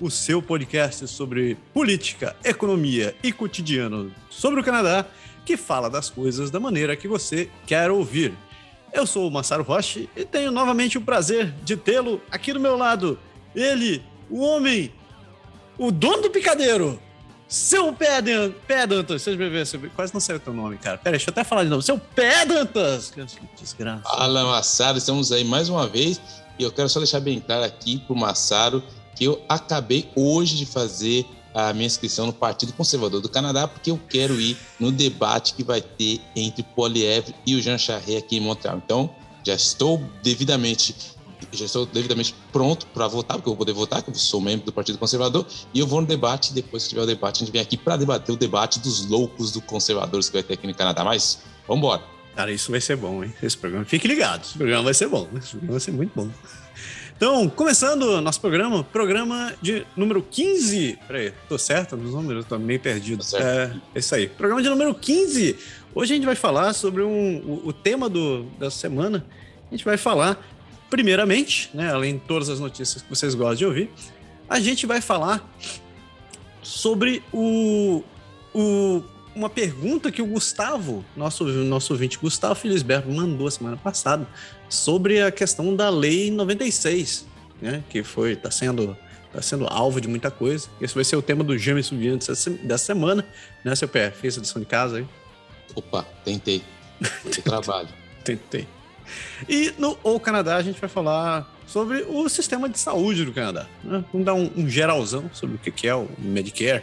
o seu podcast sobre política, economia e cotidiano sobre o Canadá, que fala das coisas da maneira que você quer ouvir. Eu sou o Massaro Roche e tenho novamente o prazer de tê-lo aqui do meu lado. Ele, o homem, o dono do picadeiro, seu pé, Dantas, seja bem quase não sei o teu nome, cara. Pera, deixa eu até falar de novo. Seu pé Dantas! Que desgraça. Fala, Massaro, estamos aí mais uma vez e eu quero só deixar bem claro aqui pro Massaro que eu acabei hoje de fazer a minha inscrição no Partido Conservador do Canadá, porque eu quero ir no debate que vai ter entre Poilievre e o Jean Charest aqui em Montreal. Então, já estou devidamente já estou devidamente pronto para votar, porque eu vou poder votar, que eu sou membro do Partido Conservador, e eu vou no debate, depois que tiver o debate, a gente vem aqui para debater o debate dos loucos do conservadores que vai ter aqui no Canadá. Mas, vamos embora. Cara, isso vai ser bom, hein? Esse programa. Fique ligado, esse programa vai ser bom. Esse programa vai ser muito bom. Então, começando nosso programa, programa de número 15. Peraí, tô certo nos números? Tô meio perdido. Tá é, é isso aí. Programa de número 15. Hoje a gente vai falar sobre um, o, o tema do, da semana. A gente vai falar, primeiramente, né, além de todas as notícias que vocês gostam de ouvir, a gente vai falar sobre o, o uma pergunta que o Gustavo, nosso, nosso ouvinte Gustavo Felisberto, mandou semana passada sobre a questão da Lei 96, né? Que foi, está sendo, tá sendo alvo de muita coisa. Esse vai ser o tema do James Subiante dessa semana, né, seu pé? Fez a lição de casa aí? Opa, tentei. trabalho. tentei. E no O Canadá a gente vai falar sobre o sistema de saúde do Canadá. Né? Vamos dar um, um geralzão sobre o que é o Medicare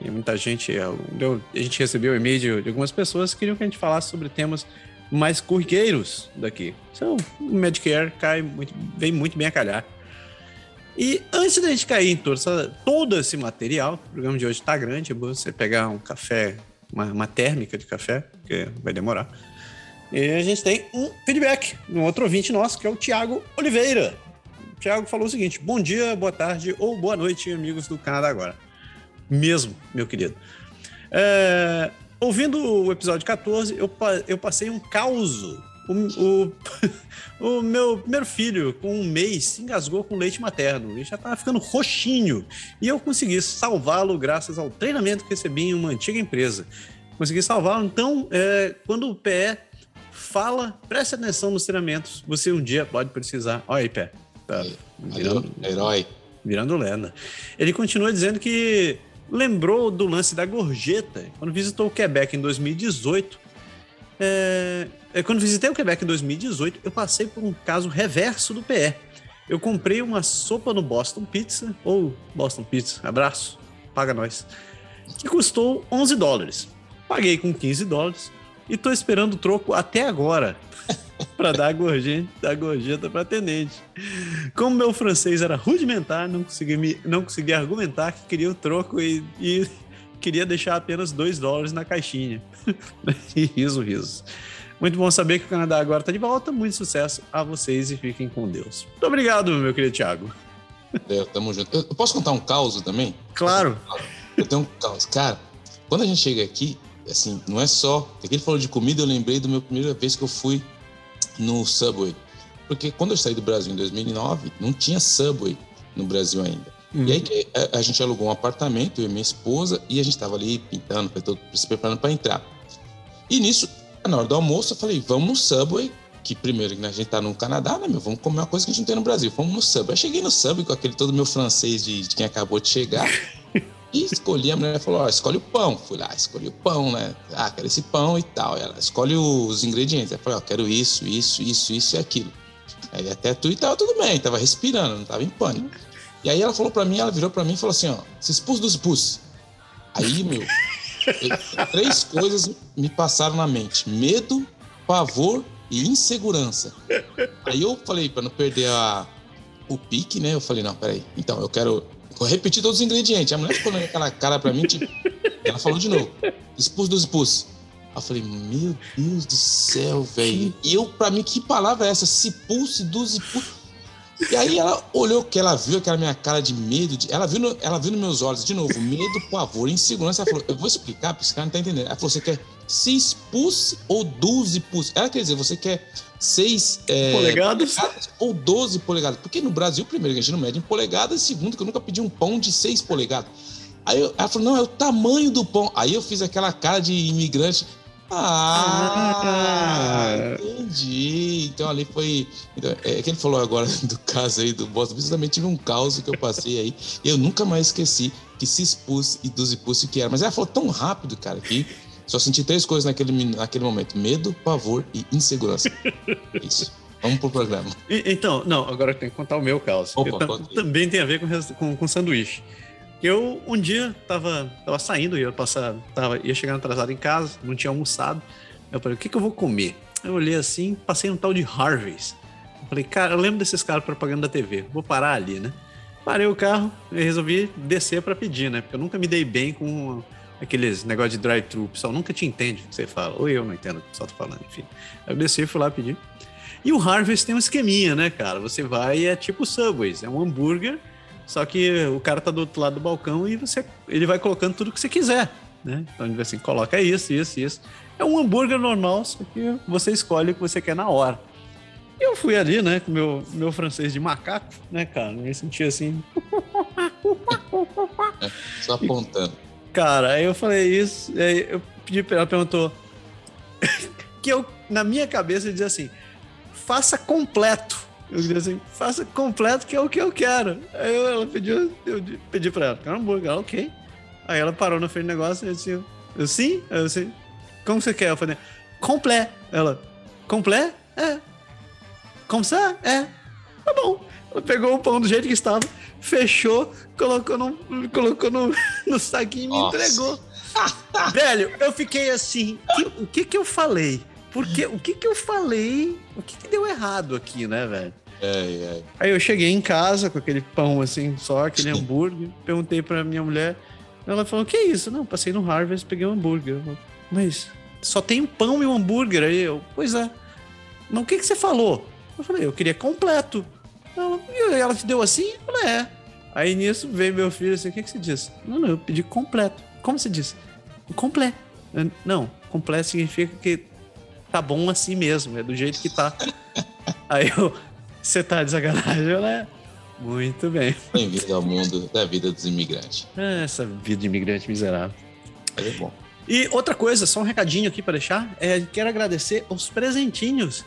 e muita gente, é, a gente recebeu e-mail de, de algumas pessoas que queriam que a gente falasse sobre temas mais corriqueiros daqui. Então, o Medicare cai muito, vem muito bem a calhar. E antes da gente cair em todo, todo esse material, o programa de hoje está grande, é bom você pegar um café, uma, uma térmica de café, que vai demorar. E a gente tem um feedback de um outro ouvinte nosso, que é o Tiago Oliveira. O Tiago falou o seguinte: Bom dia, boa tarde ou boa noite, amigos do Canadá Agora mesmo, meu querido. É, ouvindo o episódio 14, eu, eu passei um caos. O, o, o, meu primeiro filho, com um mês, se engasgou com leite materno e já estava ficando roxinho. E eu consegui salvá-lo graças ao treinamento que recebi em uma antiga empresa. Consegui salvá-lo. Então, é, quando o PE fala, preste atenção nos treinamentos. Você um dia pode precisar. Olha aí, Pé. Tá virando, herói. Virando lenda. Ele continua dizendo que lembrou do lance da gorjeta. Quando visitou o Quebec em 2018, é, é, quando visitei o Quebec em 2018, eu passei por um caso reverso do PE. Eu comprei uma sopa no Boston Pizza, ou Boston Pizza, abraço, paga nós, que custou 11 dólares. Paguei com 15 dólares e tô esperando o troco até agora para dar a gorjeta, dar gorjeta para atendente. Como meu francês era rudimentar, não consegui, me, não consegui argumentar que queria o troco e, e queria deixar apenas 2 dólares na caixinha. e riso, riso. Muito bom saber que o Canadá agora está de volta. Muito sucesso a vocês e fiquem com Deus. Muito obrigado, meu querido Thiago. É, tamo junto. Eu posso contar um caos também? Claro. Eu tenho um caos. Cara, quando a gente chega aqui, assim, não é só. Aqui ele falou de comida, eu lembrei da minha primeira vez que eu fui no Subway. Porque quando eu saí do Brasil em 2009, não tinha Subway no Brasil ainda. Uhum. E aí a, a, gente alugou um apartamento, eu e minha esposa, e a gente estava ali pintando, se preparando para entrar. E nisso, na hora do almoço, eu falei, vamos no Subway, que primeiro né, a gente tá no Canadá, né, meu? Vamos comer uma coisa que a gente não tem no Brasil. Vamos no Subway. Eu cheguei no Subway com aquele todo meu francês de, de quem acabou de chegar. E escolhi, a mulher falou, ó, escolhe o pão. Fui lá, escolhi o pão, né? Ah, quero esse pão e tal. Ela escolhe os ingredientes. Ela falou, ó, quero isso, isso, isso, isso e aquilo. Aí até tu e tava tudo bem, tava respirando, não tava em pânico. E aí ela falou pra mim, ela virou pra mim e falou assim, ó, se expus dos pus. Aí, meu, três coisas me passaram na mente: medo, pavor e insegurança. Aí eu falei, para não perder a, o pique, né? Eu falei, não, peraí. Então, eu quero Repetir todos os ingredientes. A mulher ficou naquela cara pra mim, tipo, ela falou de novo. Expulso dos expulsos. eu falei, meu Deus do céu, velho. E eu, pra mim, que palavra é essa? Se pulse dos expulsos. E aí ela olhou que ela viu aquela minha cara de medo, de, ela viu no, ela viu nos meus olhos de novo, medo, pavor, insegurança. Ela falou: "Eu vou explicar, porque esse cara não tá entendendo". Ela falou: "Você quer se expulse ou 12 pulse?". Ela quer dizer, você quer 6 é, polegadas? polegadas ou 12 polegadas? Porque no Brasil, primeiro, que a gente não mede em polegadas, segundo, que eu nunca pedi um pão de 6 polegadas. Aí ela falou: "Não, é o tamanho do pão". Aí eu fiz aquela cara de imigrante ah, entendi. Então ali foi. Então, é que ele falou agora do caso aí do Boston Eu também tive um caos que eu passei aí. E eu nunca mais esqueci que se expulse e dos expulsos que era. Mas ela falou tão rápido, cara, que só senti três coisas naquele, naquele momento: medo, pavor e insegurança. Isso. Vamos pro programa. E, então, não, agora eu tenho que contar o meu caos. Opa, também tem a ver com, com, com sanduíche. Eu um dia tava, tava saindo, ia passar, tava, ia chegando atrasado em casa, não tinha almoçado. Eu falei, o que, que eu vou comer? Eu olhei assim, passei um tal de Harvey's. Eu falei, cara, eu lembro desses caras propaganda da TV, vou parar ali, né? Parei o carro e resolvi descer para pedir, né? Porque eu nunca me dei bem com aqueles negócios de drive-thru. O pessoal nunca te entende o que você fala. Ou eu não entendo o que o pessoal tá falando, enfim. Aí eu desci e fui lá pedir. E o Harvey's tem um esqueminha, né, cara? Você vai e é tipo Subways, é um hambúrguer só que o cara tá do outro lado do balcão e você, ele vai colocando tudo que você quiser, né? Então ele vai assim, coloca isso, isso, isso. É um hambúrguer normal, só que você escolhe o que você quer na hora. E eu fui ali, né, com meu meu francês de macaco, né, cara? Eu me senti assim. Só apontando. Cara, aí eu falei isso, aí eu pedi pra ela, perguntou. que eu, na minha cabeça, eu dizia assim: faça completo. Eu queria assim, faça completo que é o que eu quero. Aí eu, ela pediu, eu pedi pra ela, quero um hambúrguer, ela, ok. Aí ela parou na frente do negócio e eu disse, eu sim? Aí eu assim, como você quer? Eu falei, complet. Ela, complet? É. Como você? É. Tá bom. Ela pegou o pão do jeito que estava, fechou, colocou no, colocou no, no saquinho e me entregou. Velho, eu fiquei assim, que, o que que eu falei? Porque o que que eu falei? O que que deu errado aqui, né, velho? É, é. Aí eu cheguei em casa com aquele pão assim, só aquele hambúrguer. Perguntei pra minha mulher. Ela falou: Que é isso? Não, passei no Harvest, peguei um hambúrguer. Falei, Mas só tem um pão e um hambúrguer. Aí eu, pois é. Mas o que, que você falou? Eu falei: Eu queria completo. Ela, e ela te deu assim? Eu falei: É. Aí nisso veio meu filho assim: O que, que você disse? Não, não, eu pedi completo. Como você disse? Completo. Não, completo significa que tá bom assim mesmo, é do jeito que tá. Aí eu, você tá de sacanagem, né? Muito bem. Bem-vindo ao mundo da vida dos imigrantes. É, essa vida de imigrante miserável. Mas é bom. E outra coisa, só um recadinho aqui para deixar, é quero agradecer os presentinhos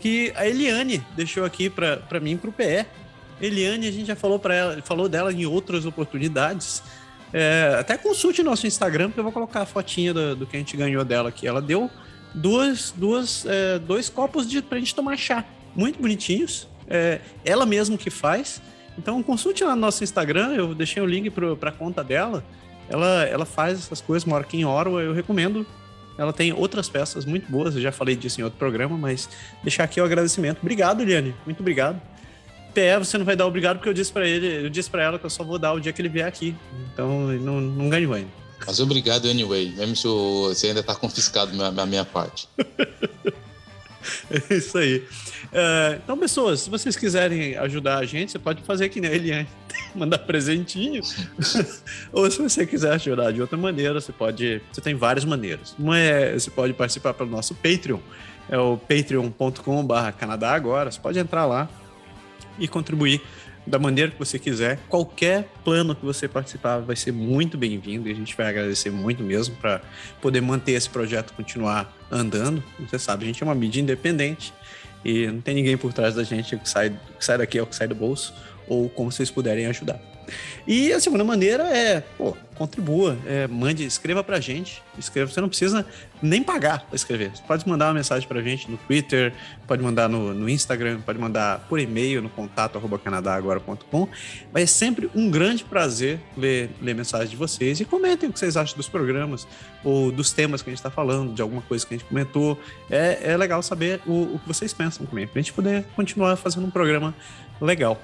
que a Eliane deixou aqui para mim pro PE. Eliane, a gente já falou para ela, falou dela em outras oportunidades. É, até consulte nosso Instagram, porque eu vou colocar a fotinha do, do que a gente ganhou dela aqui. Ela deu duas, duas, é, dois copos de, pra gente tomar chá. Muito bonitinhos. É, ela mesma que faz. Então consulte lá no nosso Instagram, eu deixei o link pro, pra conta dela. Ela, ela faz essas coisas, mora aqui em Orwa, eu recomendo. Ela tem outras peças muito boas, eu já falei disso em outro programa, mas deixar aqui o agradecimento. Obrigado, Liane, muito obrigado. PE, você não vai dar obrigado porque eu disse para ele, eu disse para ela que eu só vou dar o dia que ele vier aqui. Então não, não ganhou ainda. Mas obrigado anyway, mesmo se você ainda está confiscado a minha parte. é isso aí. Uh, então, pessoas, se vocês quiserem ajudar a gente, você pode fazer que nem ele, mandar presentinho. Ou se você quiser ajudar de outra maneira, você pode. Você tem várias maneiras. Uma é você pode participar pelo nosso Patreon, é o patreon.com/barra Canadá agora. Você pode entrar lá e contribuir da maneira que você quiser. Qualquer plano que você participar vai ser muito bem-vindo e a gente vai agradecer muito mesmo para poder manter esse projeto continuar andando. Você sabe, a gente é uma mídia independente e não tem ninguém por trás da gente que sai, que sai daqui ou que sai do bolso ou como vocês puderem ajudar. E a segunda maneira é, pô, contribua, é, mande, escreva pra gente. Escreva, você não precisa nem pagar para escrever. Você pode mandar uma mensagem pra gente no Twitter, pode mandar no, no Instagram, pode mandar por e-mail no contato arroba canadagora.com. Vai ser sempre um grande prazer ler, ler mensagens de vocês e comentem o que vocês acham dos programas ou dos temas que a gente está falando, de alguma coisa que a gente comentou. É, é legal saber o, o que vocês pensam também, pra gente poder continuar fazendo um programa legal.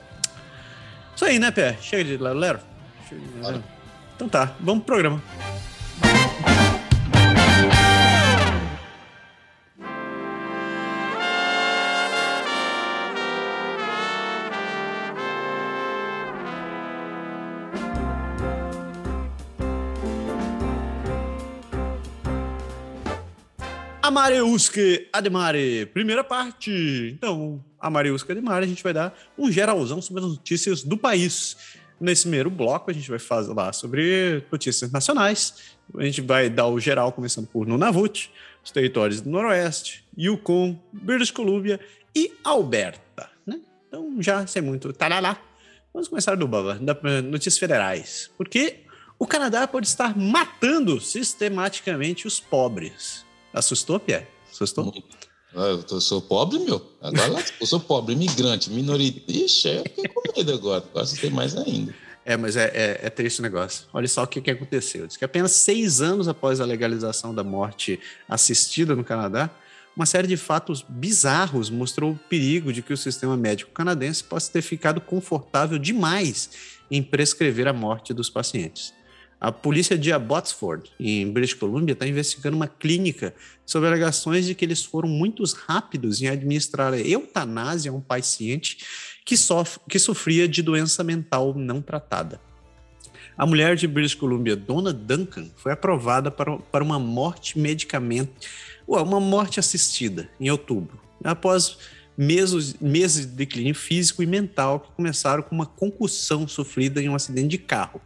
Isso aí, né, Pé? Chega de lero, lero. Então tá, vamos pro programa. Amareuske Ademare, primeira parte. Então, Amareuske Ademare, a gente vai dar um geralzão sobre as notícias do país. Nesse primeiro bloco, a gente vai falar sobre notícias nacionais. A gente vai dar o geral, começando por Nunavut, os territórios do Noroeste, Yukon, British Columbia e Alberta. Né? Então, já sem muito tarará, vamos começar do Baba, da notícias federais. Porque o Canadá pode estar matando sistematicamente os pobres. Assustou, Pierre? Assustou? Ah, eu sou pobre, meu. Agora eu sou pobre, imigrante, minoria. Ixi, eu fiquei com medo agora. Agora assustei mais ainda. É, mas é, é, é, triste o negócio. Olha só o que, que aconteceu. Diz que apenas seis anos após a legalização da morte assistida no Canadá, uma série de fatos bizarros mostrou o perigo de que o sistema médico canadense possa ter ficado confortável demais em prescrever a morte dos pacientes. A polícia de Abbotsford, em British Columbia, está investigando uma clínica sobre alegações de que eles foram muito rápidos em administrar a eutanásia a um paciente que, sofre, que sofria de doença mental não tratada. A mulher de British Columbia, Donna Duncan, foi aprovada para, para uma morte medicamento, uma morte assistida em outubro, após meses, meses de declínio físico e mental que começaram com uma concussão sofrida em um acidente de carro.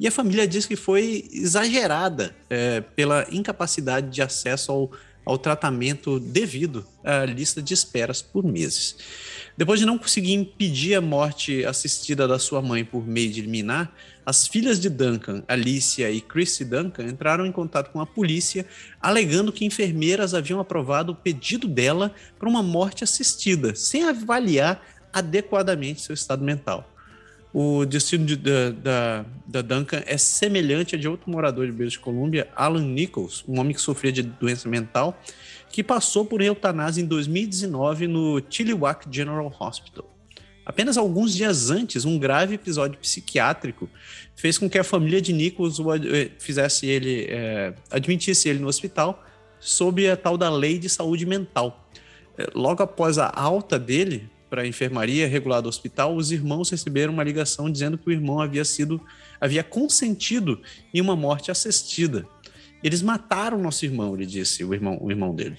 E a família diz que foi exagerada é, pela incapacidade de acesso ao, ao tratamento devido à lista de esperas por meses. Depois de não conseguir impedir a morte assistida da sua mãe por meio de liminar, as filhas de Duncan, Alicia e Chrissy Duncan, entraram em contato com a polícia, alegando que enfermeiras haviam aprovado o pedido dela para uma morte assistida, sem avaliar adequadamente seu estado mental o destino de, da, da, da, Duncan é semelhante a de outro morador de British Columbia, Alan Nichols, um homem que sofria de doença mental, que passou por eutanásia em 2019 no Chilliwack General Hospital. Apenas alguns dias antes, um grave episódio psiquiátrico fez com que a família de Nichols eh, fizesse ele, é, admitisse ele no hospital sob a tal da lei de saúde mental. Eh, logo após a alta dele, para a enfermaria regular do hospital, os irmãos receberam uma ligação dizendo que o irmão havia sido havia consentido em uma morte assistida. Eles mataram nosso irmão, ele disse, o irmão, o irmão dele.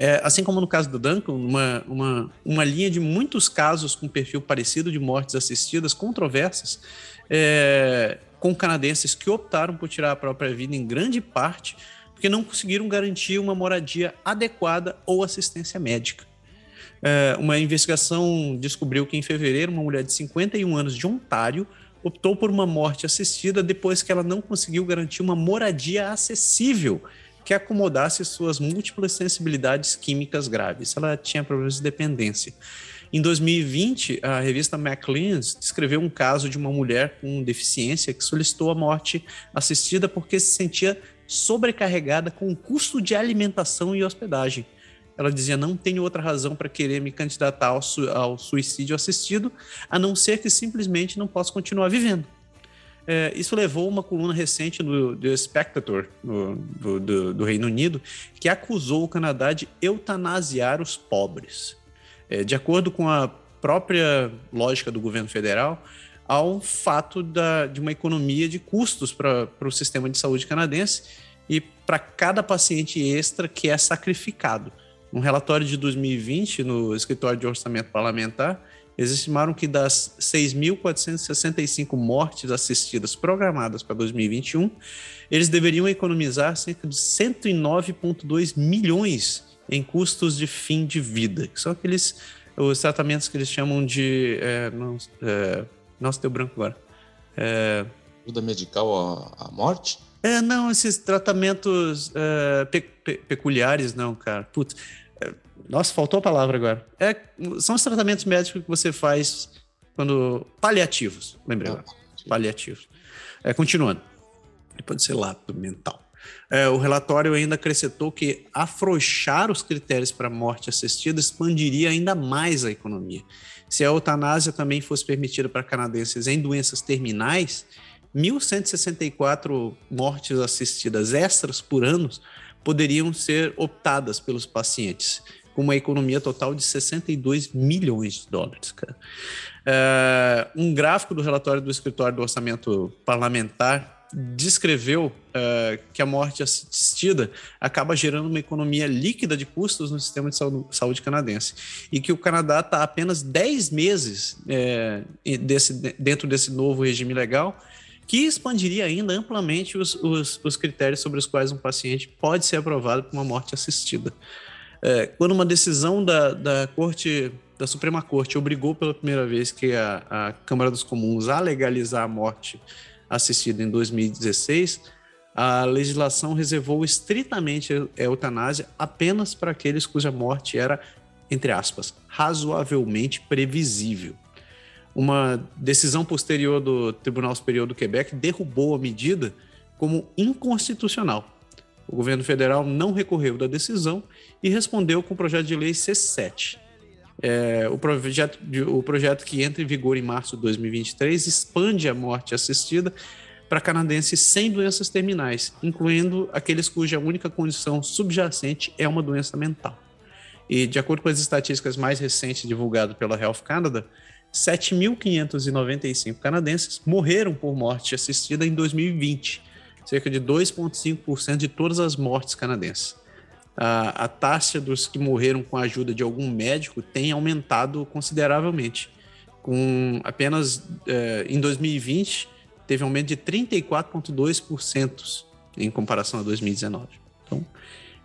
É, assim como no caso do Duncan, uma, uma, uma linha de muitos casos com perfil parecido de mortes assistidas controversas, é, com canadenses que optaram por tirar a própria vida em grande parte porque não conseguiram garantir uma moradia adequada ou assistência médica. É, uma investigação descobriu que em fevereiro uma mulher de 51 anos de Ontário optou por uma morte assistida depois que ela não conseguiu garantir uma moradia acessível que acomodasse suas múltiplas sensibilidades químicas graves. Ela tinha problemas de dependência. Em 2020, a revista Maclean's descreveu um caso de uma mulher com deficiência que solicitou a morte assistida porque se sentia sobrecarregada com o custo de alimentação e hospedagem. Ela dizia: não tenho outra razão para querer me candidatar ao, su ao, suicídio assistido, a não ser que simplesmente não posso continuar vivendo. É, isso levou uma coluna recente do The Spectator, no, do, do, do, Reino Unido, que acusou o Canadá de eutanasiar os pobres. É, de acordo com a própria lógica do governo federal, um fato da, de uma economia de custos para o sistema de saúde canadense e para cada paciente extra que é sacrificado. Um relatório de 2020 no Escritório de Orçamento Parlamentar, eles estimaram que das 6.465 mortes assistidas programadas para 2021, eles deveriam economizar cerca de 109,2 milhões em custos de fim de vida, que são aqueles os tratamentos que eles chamam de. É, não, é, nossa, deu branco agora. É, Ajuda medical à, à morte? É, não, esses tratamentos é, pe pe peculiares, não, cara. Putz, nossa, faltou a palavra agora. É, são os tratamentos médicos que você faz quando. Paliativos, lembrei agora. Paliativos. É, continuando. Pode ser lápis mental. É, o relatório ainda acrescentou que afrouxar os critérios para morte assistida expandiria ainda mais a economia. Se a eutanásia também fosse permitida para canadenses em doenças terminais, 1.164 mortes assistidas extras por ano poderiam ser optadas pelos pacientes, com uma economia total de 62 milhões de dólares. Cara. É, um gráfico do relatório do Escritório do Orçamento Parlamentar descreveu uh, que a morte assistida acaba gerando uma economia líquida de custos no sistema de saúde, canadense e que o Canadá está apenas 10 meses é, desse, dentro desse novo regime legal que expandiria ainda amplamente os, os, os, critérios sobre os quais um paciente pode ser aprovado por uma morte assistida. É, quando uma decisão da, da Corte da Suprema Corte obrigou pela primeira vez que a, a Câmara dos Comuns a legalizar a morte assistida em 2016, a legislação reservou estritamente a eutanásia apenas para aqueles cuja morte era, entre aspas, razoavelmente previsível. Uma decisão posterior do Tribunal Superior do Quebec derrubou a medida como inconstitucional. O governo federal não recorreu da decisão e respondeu com o projeto de lei C7, é, o, projeto, o projeto que entra em vigor em março de 2023 expande a morte assistida para canadenses sem doenças terminais, incluindo aqueles cuja única condição subjacente é uma doença mental. E, de acordo com as estatísticas mais recentes divulgadas pela Health Canada, 7.595 canadenses morreram por morte assistida em 2020, cerca de 2,5% de todas as mortes canadenses a, a taxa dos que morreram com a ajuda de algum médico tem aumentado consideravelmente. Com apenas eh, em 2020 teve um aumento de 34,2% em comparação a 2019. Então,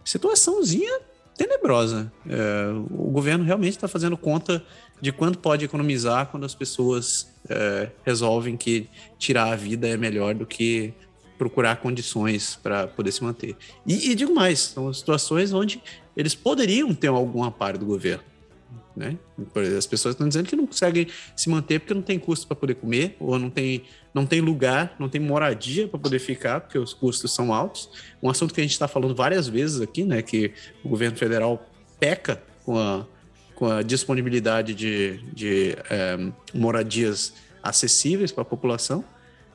situaçãozinha tenebrosa. É, o governo realmente está fazendo conta de quanto pode economizar quando as pessoas é, resolvem que tirar a vida é melhor do que procurar condições para poder se manter. E, e, digo mais, são situações onde eles poderiam ter algum amparo do governo. Né? As pessoas estão dizendo que não conseguem se manter porque não tem custo para poder comer, ou não tem, não tem lugar, não tem moradia para poder ficar, porque os custos são altos. Um assunto que a gente está falando várias vezes aqui, né? que o governo federal peca com a, com a disponibilidade de, de é, moradias acessíveis para a população.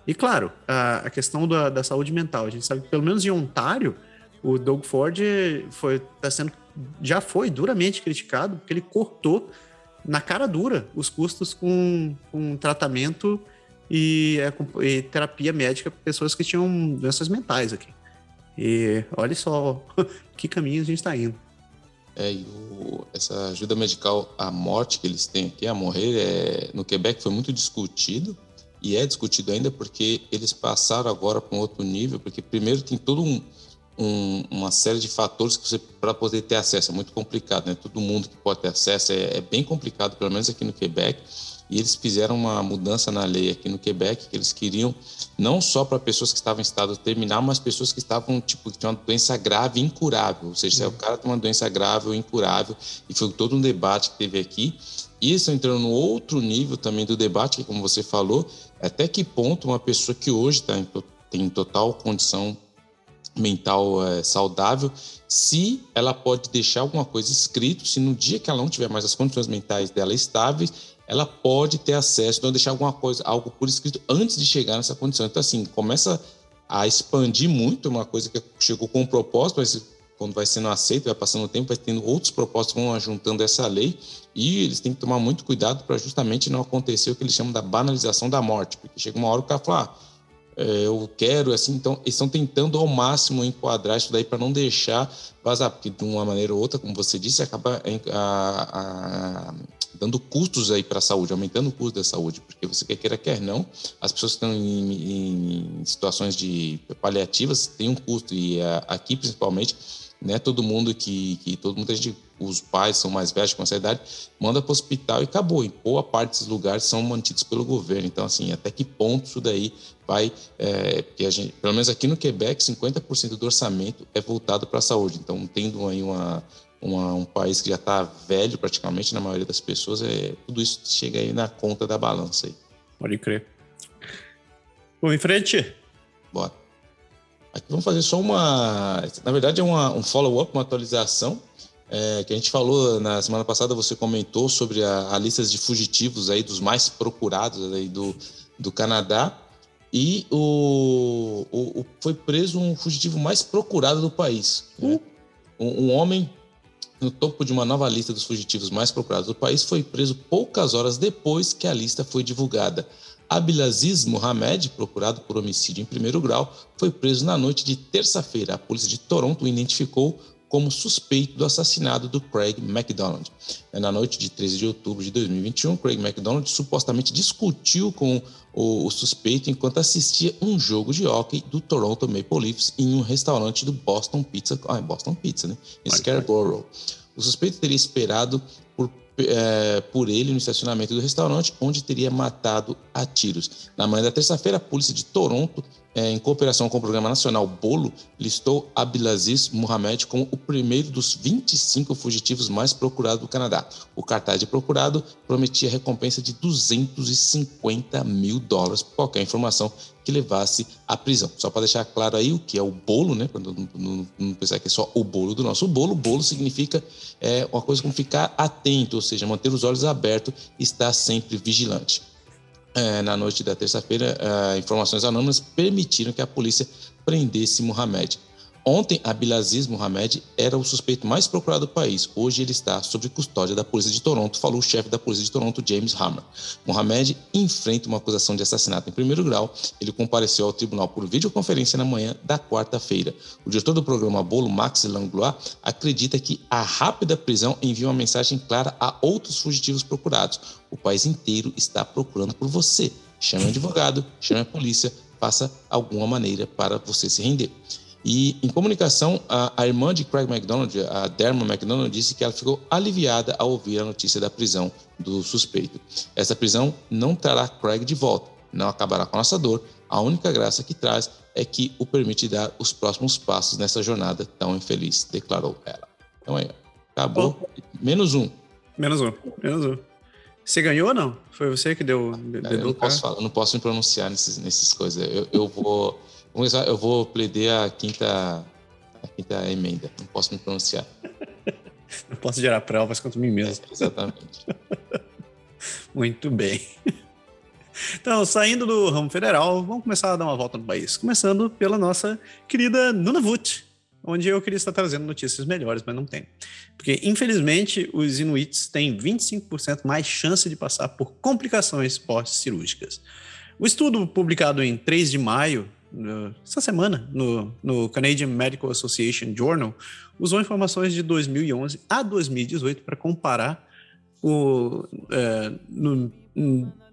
E claro, a, a questão da, da, saúde mental. A gente sabe que pelo menos em Ontário, o Doug Ford foi, tá sendo, já foi duramente criticado porque ele cortou na cara dura os custos com, com tratamento e, é, e terapia médica para pessoas que tinham doenças mentais aqui. E olha só que caminho a gente está indo. É, e o, essa ajuda medical, a morte que eles têm aqui, a morrer, é, no Quebec foi muito discutido e é discutido ainda porque eles passaram agora para um outro nível, porque primeiro tem todo um, um, uma série de fatores que você para poder ter acesso é muito complicado, né? Todo mundo que pode ter acesso é, é, bem complicado, pelo menos aqui no Quebec. E eles fizeram uma mudança na lei aqui no Quebec que eles queriam não só para pessoas que estavam em estado terminal, mas pessoas que estavam tipo que tinham uma doença grave, incurável. Ou seja, se o cara tem uma doença grave ou incurável, e foi todo um debate que teve aqui. Isso entrando no outro nível também do debate, que como você falou, até que ponto uma pessoa que hoje tá em, tem total condição mental é, saudável, se ela pode deixar alguma coisa escrito, se no dia que ela não tiver mais as condições mentais dela estáveis, ela pode ter acesso, então deixar alguma coisa, algo por escrito antes de chegar nessa condição. Então, assim, começa a expandir muito uma coisa que chegou com um propósito, mas quando vai sendo aceito, vai passando o tempo, vai tendo outros propósitos, vão juntando essa lei, e eles têm que tomar muito cuidado para justamente não acontecer o que eles chamam da banalização da morte, porque chega uma hora o cara fala, ah, é, eu quero, assim, então eles estão tentando ao máximo enquadrar isso daí para não deixar vazar, porque de uma maneira ou outra, como você disse, acaba a, a, dando custos aí para a saúde, aumentando o custo da saúde, porque você quer queira, quer não, as pessoas que estão em, em situações de paliativas têm um custo, e a, aqui principalmente né? Todo mundo que, que todo mundo a gente, os pais são mais velhos com essa idade, manda para o hospital e acabou. Em boa parte desses lugares são mantidos pelo governo. Então, assim, até que ponto isso daí vai, é, porque a gente, pelo menos aqui no Quebec, 50% do orçamento é voltado para a saúde. Então, tendo aí uma, uma, um país que já está velho praticamente na maioria das pessoas, é, tudo isso chega aí na conta da balança aí. Pode crer. Vamos em frente? Bora. Aqui vamos fazer só uma. Na verdade, é uma, um follow-up, uma atualização. É, que a gente falou na semana passada, você comentou sobre a, a lista de fugitivos aí dos mais procurados aí do, do Canadá. E o, o, o foi preso um fugitivo mais procurado do país. Né? Um, um homem no topo de uma nova lista dos fugitivos mais procurados do país, foi preso poucas horas depois que a lista foi divulgada. Abdelaziz Mohamed, procurado por homicídio em primeiro grau, foi preso na noite de terça-feira. A polícia de Toronto o identificou como suspeito do assassinato do Craig McDonald. Na noite de 13 de outubro de 2021, Craig McDonald supostamente discutiu com o, suspeito enquanto assistia um jogo de hockey do Toronto Maple Leafs em um restaurante do Boston Pizza, ah, Boston Pizza, né? Em Scarborough. O suspeito teria esperado é, por ele no estacionamento do restaurante, onde teria matado a tiros. Na manhã da terça-feira, a polícia de Toronto é, em cooperação com o Programa Nacional Bolo, listou Abdelaziz Mohamed como o primeiro dos 25 fugitivos mais procurados do Canadá. O cartaz de procurado prometia recompensa de 250 mil dólares por qualquer informação que levasse à prisão. Só para deixar claro aí o que é o bolo, né? Para não, não, não, pensar que é só o bolo do nosso bolo. Bolo significa é, uma coisa como ficar atento, ou seja, manter os olhos abertos e estar sempre vigilante na noite da terça-feira, é, informações anônimas permitiram que a polícia prendesse Mohamed. Ontem, Abdelaziz Mohamed era o suspeito mais procurado do país. Hoje ele está sob custódia da polícia de Toronto, falou o chefe da polícia de Toronto, James Hammer. Mohamed enfrenta uma acusação de assassinato em primeiro grau. Ele compareceu ao tribunal por videoconferência na manhã da quarta-feira. O diretor do programa Bolo, Max Langlois, acredita que a rápida prisão envia uma mensagem clara a outros fugitivos procurados. O país inteiro está procurando por você. Chame um advogado, chame a polícia, faça alguma maneira para você se render. E em comunicação, a, a, irmã de Craig McDonald, a Derma McDonald, disse que ela ficou aliviada ao ouvir a notícia da prisão do suspeito. Essa prisão não trará Craig de volta, não acabará com a nossa dor. A única graça que traz é que o permite dar os próximos passos nessa jornada tão infeliz, declarou ela. Então aí, acabou. Bom, menos um. Menos um, menos um. Você ganhou ou não? Foi você que deu. É, eu, não posso falar, eu não posso me pronunciar nesses, nesses coisas. Eu, eu vou. Eu vou pledir a quinta, a quinta emenda. Não posso me pronunciar. Não posso gerar provas contra mim mesmo. É, exatamente. Muito bem. Então, saindo do ramo federal, vamos começar a dar uma volta no país. Começando pela nossa querida Nunavut, onde eu queria estar trazendo notícias melhores, mas não tem. Porque, infelizmente, os Inuits têm 25% mais chance de passar por complicações pós-cirúrgicas. O estudo publicado em 3 de maio essa semana, no, no Canadian Medical Association Journal, usou informações de 2011 a 2018 para comparar o, é, no,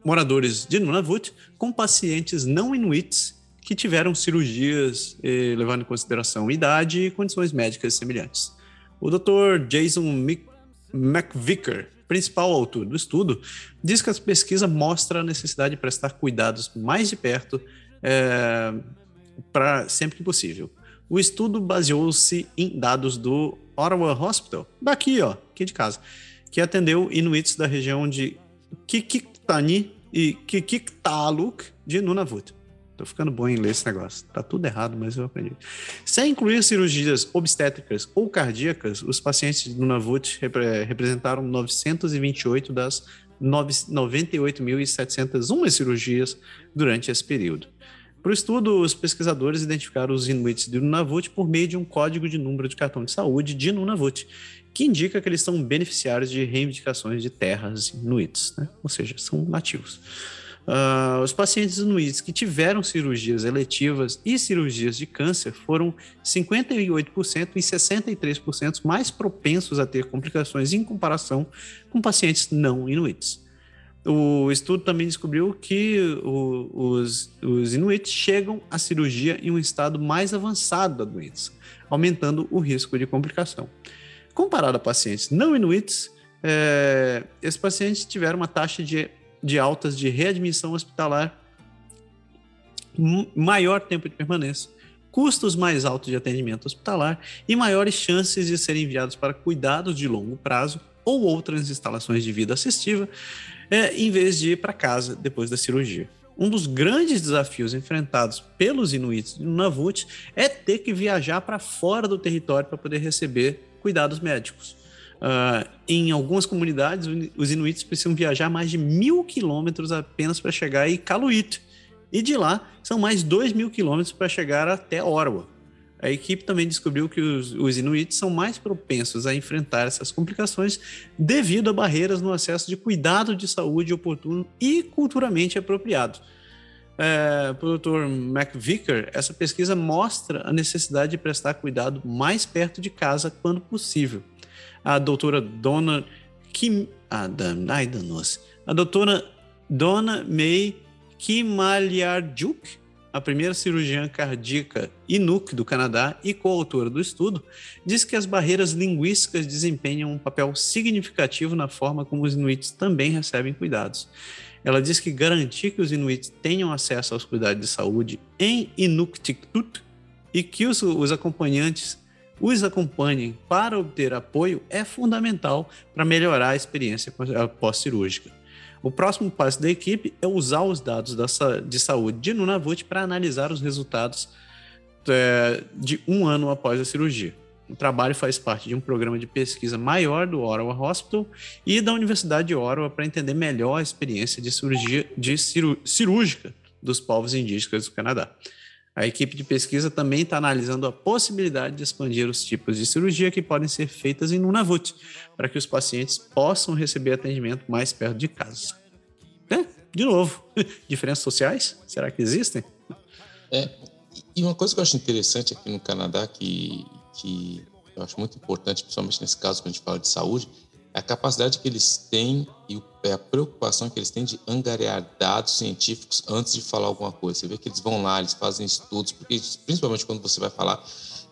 moradores de Nunavut com pacientes não inuits que tiveram cirurgias eh, levando em consideração idade e condições médicas semelhantes. O Dr. Jason McVicker, principal autor do estudo, diz que a pesquisa mostra a necessidade de prestar cuidados mais de perto é, para sempre que possível. O estudo baseou-se em dados do Ottawa Hospital, daqui, ó, aqui de casa, que atendeu inuits da região de Kikiktani e Kikiktaluk de Nunavut. Tô ficando bom em ler esse negócio. Tá tudo errado, mas eu aprendi. Sem incluir cirurgias obstétricas ou cardíacas, os pacientes de Nunavut repre representaram 928 das 98.701 cirurgias durante esse período. Para o estudo, os pesquisadores identificaram os Inuits de Nunavut por meio de um código de número de cartão de saúde de Nunavut, que indica que eles são beneficiários de reivindicações de terras inuits, né? ou seja, são nativos. Uh, os pacientes inuits que tiveram cirurgias eletivas e cirurgias de câncer foram 58% e 63% mais propensos a ter complicações em comparação com pacientes não inuits. O estudo também descobriu que o, os, os chegam à cirurgia em um estado mais avançado da doença, aumentando o risco de complicação. Comparado a pacientes não inuits, é, esses pacientes tiveram uma taxa de, de altas de readmissão hospitalar maior tempo de permanência, custos mais altos de atendimento hospitalar e maiores chances de serem enviados para cuidados de longo prazo ou outras instalações de vida assistiva, é, em vez de ir para casa depois da cirurgia. um dos grandes desafios enfrentados pelos inuits no Nunavut é ter que viajar para fora do território para poder receber cuidados médicos. Uh, em algumas comunidades, os inuits precisam viajar mais de mil quilômetros apenas para chegar em Iqaluit. E de lá, são mais dois mil quilômetros para chegar até Orwa. A equipe também descobriu que os, os inuits são mais propensos a enfrentar essas complicações devido a barreiras no acesso de cuidado de saúde oportuno e culturalmente apropriado. É, para o Dr. McVicker, essa pesquisa mostra a necessidade de prestar cuidado mais perto de casa quando possível. A doutora Donna Kim, ah, ai. A doutora Donna May Kimalyarjuk a primeira cirurgiã cardíaca Inuk do Canadá e coautora do estudo, diz que as barreiras linguísticas desempenham um papel significativo na forma como os inuits também recebem cuidados. Ela diz que garantir que os inuits tenham acesso aos cuidados de saúde em Inuktitut e que os, os acompanhantes os acompanhem para obter apoio é fundamental para melhorar a experiência pós-cirúrgica. O próximo passo da equipe é usar os dados da, de saúde de Nunavut para analisar os resultados é, de um ano após a cirurgia. O trabalho faz parte de um programa de pesquisa maior do Ottawa Hospital e da Universidade de Ottawa para entender melhor a experiência de cirurgia de cirúrgica dos povos indígenas do Canadá. A equipe de pesquisa também está analisando a possibilidade de expandir os tipos de cirurgia que podem ser feitas em Nunavut, para que os pacientes possam receber atendimento mais perto de casa. É, de novo, diferenças sociais? Será que existem? É, e uma coisa que eu acho interessante aqui no Canadá, que, que eu acho muito importante, principalmente nesse caso que a gente fala de saúde, a capacidade que eles têm e a preocupação que eles têm de angariar dados científicos antes de falar alguma coisa. Você vê que eles vão lá, eles fazem estudos, porque principalmente quando você vai falar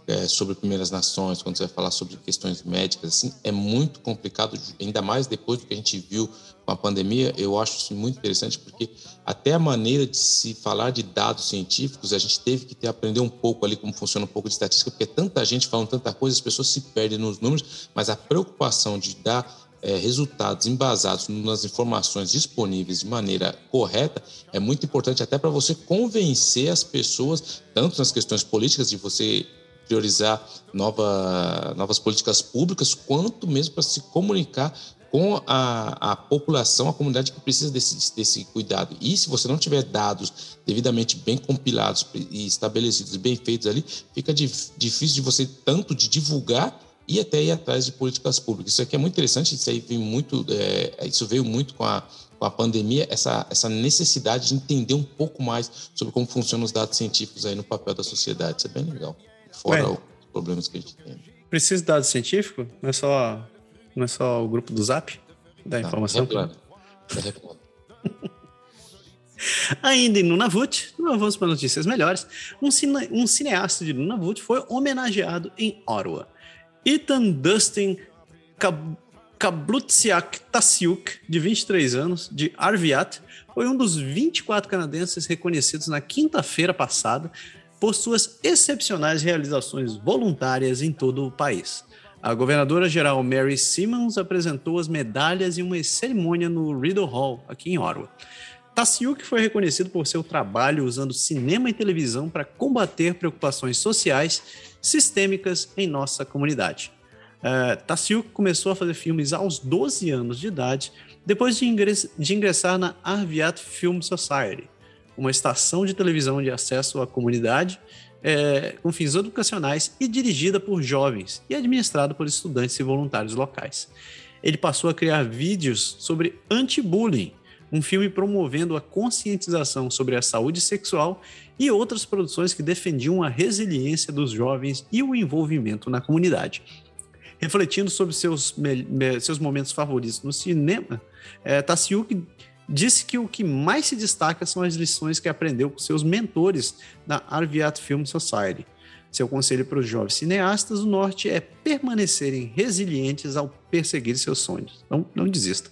é, sobre primeiras nações, quando você vai falar sobre questões médicas, assim, é muito complicado, ainda mais depois do que a gente viu a pandemia. Eu acho isso muito interessante, porque até a maneira de se falar de dados científicos, a gente teve que ter, aprender um pouco ali como funciona um pouco de estatística, porque tanta gente falando tanta coisa, as pessoas se perdem nos números, mas a preocupação de dar é, resultados embasados nas informações disponíveis de maneira correta é muito importante até para você convencer as pessoas, tanto nas questões políticas, de você priorizar nova, novas políticas públicas, quanto mesmo para se comunicar com a, a, população, a comunidade que precisa desse, desse cuidado. E se você não tiver dados devidamente bem compilados e estabelecidos, bem feitos ali, fica difícil de você tanto de divulgar e até ir atrás de políticas públicas. Isso aqui é muito interessante, isso aí vem muito, é, isso veio muito com a, com a pandemia, essa, essa necessidade de entender um pouco mais sobre como funcionam os dados científicos aí no papel da sociedade. Isso é bem legal fora Ué, os problemas que a gente tem. Precisa de dado científico? Não é só, não é só o grupo do Zap? Da ah, informação? É Ainda em Nunavut, vamos para notícias melhores. Um, cine, um cineasta de Nunavut foi homenageado em Ottawa. Ethan Dustin Kab Kablutsiak Tassiuk, de 23 anos, de Arviat, foi um dos 24 canadenses reconhecidos na quinta-feira passada por suas excepcionais realizações voluntárias em todo o país. A governadora-geral Mary Simmons apresentou as medalhas em uma cerimônia no Rideau Hall, aqui em Ottawa. Tassiuk foi reconhecido por seu trabalho usando cinema e televisão para combater preocupações sociais sistêmicas em nossa comunidade. Uh, Tassiuk começou a fazer filmes aos 12 anos de idade, depois de, de ingressar na Arviat Film Society, uma estação de televisão de acesso à comunidade é, com fins educacionais e dirigida por jovens e administrada por estudantes e voluntários locais. Ele passou a criar vídeos sobre anti-bullying, um filme promovendo a conscientização sobre a saúde sexual e outras produções que defendiam a resiliência dos jovens e o envolvimento na comunidade. Refletindo sobre seus, seus momentos favoritos no cinema, é, Tassiuk disse que o que mais se destaca são as lições que aprendeu com seus mentores na Arviat Film Society. Seu conselho para os jovens cineastas do Norte é permanecerem resilientes ao perseguir seus sonhos. Não, não desista.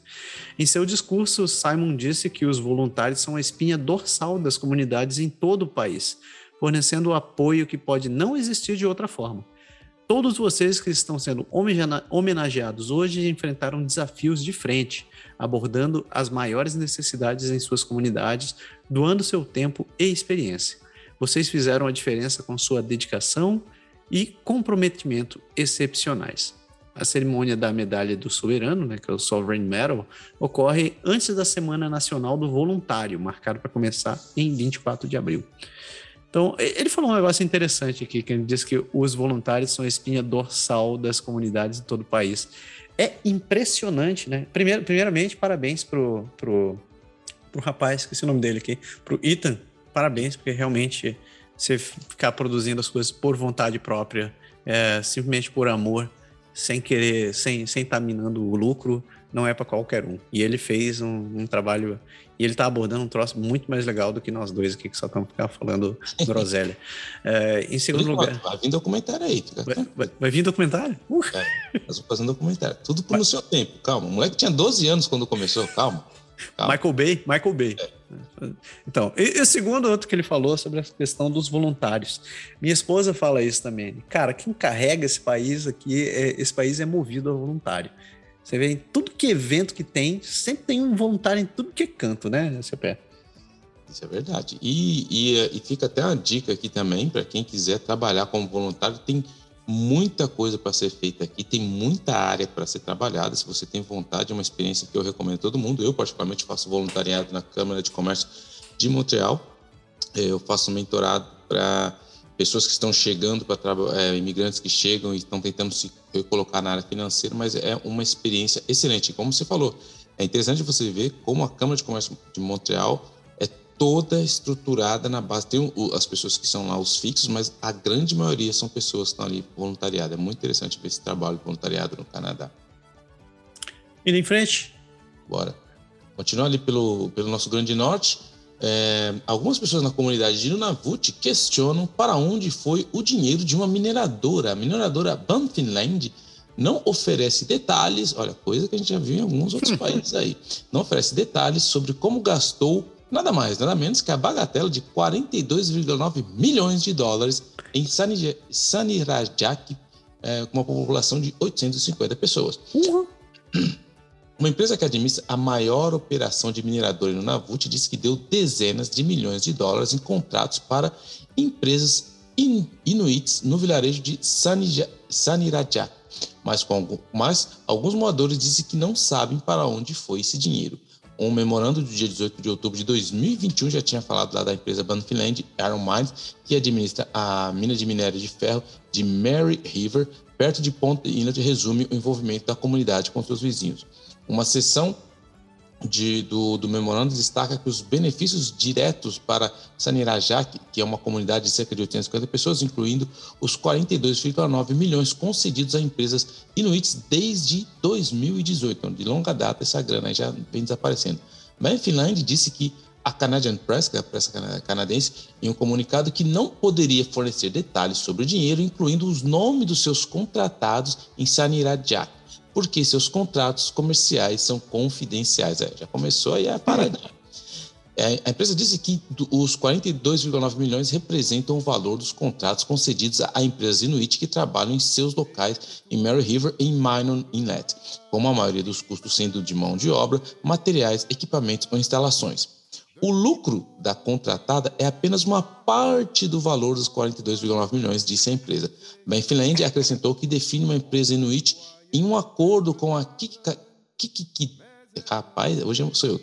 Em seu discurso, Simon disse que os voluntários são a espinha dorsal das comunidades em todo o país, fornecendo o apoio que pode não existir de outra forma. Todos vocês que estão sendo homenageados hoje enfrentaram desafios de frente, abordando as maiores necessidades em suas comunidades, doando seu tempo e experiência. Vocês fizeram a diferença com sua dedicação e comprometimento excepcionais. A cerimônia da medalha do soberano, né, que é o Sovereign Medal, ocorre antes da Semana Nacional do Voluntário, marcado para começar em 24 de abril. Então, ele falou um negócio interessante aqui, que ele diz que os voluntários são a espinha dorsal das comunidades de todo o país. É impressionante, né? Primeiro, primeiramente, parabéns pro, pro, pro rapaz, esqueci o nome dele aqui, pro Ethan. Parabéns, porque realmente você ficar produzindo as coisas por vontade própria, é, simplesmente por amor, sem querer, sem estar sem tá minando o lucro, não é para qualquer um. E ele fez um, um, trabalho, e ele está abordando um troço muito mais legal do que nós dois aqui, que só estamos falando groselha. É, em segundo lugar. Vai vir documentário aí. Vai, vai, vai, vir documentário? Uh. É, nós vamos fazer um documentário. Tudo no seu tempo, calma. O moleque tinha 12 anos quando começou, calma. calma. Michael Bay, Michael Bay. É. Então, e, o segundo outro que ele falou sobre a questão dos voluntários. Minha esposa fala isso também. Cara, quem carrega esse país aqui, é, esse país é movido a voluntário. Você vê em tudo que evento que tem, sempre tem um voluntário em tudo que é canto, né, CP? Isso é verdade. E, e, e fica até uma dica aqui também para quem quiser trabalhar como voluntário. Tem muita coisa para ser feita aqui, tem muita área para ser trabalhada. Se você tem vontade, é uma experiência que eu recomendo a todo mundo. Eu, particularmente, faço voluntariado na Câmara de Comércio de Montreal. É, eu faço mentorado para pessoas que estão chegando, para é, imigrantes que chegam e estão tentando se colocar na área financeira, mas é uma experiência excelente. Como você falou, é interessante você ver como a Câmara de Comércio de Montreal é toda estruturada na base. Tem as pessoas que são lá os fixos, mas a grande maioria são pessoas que estão ali voluntariado. É muito interessante ver esse trabalho de voluntariado no Canadá. Indo em frente? Bora. Continuar ali pelo, pelo nosso Grande Norte. É, algumas pessoas na comunidade de Nunavut questionam para onde foi o dinheiro de uma mineradora. A mineradora Banfinland não oferece detalhes, olha, coisa que a gente já viu em alguns outros países aí, não oferece detalhes sobre como gastou nada mais, nada menos que a bagatela de 42,9 milhões de dólares em Sanirajak, é, com uma população de 850 pessoas. Uhum. Uma empresa que administra a maior operação de mineradora no Navut disse que deu dezenas de milhões de dólares em contratos para empresas in inuits no vilarejo de Sanirajak. Mas, com, mas alguns moradores dizem que não sabem para onde foi esse dinheiro. Um memorando do dia 18 de outubro de 2021 já tinha falado lá da empresa Banfield Iron Mines, que administra a mina de minério de ferro de Mary River, perto de Ponte Inlet, resume o envolvimento da comunidade com seus vizinhos. Uma seção de, do, do, memorando destaca que os benefícios diretos para Sanirajak, que é uma comunidade de cerca de 850 pessoas, incluindo os 42,9 milhões concedidos a empresas inuits desde 2018. Então, de longa data, essa grana já vem desaparecendo. Mas Finland disse que a Canadian Press, que é a pressa canadense, em um comunicado que não poderia fornecer detalhes sobre o dinheiro, incluindo os nomes dos seus contratados em Sanirajak porque seus contratos comerciais são confidenciais. É, já começou aí a parada. É, a empresa disse que os 42,9 milhões representam o valor dos contratos concedidos a empresas Inuit que trabalham em seus locais em Mary River e em Minot Inlet, como a maioria dos custos sendo de mão de obra, materiais, equipamentos ou instalações. O lucro da contratada é apenas uma parte do valor dos 42,9 milhões, disse a empresa. Ben Finland acrescentou que define uma empresa Inuit em um acordo com a Kikiki, rapaz, hoje sou eu,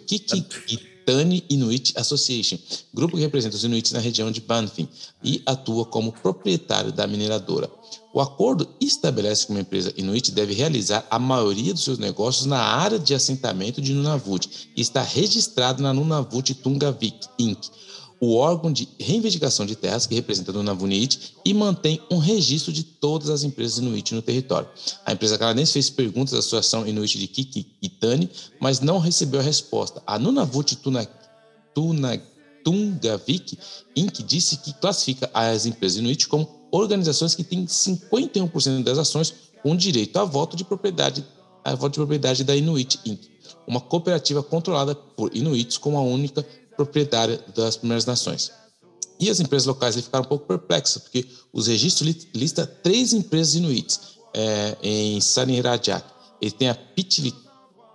Inuit Association, grupo que representa os Inuits na região de Banffin e atua como proprietário da mineradora. O acordo estabelece que uma empresa Inuit deve realizar a maioria dos seus negócios na área de assentamento de Nunavut e está registrado na Nunavut Tungavik Inc., o órgão de reivindicação de terras que representa a Nunavut e mantém um registro de todas as empresas Inuit no território. A empresa canadense fez perguntas à Associação Inuit de Kikitani, mas não recebeu a resposta. A Nunavut Tungavik Inc. disse que classifica as empresas Inuit como organizações que têm 51% das ações com direito a voto de propriedade, a voto de propriedade da Inuit Inc., uma cooperativa controlada por Inuits como a única proprietária das Primeiras Nações. E as empresas locais ficaram um pouco perplexas, porque os registros listam três empresas inuites é, em Sanirajak. Ele tem a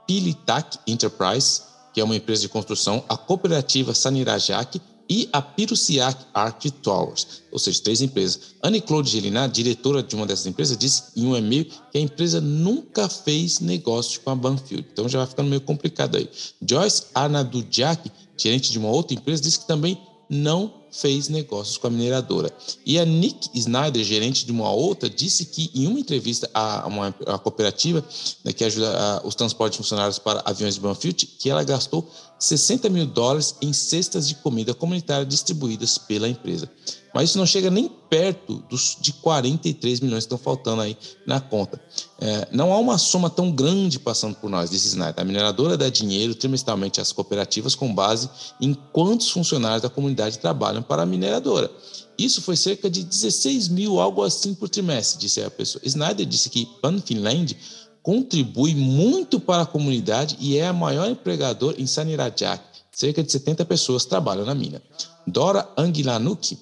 Pilitak Enterprise, que é uma empresa de construção, a cooperativa Sanirajak e a Pirusiak Arc Towers, ou seja, três empresas. Anne-Claude Gelinar, diretora de uma dessas empresas, disse em um e-mail que a empresa nunca fez negócio com a Banfield. Então já vai ficando meio complicado aí. Joyce Arnadudiak, gerente de uma outra empresa, disse que também não fez negócios com a mineradora. E a Nick Snyder, gerente de uma outra, disse que em uma entrevista a uma a cooperativa né, que ajuda a, os transportes funcionários para aviões de Banfield, que ela gastou 60 mil dólares em cestas de comida comunitária distribuídas pela empresa. Mas isso não chega nem perto dos de 43 milhões que estão faltando aí na conta. É, não há uma soma tão grande passando por nós, disse Snyder. A mineradora dá dinheiro trimestralmente às cooperativas com base em quantos funcionários da comunidade trabalham para a mineradora. Isso foi cerca de 16 mil, algo assim por trimestre, disse a pessoa. Snyder disse que Pan Finland contribui muito para a comunidade e é a maior empregador em Sanirajak. Cerca de 70 pessoas trabalham na mina. Dora Angilanuk,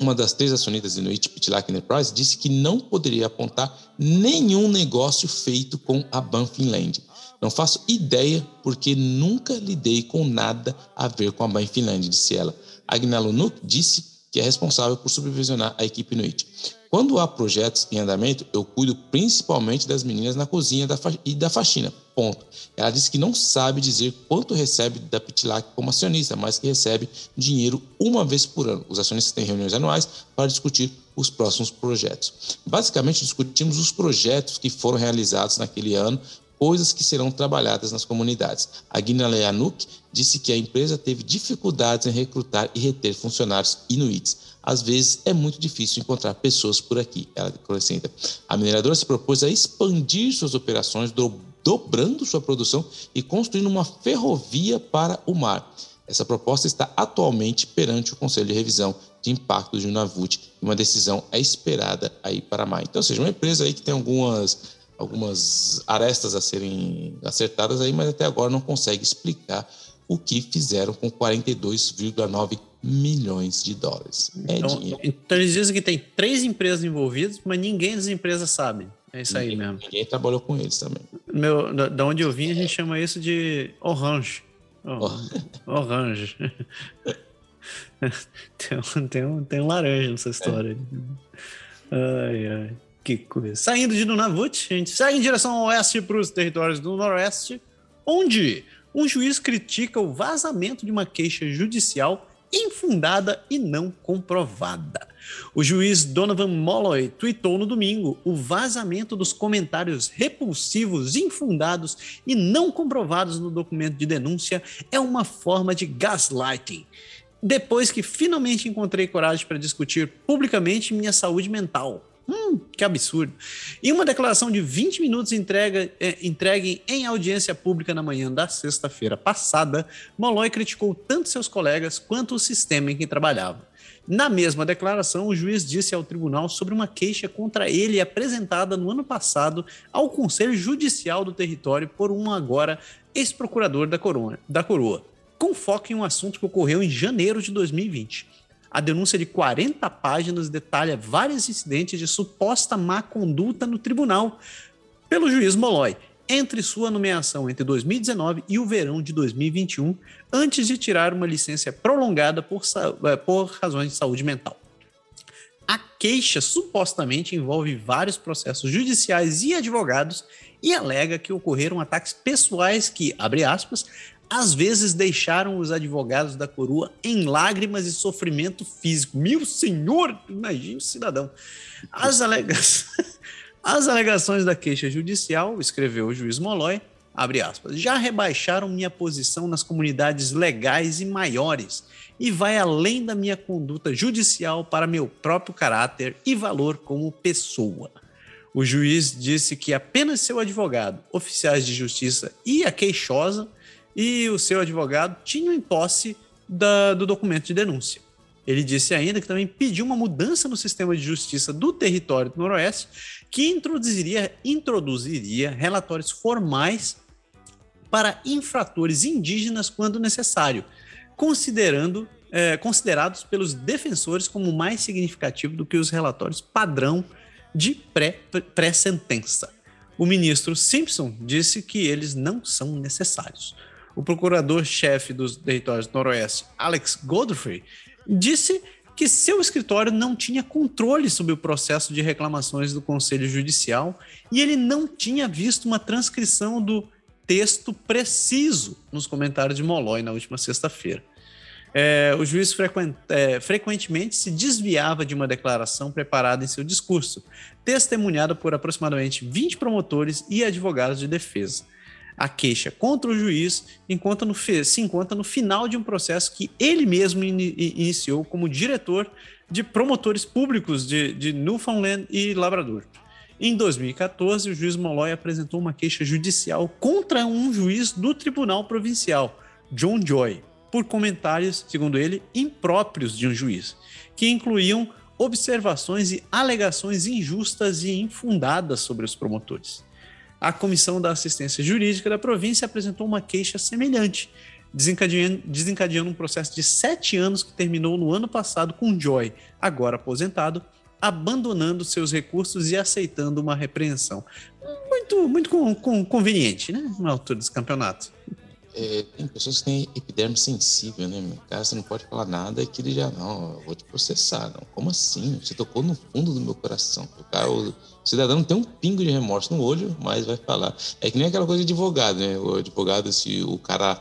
uma das três acionistas Inuit Pitilak Enterprise, disse que não poderia apontar nenhum negócio feito com a Ban Finland. Não faço ideia porque nunca lidei com nada a ver com a Ban Finland, disse ela. Agnalunuk disse que é responsável por supervisionar a equipe Inuit. Quando há projetos em andamento, eu cuido principalmente das meninas na cozinha e da faxina. Ponto. Ela disse que não sabe dizer quanto recebe da Pitlac como acionista, mas que recebe dinheiro uma vez por ano. Os acionistas têm reuniões anuais para discutir os próximos projetos. Basicamente, discutimos os projetos que foram realizados naquele ano coisas que serão trabalhadas nas comunidades. A Guina Leanuk disse que a empresa teve dificuldades em recrutar e reter funcionários inuits. Às vezes é muito difícil encontrar pessoas por aqui, ela acrescenta. A mineradora se propôs a expandir suas operações, do, dobrando sua produção e construindo uma ferrovia para o mar. Essa proposta está atualmente perante o Conselho de Revisão de Impacto de Unavut e uma decisão é esperada aí para maio. Então, seja, uma empresa aí que tem algumas algumas arestas a serem acertadas aí, mas até agora não consegue explicar o que fizeram com 42,9 milhões de dólares. É então, dinheiro. Então eles dizem que tem três empresas envolvidas, mas ninguém das empresas sabe. É isso ninguém, aí mesmo. Ninguém trabalhou com eles também. Meu, da, da onde eu vim, a gente chama isso de orange. Oh, orange. tem, um, tem, um, tem um laranja nessa história. É. Ai, ai. Que coisa. Saindo de Nunavut, a gente segue em direção ao oeste para os territórios do noroeste, onde um juiz critica o vazamento de uma queixa judicial infundada e não comprovada. O juiz Donovan Molloy tweetou no domingo o vazamento dos comentários repulsivos, infundados e não comprovados no documento de denúncia é uma forma de gaslighting. Depois que finalmente encontrei coragem para discutir publicamente minha saúde mental, Hum, que absurdo. Em uma declaração de 20 minutos entrega, é, entregue em audiência pública na manhã da sexta-feira passada, Molloy criticou tanto seus colegas quanto o sistema em que trabalhava. Na mesma declaração, o juiz disse ao tribunal sobre uma queixa contra ele apresentada no ano passado ao Conselho Judicial do Território por um agora ex-procurador da, da coroa, com foco em um assunto que ocorreu em janeiro de 2020. A denúncia de 40 páginas detalha vários incidentes de suposta má conduta no tribunal pelo juiz Molloy, entre sua nomeação entre 2019 e o verão de 2021, antes de tirar uma licença prolongada por, eh, por razões de saúde mental. A queixa supostamente envolve vários processos judiciais e advogados e alega que ocorreram ataques pessoais que, abre aspas, às vezes deixaram os advogados da coroa em lágrimas e sofrimento físico. Meu senhor, imagine o cidadão. As, alega... As alegações da queixa judicial, escreveu o juiz Molloy, abre aspas, já rebaixaram minha posição nas comunidades legais e maiores e vai além da minha conduta judicial para meu próprio caráter e valor como pessoa. O juiz disse que apenas seu advogado, oficiais de justiça e a queixosa e o seu advogado tinham em posse da, do documento de denúncia. Ele disse ainda que também pediu uma mudança no sistema de justiça do território do Noroeste que introduziria, introduziria relatórios formais para infratores indígenas quando necessário, considerando é, considerados pelos defensores como mais significativo do que os relatórios padrão de pré-sentença. Pré o ministro Simpson disse que eles não são necessários. O procurador-chefe dos territórios do Noroeste, Alex Godfrey, disse que seu escritório não tinha controle sobre o processo de reclamações do Conselho Judicial e ele não tinha visto uma transcrição do texto preciso nos comentários de Molloy na última sexta-feira. É, o juiz é, frequentemente se desviava de uma declaração preparada em seu discurso, testemunhada por aproximadamente 20 promotores e advogados de defesa. A queixa contra o juiz encontra no, se encontra no final de um processo que ele mesmo in, iniciou como diretor de promotores públicos de, de Newfoundland e Labrador. Em 2014, o juiz Molloy apresentou uma queixa judicial contra um juiz do Tribunal Provincial, John Joy, por comentários, segundo ele, impróprios de um juiz, que incluíam observações e alegações injustas e infundadas sobre os promotores. A Comissão da Assistência Jurídica da província apresentou uma queixa semelhante, desencadeando, desencadeando um processo de sete anos que terminou no ano passado com Joy, agora aposentado, abandonando seus recursos e aceitando uma repreensão. Muito, muito com, com, conveniente, né? Na altura desse campeonato. É, tem pessoas que têm epiderme sensível, né? Meu? Cara, você não pode falar nada que ele já, não, eu vou te processar. Não. Como assim? Você tocou no fundo do meu coração. O, cara, o cidadão tem um pingo de remorso no olho, mas vai falar. É que nem aquela coisa de advogado, né? O advogado, se o cara,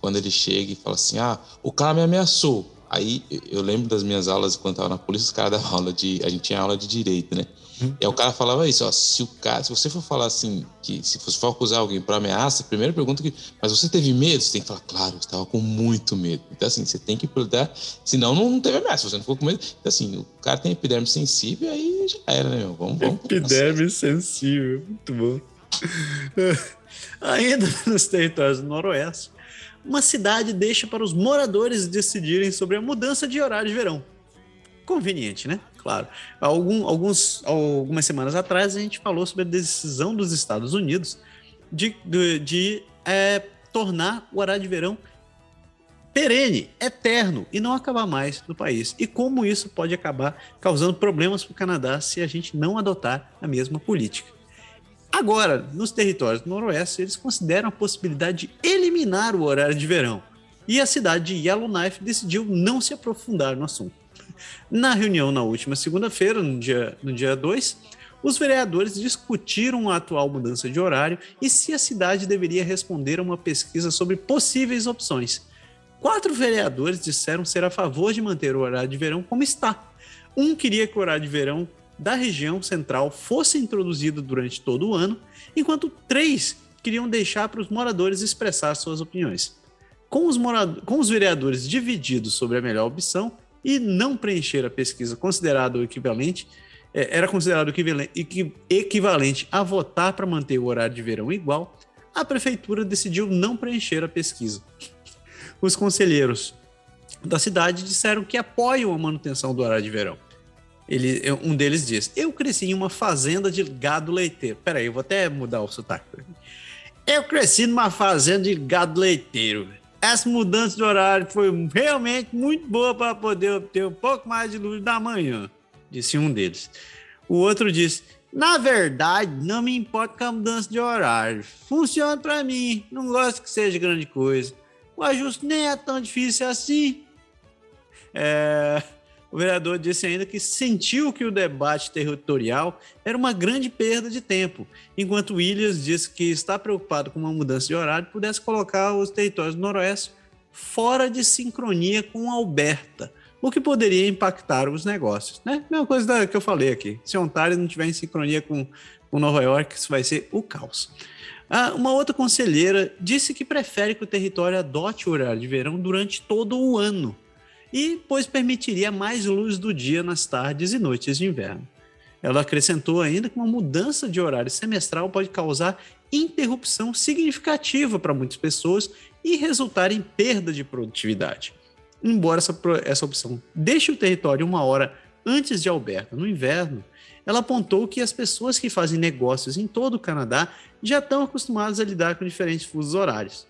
quando ele chega e fala assim, ah, o cara me ameaçou. Aí eu lembro das minhas aulas quando estava na polícia, os caras davam aula de. A gente tinha aula de direito, né? Uhum. E aí o cara falava isso, ó, se o cara, se você for falar assim, que se você for acusar alguém por ameaça, a primeira pergunta que, mas você teve medo? Você tem que falar, claro, eu estava com muito medo. Então assim, você tem que perguntar, senão não teve ameaça, você não ficou com medo. Então assim, o cara tem epiderme sensível, aí já era, né, meu? Vamos, vamos. Epiderme sensível, muito bom. Ainda nos territórios do Noroeste, uma cidade deixa para os moradores decidirem sobre a mudança de horário de verão. Conveniente, né? Claro. Algum, alguns, algumas semanas atrás a gente falou sobre a decisão dos Estados Unidos de, de, de é, tornar o horário de verão perene, eterno e não acabar mais no país. E como isso pode acabar causando problemas para o Canadá se a gente não adotar a mesma política. Agora, nos territórios do Noroeste, eles consideram a possibilidade de eliminar o horário de verão. E a cidade de Yellowknife decidiu não se aprofundar no assunto. Na reunião na última segunda-feira, no dia, no dia 2, os vereadores discutiram a atual mudança de horário e se a cidade deveria responder a uma pesquisa sobre possíveis opções. Quatro vereadores disseram ser a favor de manter o horário de verão como está. Um queria que o horário de verão da região central fosse introduzido durante todo o ano, enquanto três queriam deixar para os moradores expressar suas opiniões. Com os, com os vereadores divididos sobre a melhor opção e não preencher a pesquisa considerado equivalente, é, era considerado equivalente, a votar para manter o horário de verão igual, a prefeitura decidiu não preencher a pesquisa. Os conselheiros da cidade disseram que apoiam a manutenção do horário de verão ele, um deles diz: Eu cresci em uma fazenda de gado leiteiro. Peraí, eu vou até mudar o sotaque. Eu cresci numa fazenda de gado leiteiro. Essa mudança de horário foi realmente muito boa para poder obter um pouco mais de luz da manhã, disse um deles. O outro disse: Na verdade, não me importa com a mudança de horário. Funciona para mim, não gosto que seja grande coisa. O ajuste nem é tão difícil assim. É. O vereador disse ainda que sentiu que o debate territorial era uma grande perda de tempo, enquanto Williams disse que está preocupado com uma mudança de horário pudesse colocar os territórios do Noroeste fora de sincronia com Alberta, o que poderia impactar os negócios. Né? Mesma coisa que eu falei aqui. Se Ontário não tiver em sincronia com, com Nova York, isso vai ser o caos. Ah, uma outra conselheira disse que prefere que o território adote o horário de verão durante todo o ano e pois permitiria mais luz do dia nas tardes e noites de inverno. Ela acrescentou ainda que uma mudança de horário semestral pode causar interrupção significativa para muitas pessoas e resultar em perda de produtividade. Embora essa, essa opção deixe o território uma hora antes de Alberta no inverno, ela apontou que as pessoas que fazem negócios em todo o Canadá já estão acostumadas a lidar com diferentes fusos horários.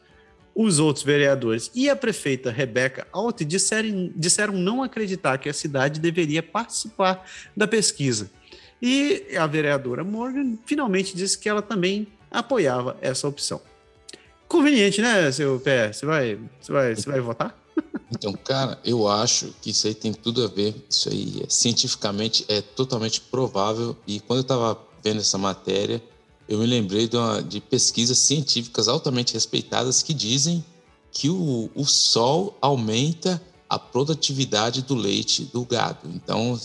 Os outros vereadores e a prefeita Rebecca Alt disseram, disseram não acreditar que a cidade deveria participar da pesquisa. E a vereadora Morgan finalmente disse que ela também apoiava essa opção. Conveniente, né, seu pé? Você vai, você vai, você vai votar? Então, cara, eu acho que isso aí tem tudo a ver. Isso aí é, cientificamente é totalmente provável. E quando eu estava vendo essa matéria, eu me lembrei de, uma, de pesquisas científicas altamente respeitadas que dizem que o, o sol aumenta a produtividade do leite do gado. Então,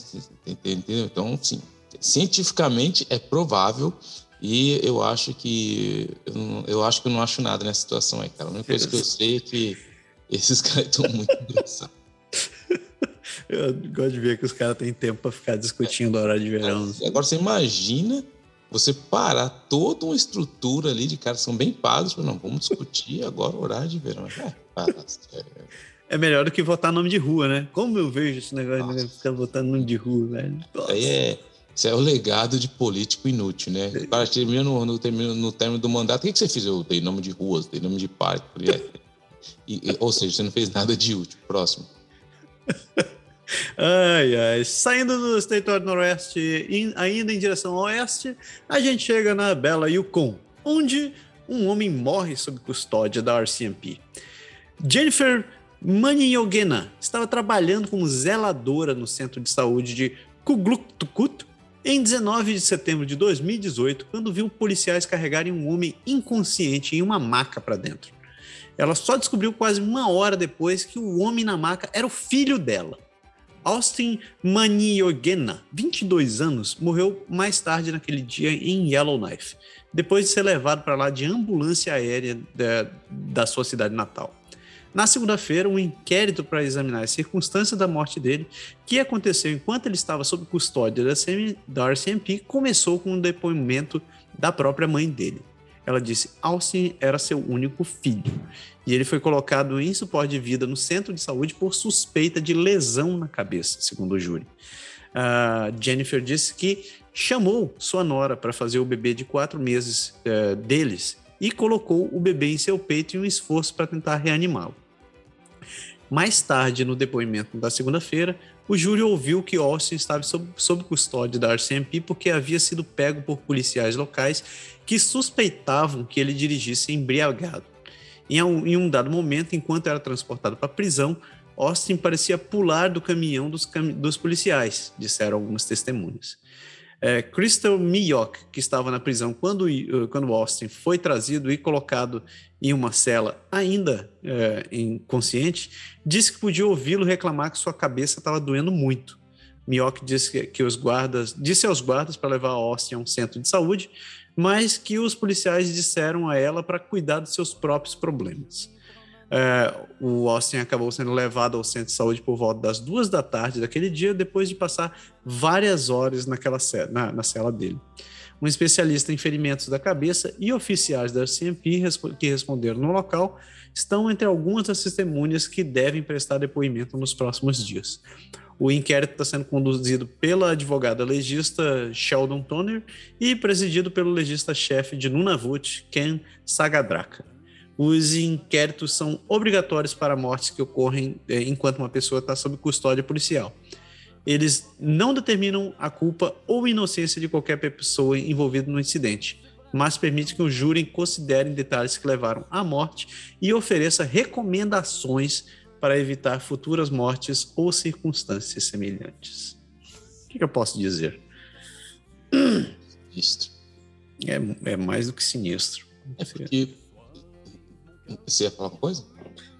entendeu? Então, sim, cientificamente é provável e eu acho que eu, não, eu acho que eu não acho nada nessa situação aí, cara. A única coisa que eu sei é que esses caras estão muito engraçados. Eu gosto de ver que os caras têm tempo para ficar discutindo a hora de verão. Agora você imagina você parar toda uma estrutura ali de caras que são bem pagos, não, vamos discutir agora o horário de verão. É, é... é melhor do que votar nome de rua, né? Como eu vejo esse negócio de ficar votando nome de rua, velho. Aí é, isso é o legado de político inútil, né? Para terminar no, no, no, término do mandato, o que, que você fez? Eu dei nome de ruas, dei nome de parque. E, ou seja, você não fez nada de útil. Próximo. Ai, ai. Saindo do território noroeste, in, ainda em direção ao oeste, a gente chega na bela Yukon, onde um homem morre sob custódia da RCMP. Jennifer Maniogena estava trabalhando como zeladora no centro de saúde de Kugluktukut em 19 de setembro de 2018, quando viu policiais carregarem um homem inconsciente em uma maca para dentro. Ela só descobriu quase uma hora depois que o homem na maca era o filho dela. Austin Maniogena, 22 anos, morreu mais tarde naquele dia em Yellowknife, depois de ser levado para lá de ambulância aérea da, da sua cidade natal. Na segunda-feira, um inquérito para examinar as circunstâncias da morte dele, que aconteceu enquanto ele estava sob custódia da, CM, da RCMP, começou com um depoimento da própria mãe dele. Ela disse: Austin era seu único filho e ele foi colocado em suporte de vida no centro de saúde por suspeita de lesão na cabeça, segundo o júri. Jennifer disse que chamou sua nora para fazer o bebê de quatro meses uh, deles e colocou o bebê em seu peito em um esforço para tentar reanimá-lo. Mais tarde, no depoimento da segunda-feira, o júri ouviu que Austin estava sob, sob custódia da RCMP porque havia sido pego por policiais locais que suspeitavam que ele dirigisse embriagado. Em um, em um dado momento, enquanto era transportado para a prisão, Austin parecia pular do caminhão dos, cam dos policiais, disseram algumas testemunhas. É, Crystal Miyok, que estava na prisão quando, quando Austin foi trazido e colocado em uma cela ainda é, inconsciente, disse que podia ouvi-lo reclamar que sua cabeça estava doendo muito. Miyok disse que, que, os guardas disse aos guardas para levar Austin a um centro de saúde, mas que os policiais disseram a ela para cuidar dos seus próprios problemas. É, o Austin acabou sendo levado ao centro de saúde por volta das duas da tarde daquele dia, depois de passar várias horas naquela na, na cela dele. Um especialista em ferimentos da cabeça e oficiais da CMP que responderam no local estão entre algumas das testemunhas que devem prestar depoimento nos próximos dias. O inquérito está sendo conduzido pela advogada legista Sheldon Toner e presidido pelo legista-chefe de Nunavut, Ken Sagadraka. Os inquéritos são obrigatórios para mortes que ocorrem é, enquanto uma pessoa está sob custódia policial. Eles não determinam a culpa ou inocência de qualquer pessoa envolvida no incidente, mas permitem que o júri considere detalhes que levaram à morte e ofereça recomendações para evitar futuras mortes ou circunstâncias semelhantes. O que, que eu posso dizer? Sinistro. É, é mais do que sinistro. É porque você ia falar uma coisa?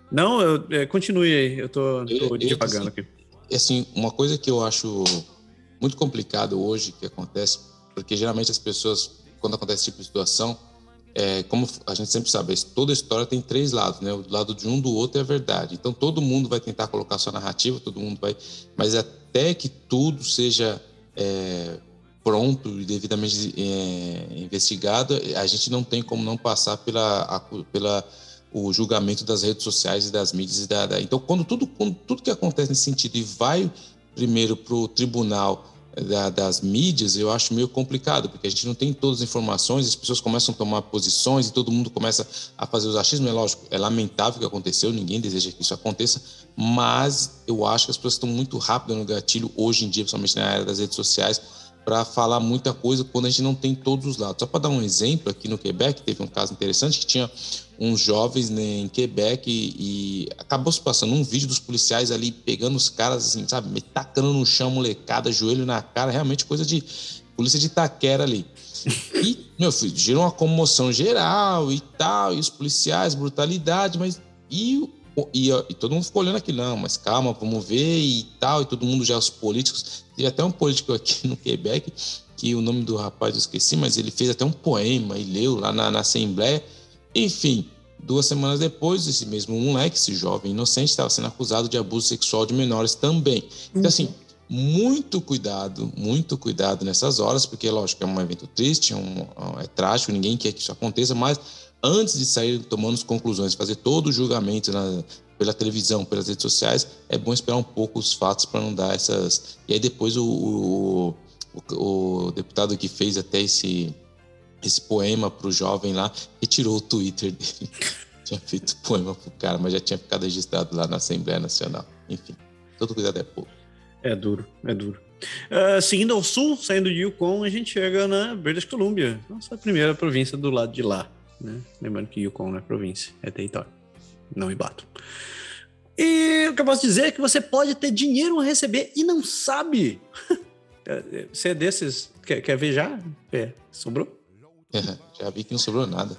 Não, eu, é, continue aí, eu tô, tô devagando assim, aqui. Assim, uma coisa que eu acho muito complicado hoje que acontece, porque geralmente as pessoas, quando acontece esse tipo de situação, é, como a gente sempre sabe, toda história tem três lados, né? O lado de um do outro é a verdade. Então todo mundo vai tentar colocar sua narrativa, todo mundo vai, mas até que tudo seja é, pronto e devidamente é, investigado, a gente não tem como não passar pela, a, pela o julgamento das redes sociais e das mídias. E da, da, então, quando tudo, quando tudo que acontece nesse sentido e vai primeiro para o tribunal da, das mídias, eu acho meio complicado, porque a gente não tem todas as informações, as pessoas começam a tomar posições e todo mundo começa a fazer os achismos. É lógico, é lamentável o que aconteceu, ninguém deseja que isso aconteça, mas eu acho que as pessoas estão muito rápidas no gatilho hoje em dia, principalmente na área das redes sociais, para falar muita coisa quando a gente não tem todos os lados. Só para dar um exemplo, aqui no Quebec teve um caso interessante que tinha uns jovens né, em Quebec e, e, acabou se passando um vídeo dos policiais ali pegando os caras assim, sabe, me tacando no chão, molecada, joelho na cara, realmente coisa de polícia de taquera ali. E, meu filho, gerou uma comoção geral e tal, e os policiais, brutalidade, mas e e, e, todo mundo ficou olhando aquilo, não, mas calma, vamos ver e tal, e todo mundo já, os políticos. Tem até um político aqui no Quebec, que o nome do rapaz eu esqueci, mas ele fez até um poema e leu lá na, na Assembleia. Enfim, duas semanas depois, esse mesmo moleque, esse jovem inocente, estava sendo acusado de abuso sexual de menores também. Então, assim, muito cuidado, muito cuidado nessas horas, porque, lógico, é um evento triste, é, um, é trágico, ninguém quer que isso aconteça, mas antes de sair tomando as conclusões, fazer todo o julgamento na, pela televisão, pelas redes sociais, é bom esperar um pouco os fatos para não dar essas. E aí depois o, o, o, o deputado que fez até esse, esse poema para o jovem lá retirou o Twitter dele. tinha feito poema pro cara, mas já tinha ficado registrado lá na Assembleia Nacional. Enfim, todo cuidado é pouco. É duro, é duro. Uh, seguindo ao sul, saindo de Yukon, a gente chega na British Columbia, nossa primeira província do lado de lá. Né? Lembrando que Yukon não é província, é território. Não me bato. E o que eu posso dizer é que você pode ter dinheiro a receber e não sabe. Você é desses. Quer, quer ver já? É, sobrou? Já vi que não sobrou nada.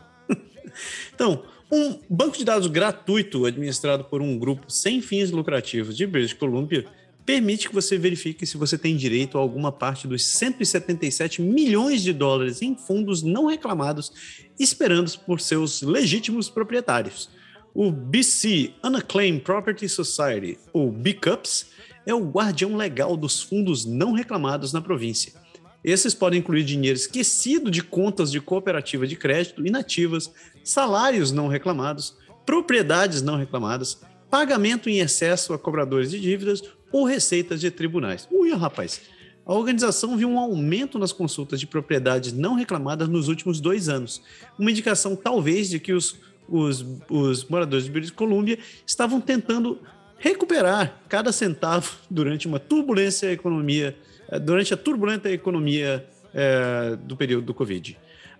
então, um banco de dados gratuito administrado por um grupo sem fins lucrativos de British Columbia permite que você verifique se você tem direito a alguma parte dos 177 milhões de dólares em fundos não reclamados esperando por seus legítimos proprietários. O BC Unclaimed Property Society, ou BCUPS, é o guardião legal dos fundos não reclamados na província. Esses podem incluir dinheiro esquecido de contas de cooperativa de crédito inativas, salários não reclamados, propriedades não reclamadas, pagamento em excesso a cobradores de dívidas ou receitas de tribunais. Ui, rapaz, a organização viu um aumento nas consultas de propriedades não reclamadas nos últimos dois anos, uma indicação talvez de que os, os, os moradores de British Columbia estavam tentando recuperar cada centavo durante uma turbulência economia, durante a turbulenta economia é, do período do Covid.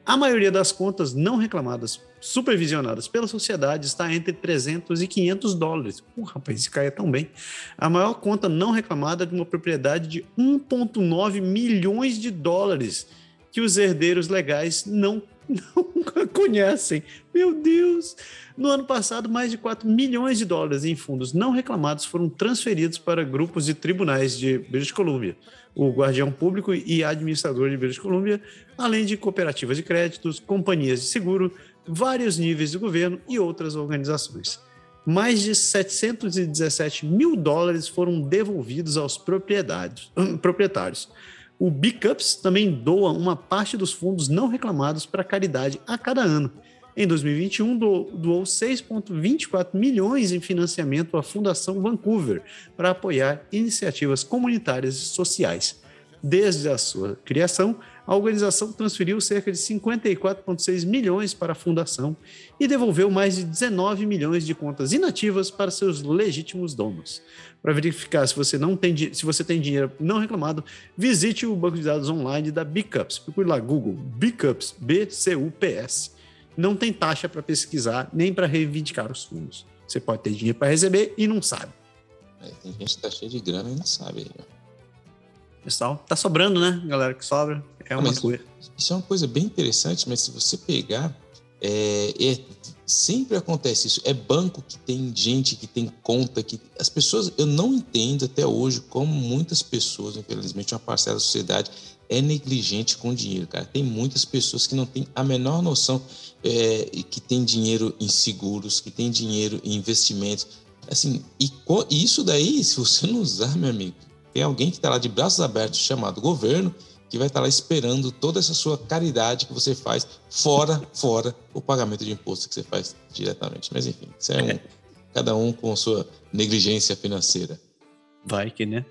A maioria das contas não reclamadas, supervisionadas pela sociedade, está entre 300 e 500 dólares. Uh, rapaz, isso cai tão bem. A maior conta não reclamada é de uma propriedade de 1,9 milhões de dólares, que os herdeiros legais não, não conhecem. Meu Deus! No ano passado, mais de 4 milhões de dólares em fundos não reclamados foram transferidos para grupos de tribunais de British Columbia o guardião público e administrador de British Columbia, além de cooperativas de créditos, companhias de seguro, vários níveis de governo e outras organizações. Mais de 717 mil dólares foram devolvidos aos proprietários. O Bicups também doa uma parte dos fundos não reclamados para caridade a cada ano, em 2021, doou 6,24 milhões em financiamento à Fundação Vancouver para apoiar iniciativas comunitárias e sociais. Desde a sua criação, a organização transferiu cerca de 54,6 milhões para a fundação e devolveu mais de 19 milhões de contas inativas para seus legítimos donos. Para verificar se você, não tem, se você tem dinheiro não reclamado, visite o banco de dados online da Bicups. Procure lá Google Bicups, B-C-U-P-S não tem taxa para pesquisar nem para reivindicar os fundos. Você pode ter dinheiro para receber e não sabe. É, tem gente que tá cheio de grana e não sabe. Pessoal, tá sobrando, né? Galera que sobra. É uma coisa. Isso é uma coisa bem interessante, mas se você pegar, é, é, sempre acontece isso. É banco que tem gente que tem conta que as pessoas. Eu não entendo até hoje como muitas pessoas, infelizmente, uma parcela da sociedade é negligente com dinheiro, cara. Tem muitas pessoas que não têm a menor noção é, que tem dinheiro em seguros, que tem dinheiro em investimentos. Assim, e isso daí, se você não usar, meu amigo, tem alguém que está lá de braços abertos chamado governo que vai estar tá lá esperando toda essa sua caridade que você faz fora, fora o pagamento de imposto que você faz diretamente. Mas enfim, isso é, um, é. cada um com sua negligência financeira. Vai que, né?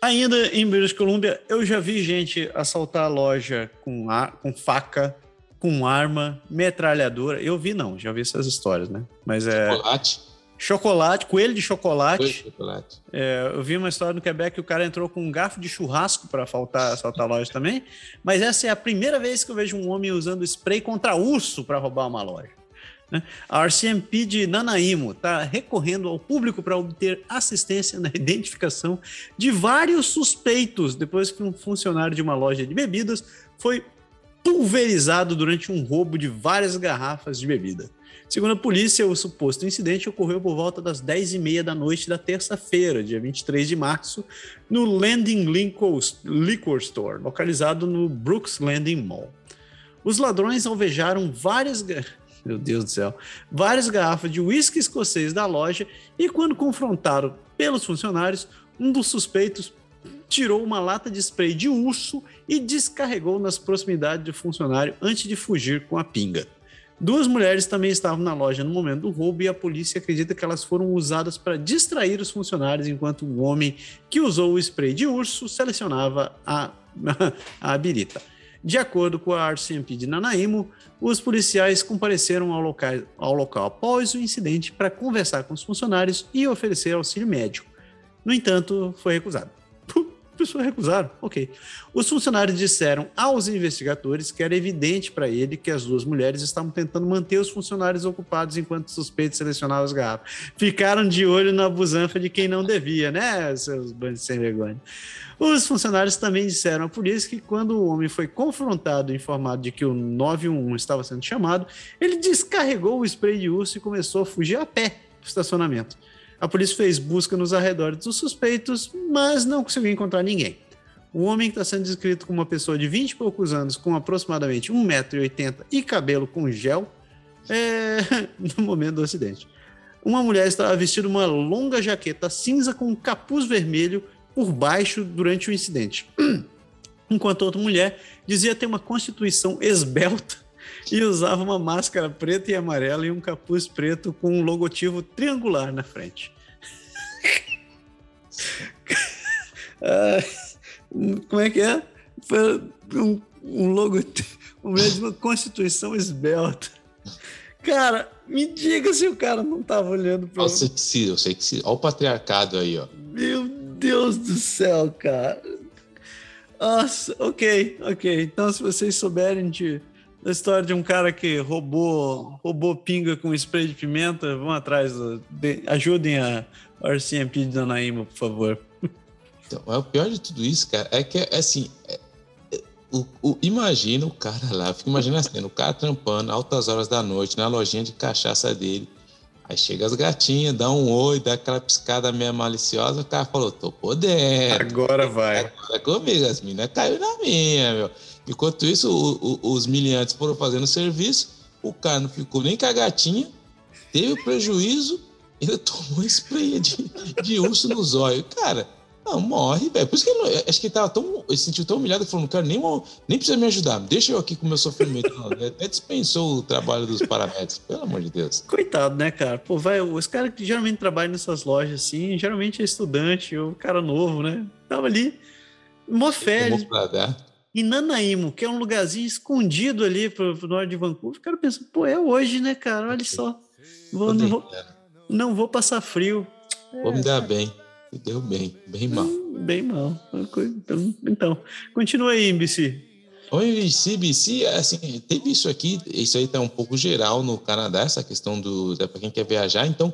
Ainda em British Columbia, eu já vi gente assaltar a loja com, ar, com faca, com arma, metralhadora. Eu vi não, já vi essas histórias, né? Mas é. Chocolate. Chocolate, coelho de chocolate. Coelho de chocolate. É, eu vi uma história no Quebec que o cara entrou com um garfo de churrasco para assaltar a loja também. Mas essa é a primeira vez que eu vejo um homem usando spray contra urso para roubar uma loja. Né? A RCMP de Nanaimo está recorrendo ao público para obter assistência na identificação de vários suspeitos depois que um funcionário de uma loja de bebidas foi pulverizado durante um roubo de várias garrafas de bebida. Segundo a polícia, o suposto incidente ocorreu por volta das 10h30 da noite da terça-feira, dia 23 de março, no Landing Liquor Store, localizado no Brooks Landing Mall. Os ladrões alvejaram várias. Meu Deus do céu! Várias garrafas de uísque escocês da loja e, quando confrontado pelos funcionários, um dos suspeitos tirou uma lata de spray de urso e descarregou nas proximidades do funcionário antes de fugir com a pinga. Duas mulheres também estavam na loja no momento do roubo e a polícia acredita que elas foram usadas para distrair os funcionários enquanto o homem que usou o spray de urso selecionava a, a birita. De acordo com a RCMP de Nanaimo, os policiais compareceram ao local, ao local após o incidente para conversar com os funcionários e oferecer auxílio médico. No entanto, foi recusado pessoas recusaram. Ok. Os funcionários disseram aos investigadores que era evidente para ele que as duas mulheres estavam tentando manter os funcionários ocupados enquanto suspeitos selecionavam as garrafas. Ficaram de olho na busanfa de quem não devia, né, seus bandos sem vergonha. Os funcionários também disseram à polícia que quando o homem foi confrontado e informado de que o 911 estava sendo chamado, ele descarregou o spray de urso e começou a fugir a pé do estacionamento. A polícia fez busca nos arredores dos suspeitos, mas não conseguiu encontrar ninguém. O homem que está sendo descrito como uma pessoa de 20 e poucos anos, com aproximadamente 1,80m e cabelo com gel, é... no momento do acidente. Uma mulher estava vestida uma longa jaqueta cinza com um capuz vermelho por baixo durante o incidente. Enquanto outra mulher dizia ter uma constituição esbelta e usava uma máscara preta e amarela e um capuz preto com um logotipo triangular na frente. ah, como é que é? Foi um, um logotipo, uma constituição esbelta. Cara, me diga se o cara não tava olhando para. Eu sei que sim, eu sei que sim. Olha o patriarcado aí, ó. Meu Deus do céu, cara. Nossa, ok, ok. Então, se vocês souberem de da história de um cara que roubou, roubou pinga com spray de pimenta. Vão atrás, de, ajudem a RCMP de Danaíma, por favor. Então, é o pior de tudo isso, cara, é que, é assim, é, é, o, o, imagina o cara lá, fica imaginando assim, o cara trampando altas horas da noite na lojinha de cachaça dele. Aí chega as gatinhas, dá um oi, dá aquela piscada meio maliciosa, o cara falou, tô podendo. Agora vai. Agora é comigo, as meninas caiu na minha, meu. Enquanto isso, o, o, os miliantes foram fazendo serviço, o cara não ficou nem com a gatinha, teve prejuízo, ele tomou spray de, de urso no zóio. Cara, não, morre, velho. Por isso que ele, acho que ele tava tão. Ele se sentiu tão humilhado que falou: não quero nem, nem precisa me ajudar, deixa eu aqui com o meu sofrimento. Não, até dispensou o trabalho dos paramédicos, pelo amor de Deus. Coitado, né, cara? Pô, vai, os caras que geralmente trabalham nessas lojas assim, geralmente é estudante ou cara novo, né? Tava ali, mó férias em Nanaimo, que é um lugarzinho escondido ali pro, pro norte de Vancouver, o cara pensa, pô, é hoje, né, cara? Olha só. Vou, não, vou, não vou passar frio. Vou me dar bem. Deu bem, bem mal. Hum, bem mal. Então, então continua aí, MBC. O MBC, BC, assim, teve isso aqui, isso aí tá um pouco geral no Canadá, essa questão do, para quem quer viajar. Então,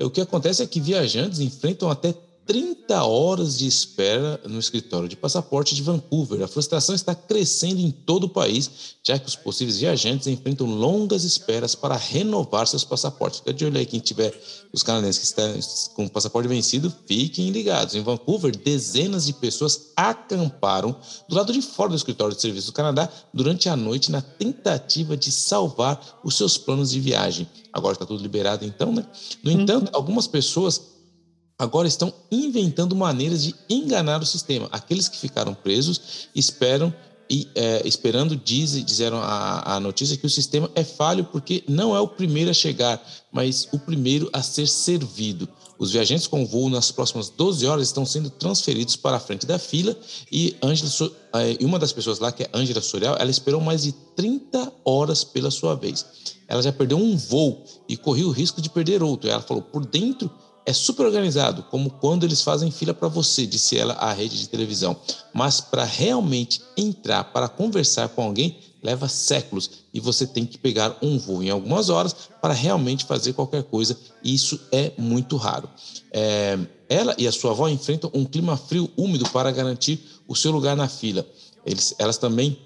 o que acontece é que viajantes enfrentam até 30 horas de espera no escritório de passaporte de Vancouver. A frustração está crescendo em todo o país, já que os possíveis viajantes enfrentam longas esperas para renovar seus passaportes. Fica de olho aí quem tiver os canadenses que estão com o passaporte vencido, fiquem ligados. Em Vancouver, dezenas de pessoas acamparam do lado de fora do escritório de serviço do Canadá durante a noite na tentativa de salvar os seus planos de viagem. Agora está tudo liberado então, né? No entanto, algumas pessoas agora estão inventando maneiras de enganar o sistema. Aqueles que ficaram presos esperam e é, esperando, diz, disseram a, a notícia que o sistema é falho porque não é o primeiro a chegar, mas o primeiro a ser servido. Os viajantes com voo nas próximas 12 horas estão sendo transferidos para a frente da fila e, Angela, e uma das pessoas lá, que é Ângela Sorial, ela esperou mais de 30 horas pela sua vez. Ela já perdeu um voo e correu o risco de perder outro. Ela falou, por dentro é super organizado, como quando eles fazem fila para você, disse ela à rede de televisão. Mas para realmente entrar para conversar com alguém, leva séculos e você tem que pegar um voo em algumas horas para realmente fazer qualquer coisa. E isso é muito raro. É, ela e a sua avó enfrentam um clima frio úmido para garantir o seu lugar na fila. Eles, elas também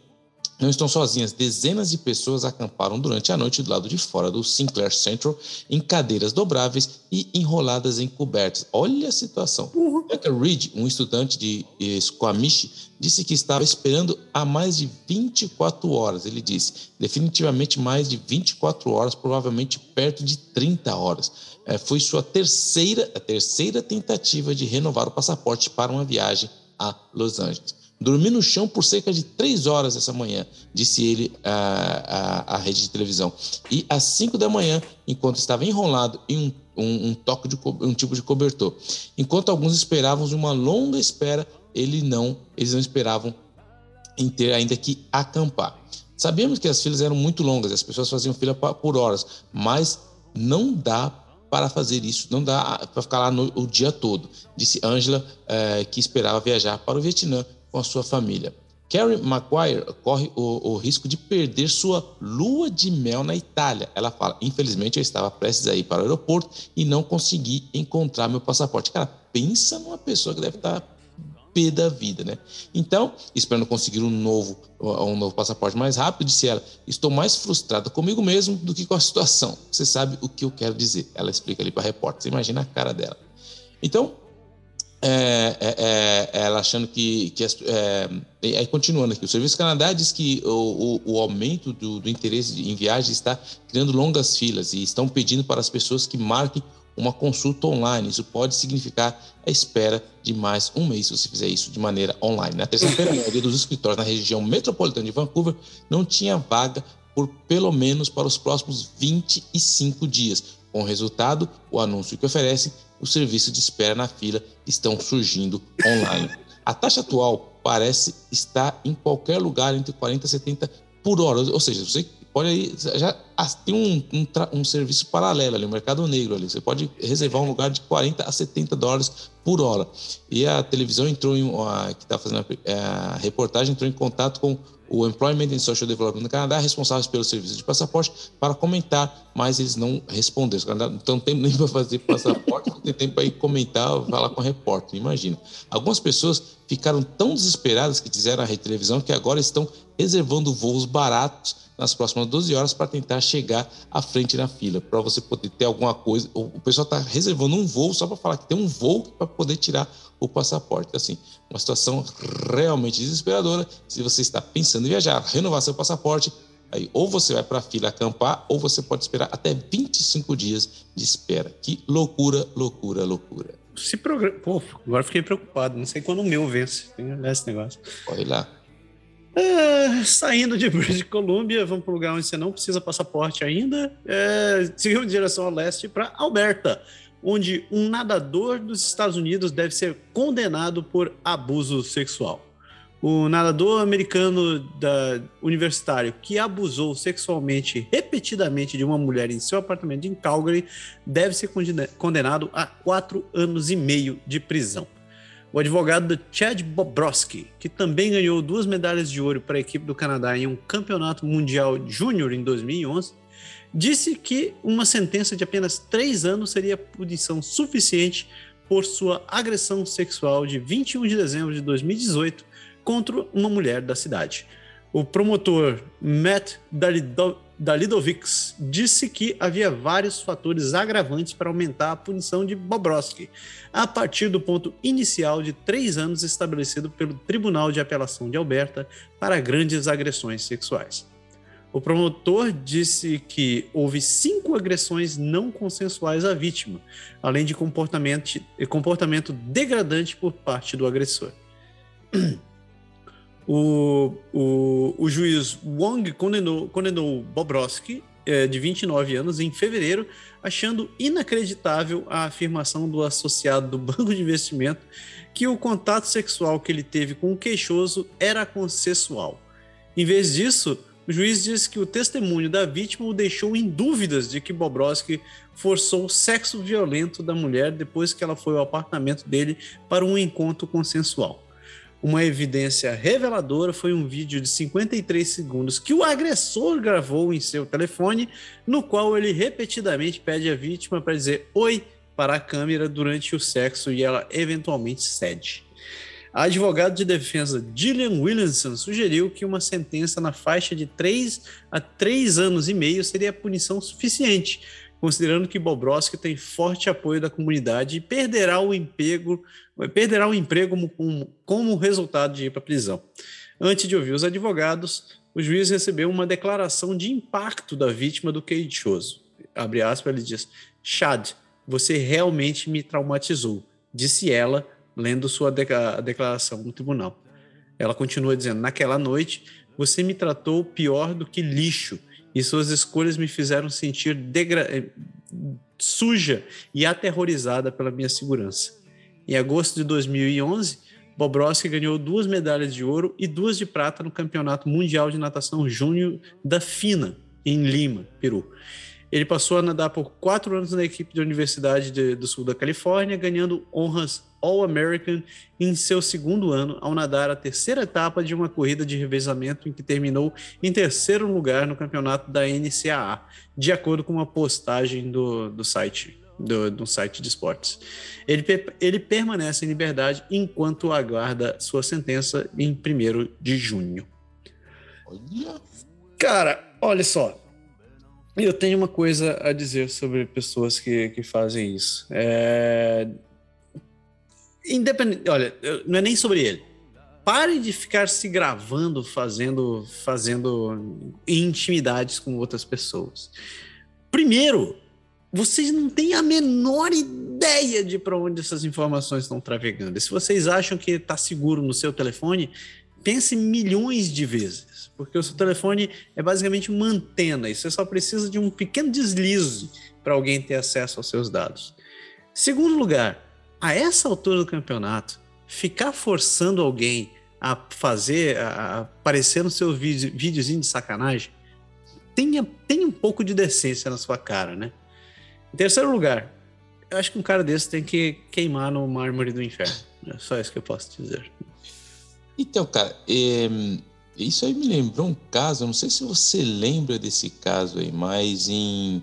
não estão sozinhas. Dezenas de pessoas acamparam durante a noite do lado de fora do Sinclair Central em cadeiras dobráveis e enroladas em cobertas. Olha a situação. Uhum. Reed, um estudante de Squamish, disse que estava esperando há mais de 24 horas. Ele disse, definitivamente mais de 24 horas, provavelmente perto de 30 horas. É, foi sua terceira, a terceira tentativa de renovar o passaporte para uma viagem a Los Angeles. Dormi no chão por cerca de três horas essa manhã, disse ele à, à, à rede de televisão. E às cinco da manhã, enquanto estava enrolado em um, um, um, toque de um tipo de cobertor. Enquanto alguns esperavam uma longa espera, ele não, eles não esperavam em ter ainda que acampar. Sabíamos que as filas eram muito longas, as pessoas faziam fila por horas, mas não dá para fazer isso, não dá para ficar lá no, o dia todo, disse Angela, eh, que esperava viajar para o Vietnã com a sua família. Carrie Maguire corre o, o, risco de perder sua lua de mel na Itália. Ela fala: infelizmente eu estava prestes a ir para o aeroporto e não consegui encontrar meu passaporte. Cara, pensa numa pessoa que deve estar pé da vida, né? Então, esperando conseguir um novo, um novo passaporte mais rápido, disse ela: estou mais frustrada comigo mesmo do que com a situação. Você sabe o que eu quero dizer? Ela explica ali para a repórter. Você imagina a cara dela. Então, é, é, é, ela achando que. que é, aí, continuando aqui, o Serviço Canadá diz que o, o, o aumento do, do, interesse em viagens está criando longas filas e estão pedindo para as pessoas que marquem uma consulta online. Isso pode significar a espera de mais um mês se você fizer isso de maneira online. Na terça-feira, a maioria dos escritórios na região metropolitana de Vancouver não tinha vaga por pelo menos para os próximos 25 dias. Com o resultado, o anúncio que oferece o serviço de espera na fila estão surgindo online. A taxa atual parece estar em qualquer lugar entre 40 e 70 por hora, ou seja, você pode aí, já tem um, um, um, serviço paralelo ali, um mercado negro ali, você pode reservar um lugar de 40 a 70 dólares por hora. E a televisão entrou em, a, que está fazendo a, a reportagem, entrou em contato com o Employment and Social Development do Canadá, responsáveis pelo serviço de passaporte, para comentar, mas eles não responderam. O Canadá não tem nem para fazer passaporte, não tem tempo para ir comentar, falar com o repórter, imagina. Algumas pessoas ficaram tão desesperadas que à rede televisão que agora estão reservando voos baratos nas próximas 12 horas para tentar chegar à frente na fila, para você poder ter alguma coisa. O pessoal está reservando um voo só para falar que tem um voo para poder tirar o passaporte. Assim, uma situação realmente desesperadora. Se você está pensando em viajar, renovar seu passaporte, aí ou você vai para a fila acampar, ou você pode esperar até 25 dias de espera. Que loucura, loucura, loucura. Se programa. Pô, agora fiquei preocupado. Não sei quando o meu vence. Tem que olhar esse negócio. Corre lá. É, saindo de British Columbia, vamos para um lugar onde você não precisa passaporte ainda. É, seguimos em direção ao leste para Alberta, onde um nadador dos Estados Unidos deve ser condenado por abuso sexual. O nadador americano da, universitário que abusou sexualmente repetidamente de uma mulher em seu apartamento em Calgary deve ser condenado a quatro anos e meio de prisão. O advogado Chad Bobrovsky, que também ganhou duas medalhas de ouro para a equipe do Canadá em um campeonato mundial júnior em 2011, disse que uma sentença de apenas três anos seria punição suficiente por sua agressão sexual de 21 de dezembro de 2018 contra uma mulher da cidade. O promotor Matt Dalido Dalidovics disse que havia vários fatores agravantes para aumentar a punição de Bobrovsky, a partir do ponto inicial de três anos estabelecido pelo Tribunal de Apelação de Alberta para grandes agressões sexuais. O promotor disse que houve cinco agressões não consensuais à vítima, além de comportamento, comportamento degradante por parte do agressor. O, o, o juiz Wong condenou, condenou Bobrovsky, é, de 29 anos, em fevereiro, achando inacreditável a afirmação do associado do banco de investimento que o contato sexual que ele teve com o queixoso era consensual. Em vez disso, o juiz disse que o testemunho da vítima o deixou em dúvidas de que Bobrovsky forçou o sexo violento da mulher depois que ela foi ao apartamento dele para um encontro consensual. Uma evidência reveladora foi um vídeo de 53 segundos que o agressor gravou em seu telefone, no qual ele repetidamente pede à vítima para dizer oi para a câmera durante o sexo e ela eventualmente cede. A advogada de defesa Gillian Williamson sugeriu que uma sentença na faixa de 3 a 3 anos e meio seria punição suficiente, considerando que Bobrovsky tem forte apoio da comunidade e perderá o emprego, perderá o emprego como, como resultado de ir para a prisão. Antes de ouvir os advogados, o juiz recebeu uma declaração de impacto da vítima do queixoso. Abre aspas, ele diz: Chad, você realmente me traumatizou, disse ela lendo sua declaração no tribunal. Ela continua dizendo: Naquela noite, você me tratou pior do que lixo e suas escolhas me fizeram sentir eh, suja e aterrorizada pela minha segurança. Em agosto de 2011, Bobrovski ganhou duas medalhas de ouro e duas de prata no Campeonato Mundial de Natação Júnior da FINA, em Lima, Peru. Ele passou a nadar por quatro anos na equipe da Universidade de, do Sul da Califórnia, ganhando honras All-American em seu segundo ano, ao nadar a terceira etapa de uma corrida de revezamento em que terminou em terceiro lugar no campeonato da NCAA, de acordo com uma postagem do, do site. Do, do site de esportes. Ele, ele permanece em liberdade enquanto aguarda sua sentença em 1 de junho. Cara, olha só, eu tenho uma coisa a dizer sobre pessoas que, que fazem isso. É... Independente, olha, não é nem sobre ele. Pare de ficar se gravando fazendo, fazendo intimidades com outras pessoas. Primeiro, vocês não têm a menor ideia de para onde essas informações estão travegando. E se vocês acham que está seguro no seu telefone, pense milhões de vezes porque o seu telefone é basicamente uma antena e você só precisa de um pequeno deslize para alguém ter acesso aos seus dados. Segundo lugar, a essa altura do campeonato, ficar forçando alguém a fazer, a aparecer no seu vídeo, videozinho de sacanagem, tenha, tenha um pouco de decência na sua cara, né? Em terceiro lugar, eu acho que um cara desse tem que queimar no mármore do inferno. É só isso que eu posso dizer. Então, cara, é, isso aí me lembrou um caso, não sei se você lembra desse caso aí, mas em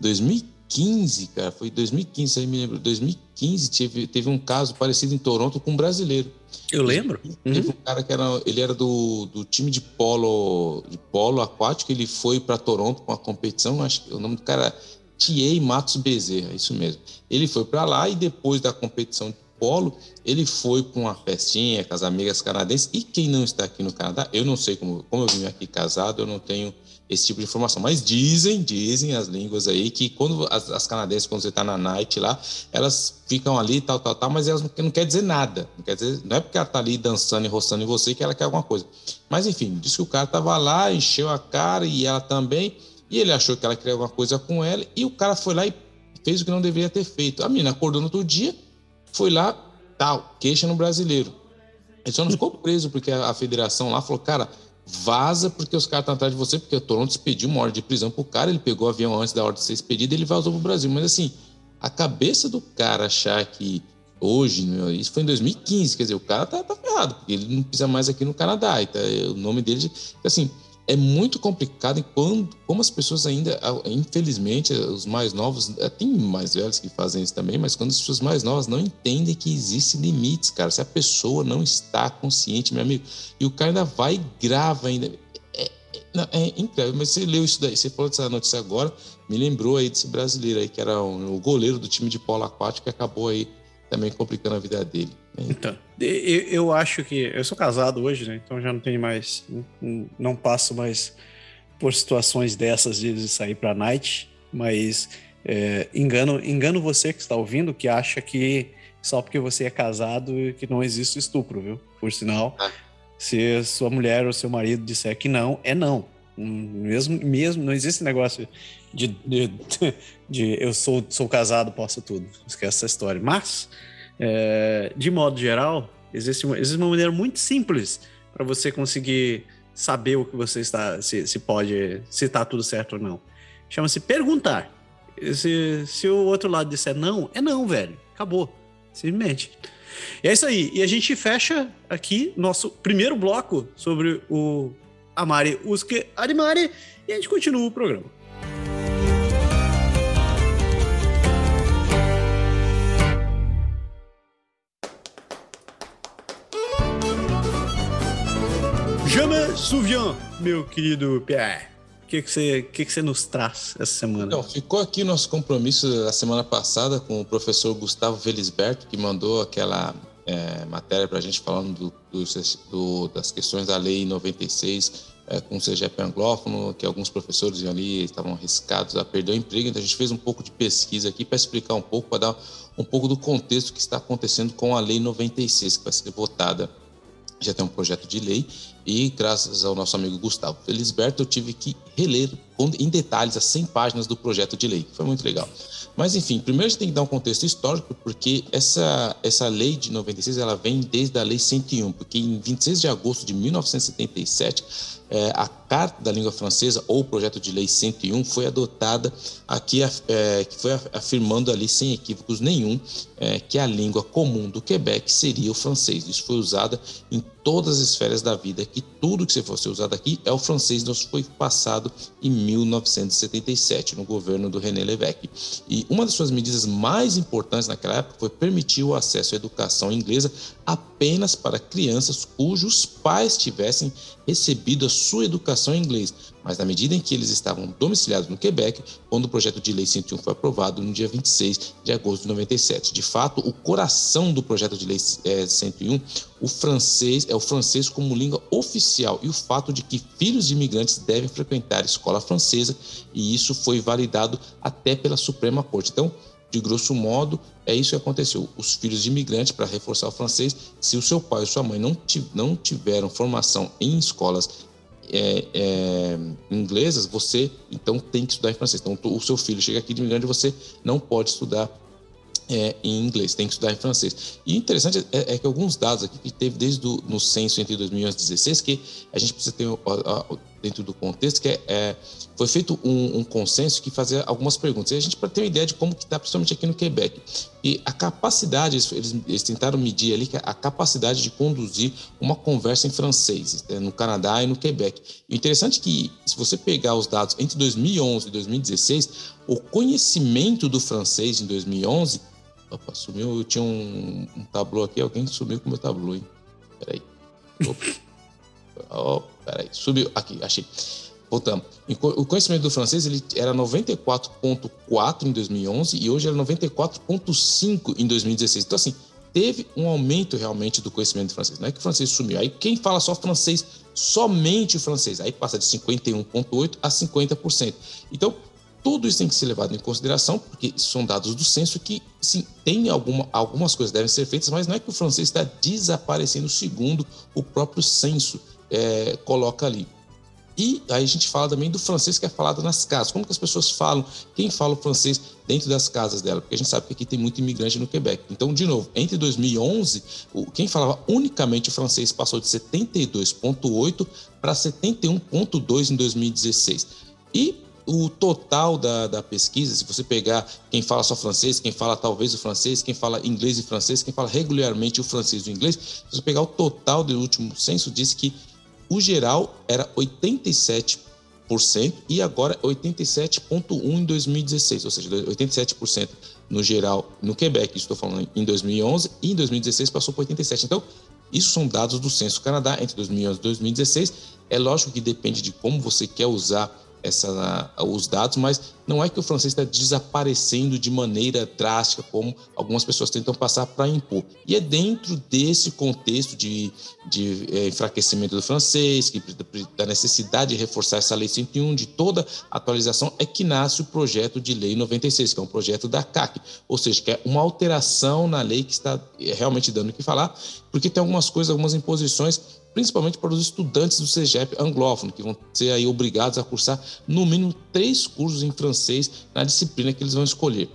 2015, cara, foi 2015, aí me lembro, 2015 teve, teve um caso parecido em Toronto com um brasileiro. Eu lembro. Teve uhum. um cara que era, ele era do, do time de polo, de polo aquático, ele foi para Toronto com a competição, acho que o nome do cara Tiei Matos Bezerra, isso mesmo. Ele foi para lá e depois da competição Polo, ele foi com uma festinha com as amigas canadenses. E quem não está aqui no Canadá, eu não sei como, como eu vim aqui casado, eu não tenho esse tipo de informação. Mas dizem, dizem as línguas aí que quando as, as canadenses, quando você está na night lá, elas ficam ali, tal, tal, tal, mas elas não, não quer dizer nada. Não quer dizer, não é porque ela está ali dançando e roçando em você que ela quer alguma coisa. Mas enfim, disse que o cara estava lá, encheu a cara e ela também. E ele achou que ela queria alguma coisa com ela. E o cara foi lá e fez o que não deveria ter feito. A menina acordou no outro dia foi lá, tal, queixa no brasileiro. Ele só não ficou preso porque a, a federação lá falou, cara, vaza porque os caras estão atrás de você, porque o Toronto expediu uma ordem de prisão pro cara, ele pegou o avião antes da ordem de ser expedida e ele vazou pro Brasil. Mas assim, a cabeça do cara achar que hoje, meu, isso foi em 2015, quer dizer, o cara tá, tá ferrado, porque ele não pisa mais aqui no Canadá, e tá, o nome dele, assim, é muito complicado e quando, como as pessoas ainda, infelizmente, os mais novos, eh, tem mais velhos que fazem isso também, mas quando as pessoas mais novas não entendem que existem limites, cara. Se a pessoa não está consciente, meu amigo, e o cara ainda vai e grava ainda. É, é, é incrível, mas você leu isso daí, você falou dessa notícia agora, me lembrou aí desse brasileiro aí, que era o goleiro do time de polo aquático que acabou aí também complicando a vida dele. Né? Então, eu, eu, acho que. Eu sou casado hoje, né? Então já não tenho mais. Não, não passo mais por situações dessas de sair para night, mas é, engano, engano você que está ouvindo que acha que só porque você é casado que não existe estupro, viu? Por sinal, ah. Se sua mulher ou seu marido disser que não, é não. Mesmo, mesmo não existe negócio de, de, de eu sou, sou casado, posso tudo. Esquece essa história. Mas, é, de modo geral, existe uma, existe uma maneira muito simples para você conseguir saber o que você está, se, se pode, se está tudo certo ou não. Chama-se perguntar. Se, se o outro lado disser não, é não, velho. Acabou. Simplesmente. E é isso aí. E a gente fecha aqui nosso primeiro bloco sobre o Amare Usque Arimare e a gente continua o programa. Me souviens, meu querido Pierre. O que, que, você, que, que você nos traz essa semana? Então, ficou aqui o nosso compromisso da semana passada com o professor Gustavo Felisberto, que mandou aquela é, matéria para a gente falando do, do, das questões da Lei 96 é, com o CGP anglófono, que alguns professores ali estavam arriscados a perder o emprego. Então, a gente fez um pouco de pesquisa aqui para explicar um pouco, para dar um pouco do contexto que está acontecendo com a Lei 96, que vai ser votada já tem um projeto de lei e graças ao nosso amigo Gustavo Felisberto eu tive que reler em detalhes as 100 páginas do projeto de lei. Foi muito legal. Mas enfim, primeiro a gente tem que dar um contexto histórico porque essa essa lei de 96 ela vem desde a lei 101, porque em 26 de agosto de 1977 é, a Carta da Língua Francesa, ou o projeto de lei 101, foi adotada aqui, é, que foi afirmando ali, sem equívocos nenhum, é, que a língua comum do Quebec seria o francês. Isso foi usado em todas as esferas da vida, que tudo que você fosse usado aqui é o francês. Isso foi passado em 1977, no governo do René Lévesque. E uma das suas medidas mais importantes naquela época foi permitir o acesso à educação inglesa apenas para crianças cujos pais tivessem recebido a sua educação em inglês, mas na medida em que eles estavam domiciliados no Quebec, quando o projeto de lei 101 foi aprovado no dia 26 de agosto de 97. De fato, o coração do projeto de lei é, 101, o francês é o francês como língua oficial e o fato de que filhos de imigrantes devem frequentar a escola francesa, e isso foi validado até pela Suprema Corte. Então, de grosso modo, é isso que aconteceu. Os filhos de imigrantes, para reforçar o francês, se o seu pai ou sua mãe não, não tiveram formação em escolas é, é, inglesas, você então tem que estudar em francês. Então, o seu filho chega aqui de imigrante, você não pode estudar é, em inglês, tem que estudar em francês. E interessante é, é que alguns dados aqui que teve desde o, no censo entre 2011 e 2016, que a gente precisa ter dentro do contexto, que é, é foi feito um, um, consenso que fazia algumas perguntas. E a gente para ter uma ideia de como que está, principalmente aqui no Quebec. E a capacidade, eles, eles, tentaram medir ali a capacidade de conduzir uma conversa em francês né, no Canadá e no Quebec. E o interessante é que, se você pegar os dados entre 2011 e 2016, o conhecimento do francês em 2011 Opa, sumiu. Eu tinha um, um tabu aqui, alguém sumiu com o meu tabu, hein? Peraí. Opa. oh, peraí. Subiu. Aqui, achei. Voltamos. O conhecimento do francês ele era 94,4 em 2011 e hoje era 94,5 em 2016. Então, assim, teve um aumento realmente do conhecimento do francês. Não é que o francês sumiu. Aí quem fala só francês, somente o francês, aí passa de 51,8% a 50%. Então, tudo isso tem que ser levado em consideração, porque são dados do censo que, sim, tem alguma, algumas coisas devem ser feitas, mas não é que o francês está desaparecendo segundo o próprio censo é, coloca ali. E aí a gente fala também do francês que é falado nas casas. Como que as pessoas falam? Quem fala o francês dentro das casas dela? Porque a gente sabe que aqui tem muito imigrante no Quebec. Então, de novo, entre 2011, quem falava unicamente francês passou de 72,8 para 71,2 em 2016. E o total da, da pesquisa, se você pegar quem fala só francês, quem fala talvez o francês, quem fala inglês e francês, quem fala regularmente o francês e o inglês, se você pegar o total do último censo, diz que o geral era 87% e agora 87,1% em 2016, ou seja, 87% no geral no Quebec, estou falando em 2011, e em 2016 passou para 87%. Então, isso são dados do Censo Canadá entre 2011 e 2016. É lógico que depende de como você quer usar essa, os dados, mas não é que o francês está desaparecendo de maneira drástica, como algumas pessoas tentam passar para impor. E é dentro desse contexto de, de é, enfraquecimento do francês, que, da necessidade de reforçar essa Lei 101, de toda atualização, é que nasce o projeto de Lei 96, que é um projeto da CAC, ou seja, que é uma alteração na lei que está é, realmente dando o que falar, porque tem algumas coisas, algumas imposições principalmente para os estudantes do CEGEP anglófono, que vão ser aí obrigados a cursar no mínimo três cursos em francês na disciplina que eles vão escolher.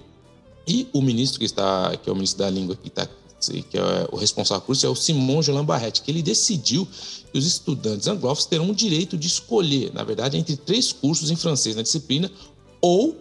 E o ministro que está, que é o ministro da língua que está que é o responsável por isso, é o Simon Jolan Barrett, que ele decidiu que os estudantes anglófonos terão o direito de escolher, na verdade, entre três cursos em francês na disciplina ou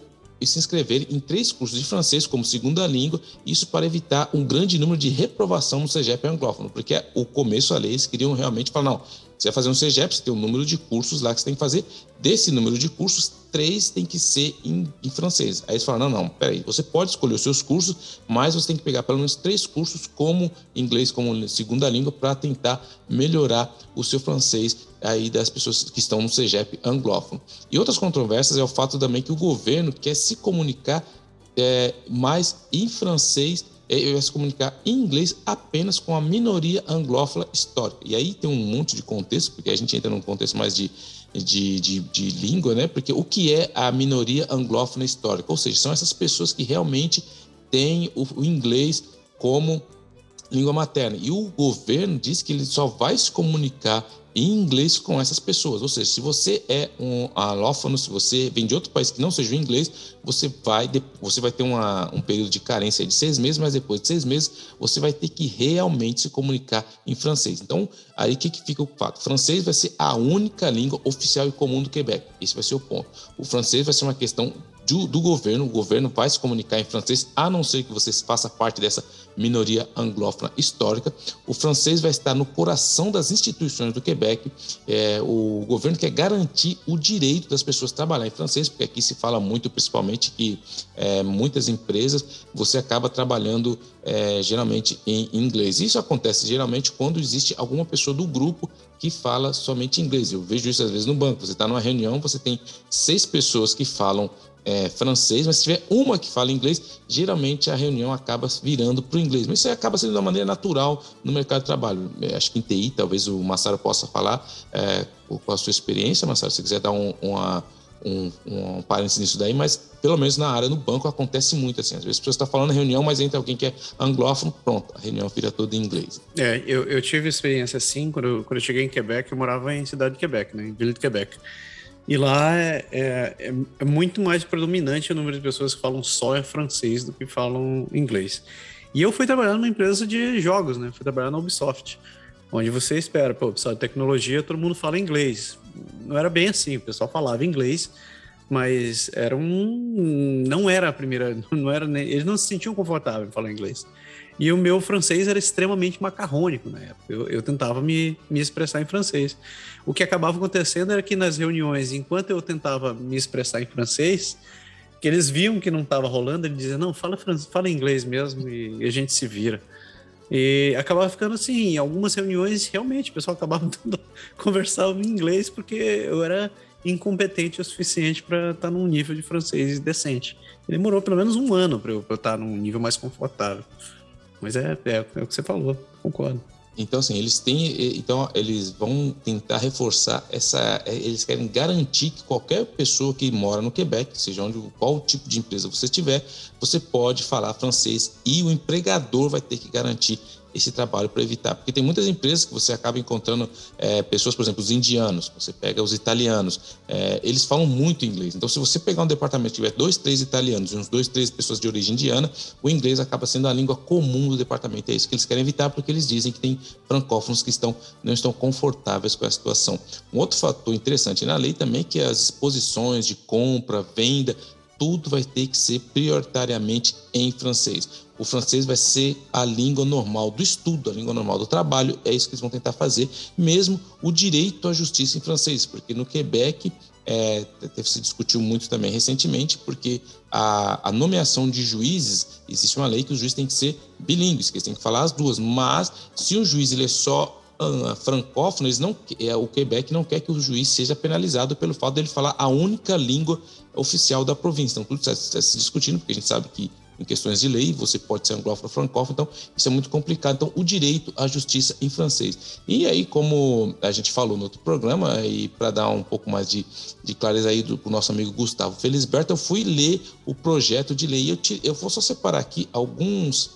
se inscrever em três cursos de francês como segunda língua, isso para evitar um grande número de reprovação no CEGEP anglófono, porque o começo a lei eles queriam realmente falar, não, você vai fazer um CEGEP, você tem um número de cursos lá que você tem que fazer. Desse número de cursos, três tem que ser em, em francês. Aí eles falam: não, não, peraí, você pode escolher os seus cursos, mas você tem que pegar pelo menos três cursos como inglês como segunda língua para tentar melhorar o seu francês aí das pessoas que estão no CEGEP anglófono. E outras controvérsias é o fato também que o governo quer se comunicar é, mais em francês ele vai se comunicar em inglês apenas com a minoria anglófona histórica. E aí tem um monte de contexto, porque a gente entra num contexto mais de, de, de, de língua, né? Porque o que é a minoria anglófona histórica? Ou seja, são essas pessoas que realmente têm o, o inglês como língua materna. E o governo diz que ele só vai se comunicar em inglês com essas pessoas. Ou seja, se você é um alófono, se você vem de outro país que não seja o inglês, você vai, você vai ter uma, um período de carência de seis meses, mas depois de seis meses você vai ter que realmente se comunicar em francês. Então, aí o que, que fica o fato? Francês vai ser a única língua oficial e comum do Quebec. Esse vai ser o ponto. O francês vai ser uma questão do, do, governo, o governo vai se comunicar em francês, a não ser que você faça parte dessa minoria anglófona histórica. O francês vai estar no coração das instituições do Quebec. É, o governo quer garantir o direito das pessoas trabalhar em francês, porque aqui se fala muito, principalmente, que é, muitas empresas você acaba trabalhando é, geralmente em inglês. Isso acontece geralmente quando existe alguma pessoa do grupo que fala somente inglês. Eu vejo isso às vezes no banco. Você está numa reunião, você tem seis pessoas que falam é, francês, mas se tiver uma que fala inglês, geralmente a reunião acaba virando para o inglês. Mas isso acaba sendo de uma maneira natural no mercado de trabalho. É, acho que em TI, talvez o Massaro possa falar é, com a sua experiência, Massaro, se quiser dar um, uma, um, um parênteses nisso daí, mas pelo menos na área, no banco, acontece muito assim. Às vezes a pessoa está falando reunião, mas entra alguém que é anglófono, pronto, a reunião vira toda em inglês. É, eu, eu tive experiência assim, quando quando eu cheguei em Quebec, eu morava em cidade de Quebec, né, em Ville de Quebec. E lá é, é, é, é, muito mais predominante o número de pessoas que falam só francês do que falam inglês. E eu fui trabalhar numa empresa de jogos, né? Fui trabalhar na Ubisoft, onde você espera, pô, pessoal de tecnologia, todo mundo fala inglês. Não era bem assim, o pessoal falava inglês, mas era um. Não era a primeira. Não era, eles não se sentiam confortáveis em falar inglês. E o meu francês era extremamente macarrônico na época. Eu, eu, tentava me, me expressar em francês. O que acabava acontecendo era que nas reuniões, enquanto eu tentava me expressar em francês, que eles viam que não estava rolando, eles diziam, não, fala, fala inglês mesmo e, a gente se vira. E acabava ficando assim, em algumas reuniões, realmente, o pessoal acabava tentando conversar em inglês porque eu era incompetente o suficiente para estar tá num nível de francês decente. Demorou pelo menos um ano para eu, eu estar tá num nível mais confortável. Mas é, é, é o que você falou, concordo. Então, assim, eles têm. Então, eles vão tentar reforçar essa. É, eles querem garantir que qualquer pessoa que mora no Quebec, seja onde qual tipo de empresa você tiver, você pode falar francês e o empregador vai ter que garantir esse trabalho para evitar. Porque tem muitas empresas que você acaba encontrando é, pessoas, por exemplo, os indianos, você pega os italianos, é, eles falam muito inglês. Então, se você pegar um departamento que tiver dois, três italianos e uns dois, três pessoas de origem indiana, o inglês acaba sendo a língua comum do departamento. É isso que eles querem evitar, porque eles dizem que tem francófonos que estão, não estão confortáveis com a situação. Um outro fator interessante na lei também é que as exposições de compra, venda, tudo vai ter que ser prioritariamente em francês. O francês vai ser a língua normal do estudo, a língua normal do trabalho. É isso que eles vão tentar fazer, mesmo o direito à justiça em francês, porque no Quebec é, se discutiu muito também recentemente, porque a, a, nomeação de juízes, existe uma lei que os juízes têm que ser bilíngues, que eles têm que falar as duas, mas se o juiz ele é só uh, francófono, eles não, é, o Quebec não quer que o juiz seja penalizado pelo fato dele falar a única língua oficial da província. Então, tudo está, está se discutindo, porque a gente sabe que em questões de lei, você pode ser anglófono francófono, então isso é muito complicado. Então, o direito à justiça em francês. E aí, como a gente falou no outro programa, e para dar um pouco mais de, de clareza aí do nosso amigo Gustavo Felisberto, eu fui ler o projeto de lei. Eu, te, eu vou só separar aqui alguns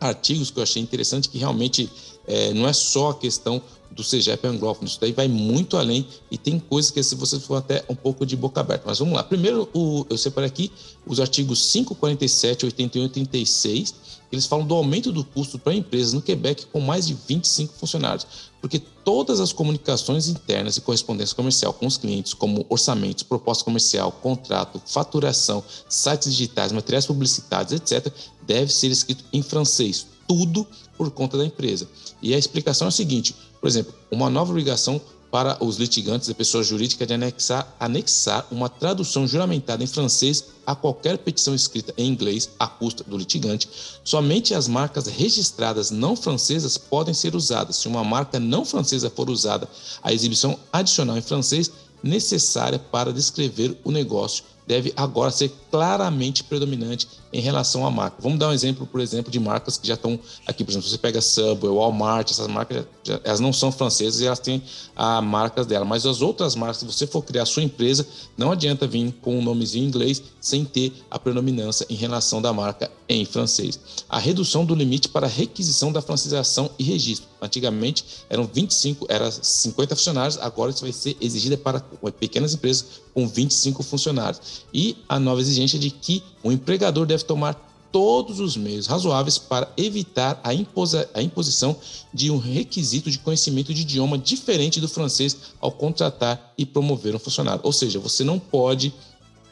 artigos que eu achei interessante, que realmente é, não é só a questão do CGEP anglófono. Isso daí vai muito além e tem coisas que se você for até um pouco de boca aberta. Mas vamos lá. Primeiro, o, eu separei aqui os artigos 5, 47, 81 e 36. Eles falam do aumento do custo para empresas no Quebec com mais de 25 funcionários, porque todas as comunicações internas e correspondência comercial com os clientes, como orçamentos, proposta comercial, contrato, faturação, sites digitais, materiais publicitários, etc., deve ser escrito em francês. Tudo por conta da empresa. E a explicação é a seguinte: por exemplo, uma nova obrigação para os litigantes e pessoa jurídica de anexar, anexar uma tradução juramentada em francês a qualquer petição escrita em inglês à custa do litigante. Somente as marcas registradas não francesas podem ser usadas. Se uma marca não francesa for usada, a exibição adicional em francês necessária para descrever o negócio deve agora ser claramente predominante em relação à marca. Vamos dar um exemplo, por exemplo, de marcas que já estão aqui. Por exemplo, você pega Subway, Walmart, essas marcas, já, elas não são francesas e elas têm a marcas dela. Mas as outras marcas, se você for criar a sua empresa, não adianta vir com um nomezinho em inglês sem ter a predominância em relação da marca em francês. A redução do limite para requisição da francização e registro. Antigamente eram 25, era 50 funcionários, agora isso vai ser exigida para pequenas empresas com 25 funcionários. E a nova exigência de que o empregador deve tomar todos os meios razoáveis para evitar a, imposa, a imposição de um requisito de conhecimento de idioma diferente do francês ao contratar e promover um funcionário. Ou seja, você não pode,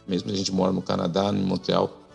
mesmo a gente mora no Canadá, em Montreal,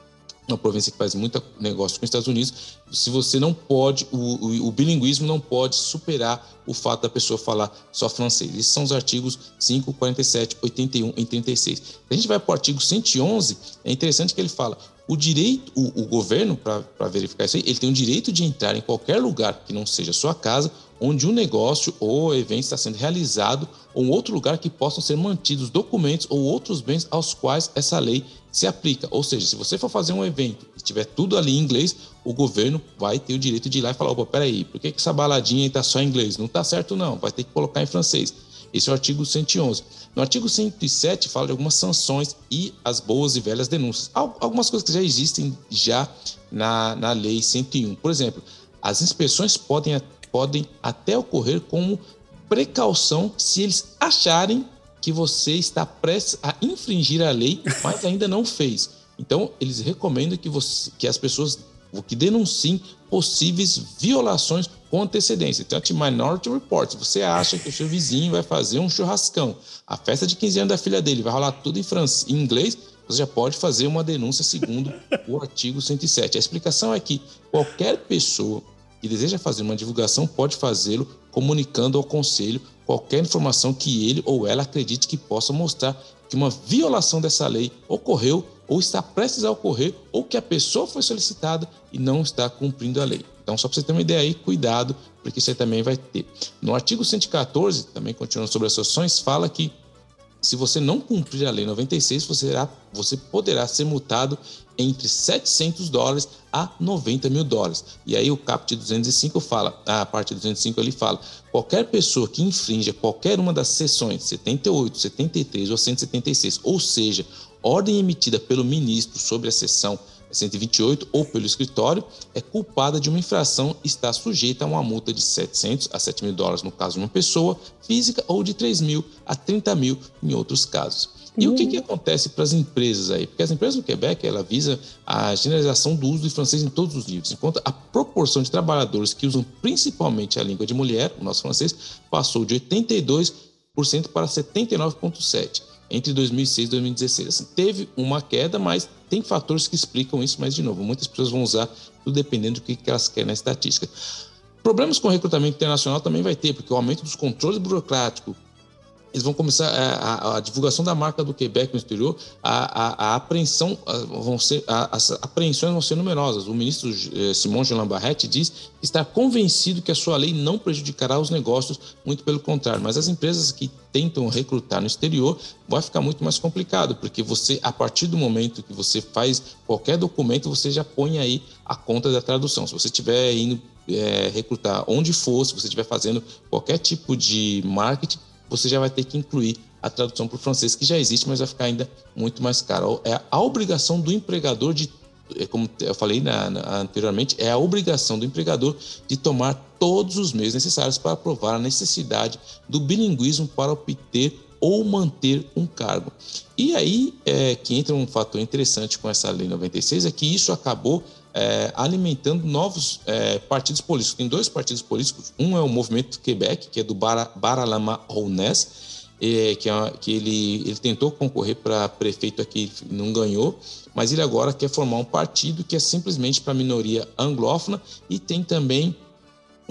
uma província que faz muito negócio com os Estados Unidos, se você não pode, o, o, o, bilinguismo não pode superar o fato da pessoa falar só francês. Esses são os artigos 5, 47, 81 e 36. A gente vai para o artigo 111, é interessante que ele fala, o direito, o, o governo, para verificar isso aí, ele tem o direito de entrar em qualquer lugar que não seja sua casa, onde um negócio ou evento está sendo realizado, ou outro lugar que possam ser mantidos documentos ou outros bens aos quais essa lei se aplica. Ou seja, se você for fazer um evento e tiver tudo ali em inglês, o governo vai ter o direito de ir lá e falar: opa, peraí, por que, essa baladinha está só em inglês? Não está certo, não, vai ter que colocar em francês. Esse é o artigo 111. No artigo 107 fala de algumas sanções e as boas e velhas denúncias. Algumas coisas que já existem já na, na lei 101. Por exemplo, as inspeções podem, podem até ocorrer como precaução se eles acharem que você está prestes a infringir a lei, mas ainda não fez. Então, eles recomendam que, você, que as pessoas que denunciem possíveis violações com antecedência. Então, a Minority Report, você acha que o seu vizinho vai fazer um churrascão, a festa de 15 anos da filha dele vai rolar tudo em, francês, em inglês, você já pode fazer uma denúncia segundo o artigo 107. A explicação é que qualquer pessoa que deseja fazer uma divulgação pode fazê-lo comunicando ao conselho qualquer informação que ele ou ela acredite que possa mostrar que uma violação dessa lei ocorreu ou está prestes a ocorrer ou que a pessoa foi solicitada e não está cumprindo a lei. Então, só para você ter uma ideia aí, cuidado, porque aí também vai ter. No artigo 114, também continuando sobre as sanções, fala que se você não cumprir a Lei 96, você, será, você poderá ser multado entre 700 dólares a 90 mil dólares. E aí o caput 205 fala, a parte 205 ele fala, qualquer pessoa que infrinja qualquer uma das seções 78, 73 ou 176, ou seja, ordem emitida pelo ministro sobre a sessão 128 ou pelo escritório, é culpada de uma infração e está sujeita a uma multa de 700 a 7 mil dólares no caso de uma pessoa física ou de 3 mil a 30 mil em outros casos. E uhum. o que, que acontece para as empresas aí? Porque as empresas do Quebec ela visa a generalização do uso do francês em todos os níveis, enquanto a proporção de trabalhadores que usam principalmente a língua de mulher, o nosso francês, passou de 82% para 79,7% entre 2006 e 2016. Assim, teve uma queda, mas tem fatores que explicam isso, mas, de novo, muitas pessoas vão usar tudo dependendo do que elas querem na estatística. Problemas com recrutamento internacional também vai ter, porque o aumento dos controles burocráticos, eles vão começar a, a, a, divulgação da marca do Quebec no exterior, a, a apreensão vão ser, as apreensões vão ser numerosas. O ministro eh, Simon Jean Barrette diz está convencido que a sua lei não prejudicará os negócios, muito pelo contrário. Mas as empresas que tentam recrutar no exterior vai ficar muito mais complicado, porque você, a partir do momento que você faz qualquer documento, você já põe aí a conta da tradução. Se você estiver indo é, recrutar onde for, se você estiver fazendo qualquer tipo de marketing, você já vai ter que incluir a tradução para o francês, que já existe, mas vai ficar ainda muito mais caro. É a obrigação do empregador de, é como eu falei na, na, anteriormente, é a obrigação do empregador de tomar todos os meios necessários para provar a necessidade do bilinguismo para obter ou manter um cargo. E aí é, que entra um fator interessante com essa lei 96 é que isso acabou é, alimentando novos é, partidos políticos. Tem dois partidos políticos. Um é o Movimento Quebec, que é do Baralama Rounès, é, que, que ele, ele tentou concorrer para prefeito aqui, não ganhou, mas ele agora quer formar um partido que é simplesmente para a minoria anglófona e tem também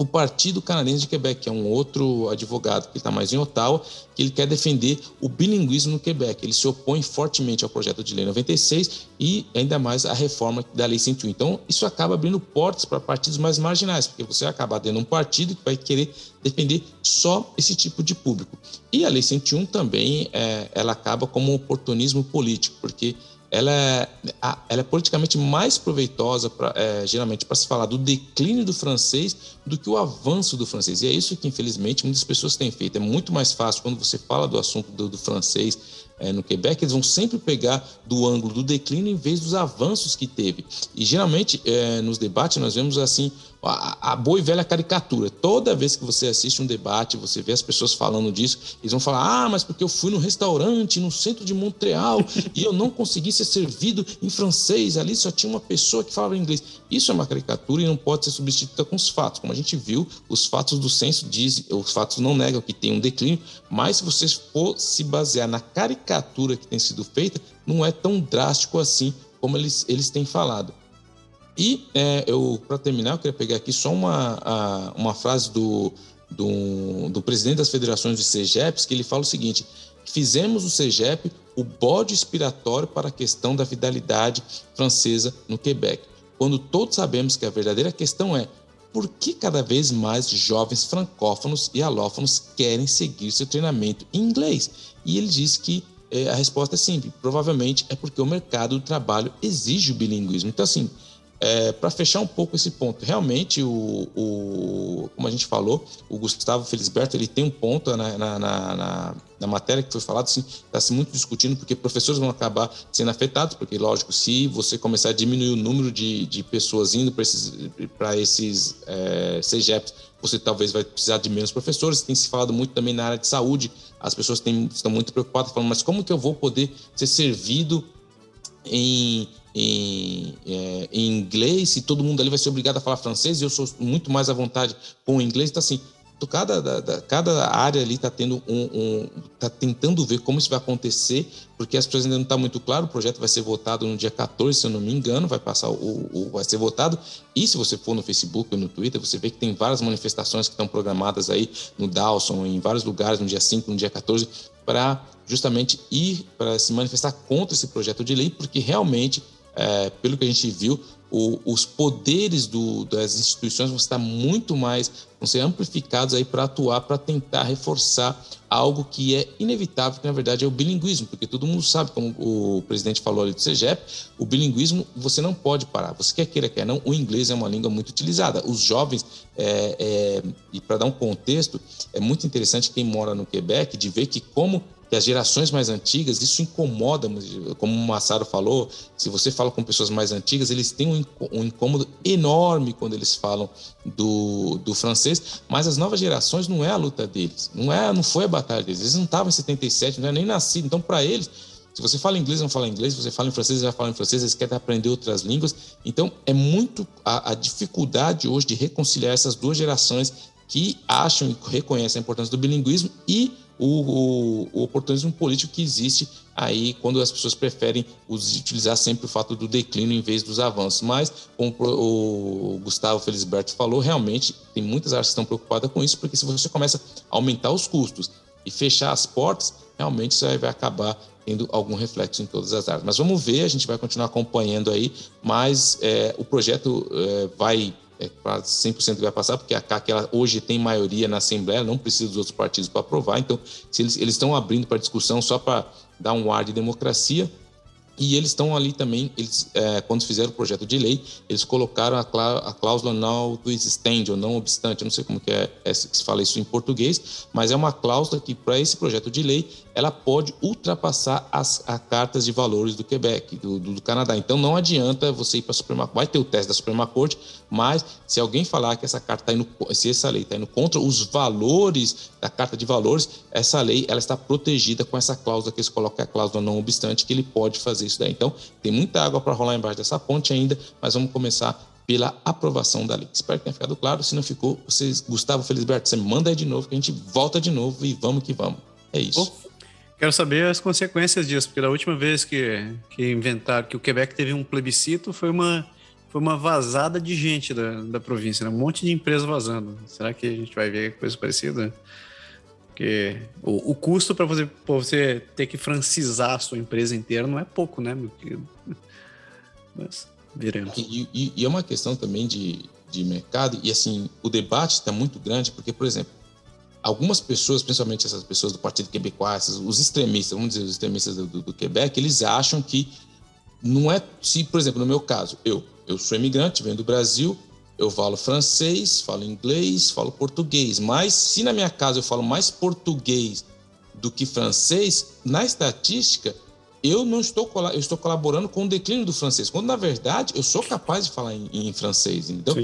o Partido Canadense de Quebec, que é um outro advogado que está mais em Ottawa, que ele quer defender o bilinguismo no Quebec. Ele se opõe fortemente ao projeto de lei 96 e ainda mais à reforma da lei 101. Então, isso acaba abrindo portas para partidos mais marginais, porque você acaba tendo um partido que vai querer defender só esse tipo de público. E a lei 101 também, é, ela acaba como um oportunismo político, porque ela é, ela é politicamente mais proveitosa, pra, é, geralmente, para se falar do declínio do francês do que o avanço do francês. E é isso que, infelizmente, muitas pessoas têm feito. É muito mais fácil quando você fala do assunto do, do francês é, no Quebec, eles vão sempre pegar do ângulo do declínio em vez dos avanços que teve. E geralmente é, nos debates nós vemos assim a, a, boa e velha caricatura. Toda vez que você assiste um debate, você vê as pessoas falando disso, eles vão falar: ah, mas porque eu fui no restaurante no centro de Montreal e eu não consegui ser servido em francês, ali só tinha uma pessoa que falava inglês. Isso é uma caricatura e não pode ser substituída com os fatos. Como a gente viu, os fatos do censo dizem, os fatos não negam que tem um declínio, mas se você for se basear na caricatura que tem sido feita, não é tão drástico assim como eles, eles têm falado. E é, eu, para terminar, eu queria pegar aqui só uma, a, uma frase do, do, do, presidente das federações de CEGEPs, que ele fala o seguinte: fizemos o CEGEP o bode expiratório para a questão da fidelidade francesa no Quebec, quando todos sabemos que a verdadeira questão é por que cada vez mais jovens francófonos e alófonos querem seguir seu treinamento em inglês? E ele diz que é, a resposta é simples: provavelmente é porque o mercado do trabalho exige o bilinguismo. Então, assim, é, para fechar um pouco esse ponto, realmente, o, o, como a gente falou, o Gustavo Felisberto ele tem um ponto na, na, na, na matéria que foi falado, assim, está se muito discutindo, porque professores vão acabar sendo afetados, porque, lógico, se você começar a diminuir o número de, de pessoas indo para esses, esses é, CGEPs, você talvez vai precisar de menos professores. Tem se falado muito também na área de saúde, as pessoas têm, estão muito preocupadas, falando, mas como que eu vou poder ser servido em em, é, em, inglês e todo mundo ali vai ser obrigado a falar francês e eu sou muito mais à vontade com o inglês. Então, assim, cada, da, da, cada área ali está tendo um, um, tá tentando ver como isso vai acontecer, porque as pessoas ainda não está muito claro. O projeto vai ser votado no dia 14, se eu não me engano, vai passar o, o, vai ser votado. E se você for no Facebook ou no Twitter, você vê que tem várias manifestações que estão programadas aí no Dawson, em vários lugares, no dia 5, no dia 14, para justamente ir para se manifestar contra esse projeto de lei, porque realmente é, pelo que a gente viu, o, os poderes do, das instituições vão estar muito mais, vão ser amplificados aí para atuar, para tentar reforçar algo que é inevitável, que na verdade é o bilinguismo, porque todo mundo sabe, como o presidente falou ali do CEGEP, o bilinguismo você não pode parar, você quer queira, quer não, o inglês é uma língua muito utilizada. Os jovens, é, é, e para dar um contexto, é muito interessante quem mora no Quebec de ver que como que as gerações mais antigas, isso incomoda, como o Massaro falou, se você fala com pessoas mais antigas, eles têm um incômodo enorme quando eles falam do, do francês, mas as novas gerações não é a luta deles, não é, não foi a batalha deles, eles não estavam em 77, não é nem nascido, então para eles, se você fala inglês, não fala inglês, se você fala em francês, já fala em francês, eles querem aprender outras línguas, então é muito a, a dificuldade hoje de reconciliar essas duas gerações que acham e reconhecem a importância do bilinguismo e o, o, oportunismo político que existe aí quando as pessoas preferem utilizar sempre o fato do declínio em vez dos avanços. Mas, como o Gustavo Felisberto falou, realmente tem muitas áreas que estão preocupadas com isso, porque se você começa a aumentar os custos e fechar as portas, realmente isso vai acabar tendo algum reflexo em todas as áreas. Mas vamos ver, a gente vai continuar acompanhando aí, mas é, o projeto é, vai é, quase 100% que vai passar, porque a CAC ela, hoje tem maioria na Assembleia, não precisa dos outros partidos para aprovar. Então, se eles, estão abrindo para discussão só para dar um ar de democracia. E eles estão ali também, eles, é, quando fizeram o projeto de lei, eles colocaram a, clá, a cláusula notwithstanding, ou não obstante, eu não sei como que, é, é, que se fala isso em português, mas é uma cláusula que, para esse projeto de lei, ela pode ultrapassar as, as cartas de valores do Quebec, do, do, Canadá. Então não adianta você ir para a Suprema Corte, vai ter o teste da Suprema Corte, mas se alguém falar que essa carta está indo, se essa lei está indo contra os valores da carta de valores, essa lei ela está protegida com essa cláusula que eles colocam, a cláusula não obstante, que ele pode fazer isso daí. Então tem muita água para rolar embaixo dessa ponte ainda, mas vamos começar pela aprovação da lei. Espero que tenha ficado claro. Se não ficou, vocês, Gustavo Felisberto, você manda aí de novo, que a gente volta de novo e vamos que vamos. É isso. Quero saber as consequências disso, porque da última vez que, que inventaram que o Quebec teve um plebiscito foi uma, foi uma vazada de gente da, da província, né? um monte de empresas vazando. Será que a gente vai ver coisa parecida? Porque o, o custo para você, você ter que francizar a sua empresa inteira não é pouco, né? Mas veremos. E, e, e é uma questão também de, de mercado, e assim, o debate está muito grande, porque, por exemplo, algumas pessoas, principalmente essas pessoas do Partido Quebecois, os extremistas, vamos dizer, os extremistas do, do, do, Quebec, eles acham que não é, se, por exemplo, no meu caso, eu, eu sou imigrante, venho do Brasil, eu falo francês, falo inglês, falo português, mas se na minha casa eu falo mais português do que francês, na estatística, eu não estou, eu estou colaborando com o declínio do francês, quando na verdade eu sou capaz de falar em, em francês. Então,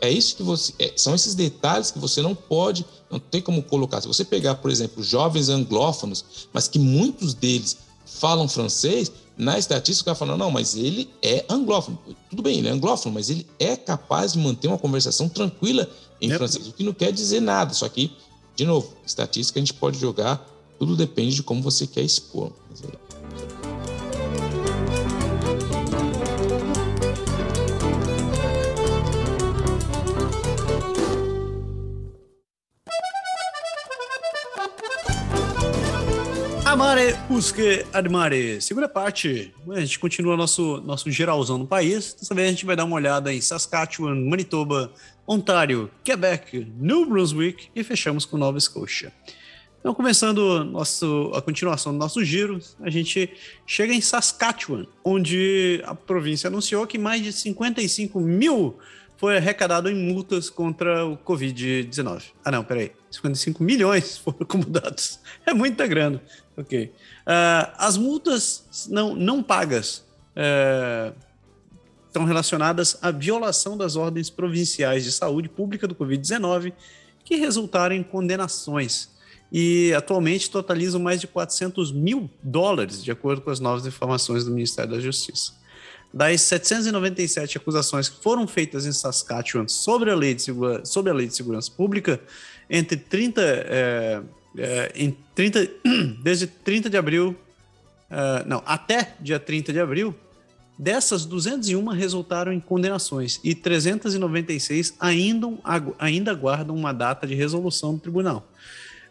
é isso que você. É, são esses detalhes que você não pode, não tem como colocar. Se você pegar, por exemplo, jovens anglófonos, mas que muitos deles falam francês, na estatística vai falando, não, mas ele é anglófono. Tudo bem, ele é anglófono, mas ele é capaz de manter uma conversação tranquila em é. francês, o que não quer dizer nada. Só que, de novo, estatística a gente pode jogar, tudo depende de como você quer expor. Mas é Amare, busque, admare. Segunda parte, a gente continua nosso, nosso geralzão no país. Dessa vez a gente vai dar uma olhada em Saskatchewan, Manitoba, Ontário, Quebec, New Brunswick e fechamos com Nova Scotia. Então, começando nosso, a continuação do nosso giro, a gente chega em Saskatchewan, onde a província anunciou que mais de 55 mil foi arrecadado em multas contra o Covid-19. Ah, não, peraí. 55 milhões foram acumulados. É muita grana. Ok. Uh, as multas não, não pagas uh, estão relacionadas à violação das ordens provinciais de saúde pública do Covid-19, que resultaram em condenações e atualmente totalizam mais de 400 mil dólares, de acordo com as novas informações do Ministério da Justiça. Das 797 acusações que foram feitas em Saskatchewan sobre a lei de, sobre a lei de segurança pública, entre 30 é, é, em 30, desde 30 de abril, uh, não, até dia 30 de abril, dessas 201 resultaram em condenações e 396 ainda, ainda aguardam uma data de resolução do tribunal.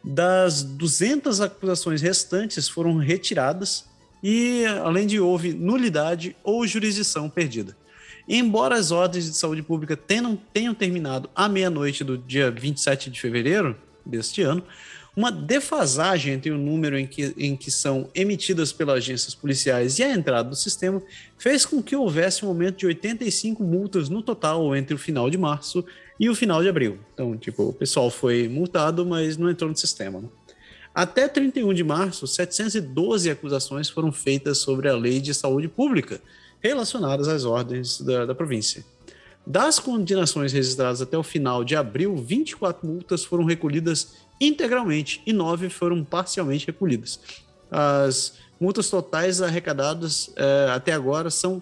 Das 200 acusações restantes foram retiradas e, além de houve nulidade ou jurisdição perdida. Embora as ordens de saúde pública tenham, tenham terminado à meia-noite do dia 27 de fevereiro deste ano, uma defasagem entre o número em que, em que são emitidas pelas agências policiais e a entrada do sistema fez com que houvesse um aumento de 85 multas no total entre o final de março e o final de abril. Então, tipo, o pessoal foi multado, mas não entrou no sistema. Né? Até 31 de março, 712 acusações foram feitas sobre a lei de saúde pública relacionadas às ordens da, da província. Das condenações registradas até o final de abril, 24 multas foram recolhidas integralmente e nove foram parcialmente recolhidas. As multas totais arrecadadas é, até agora são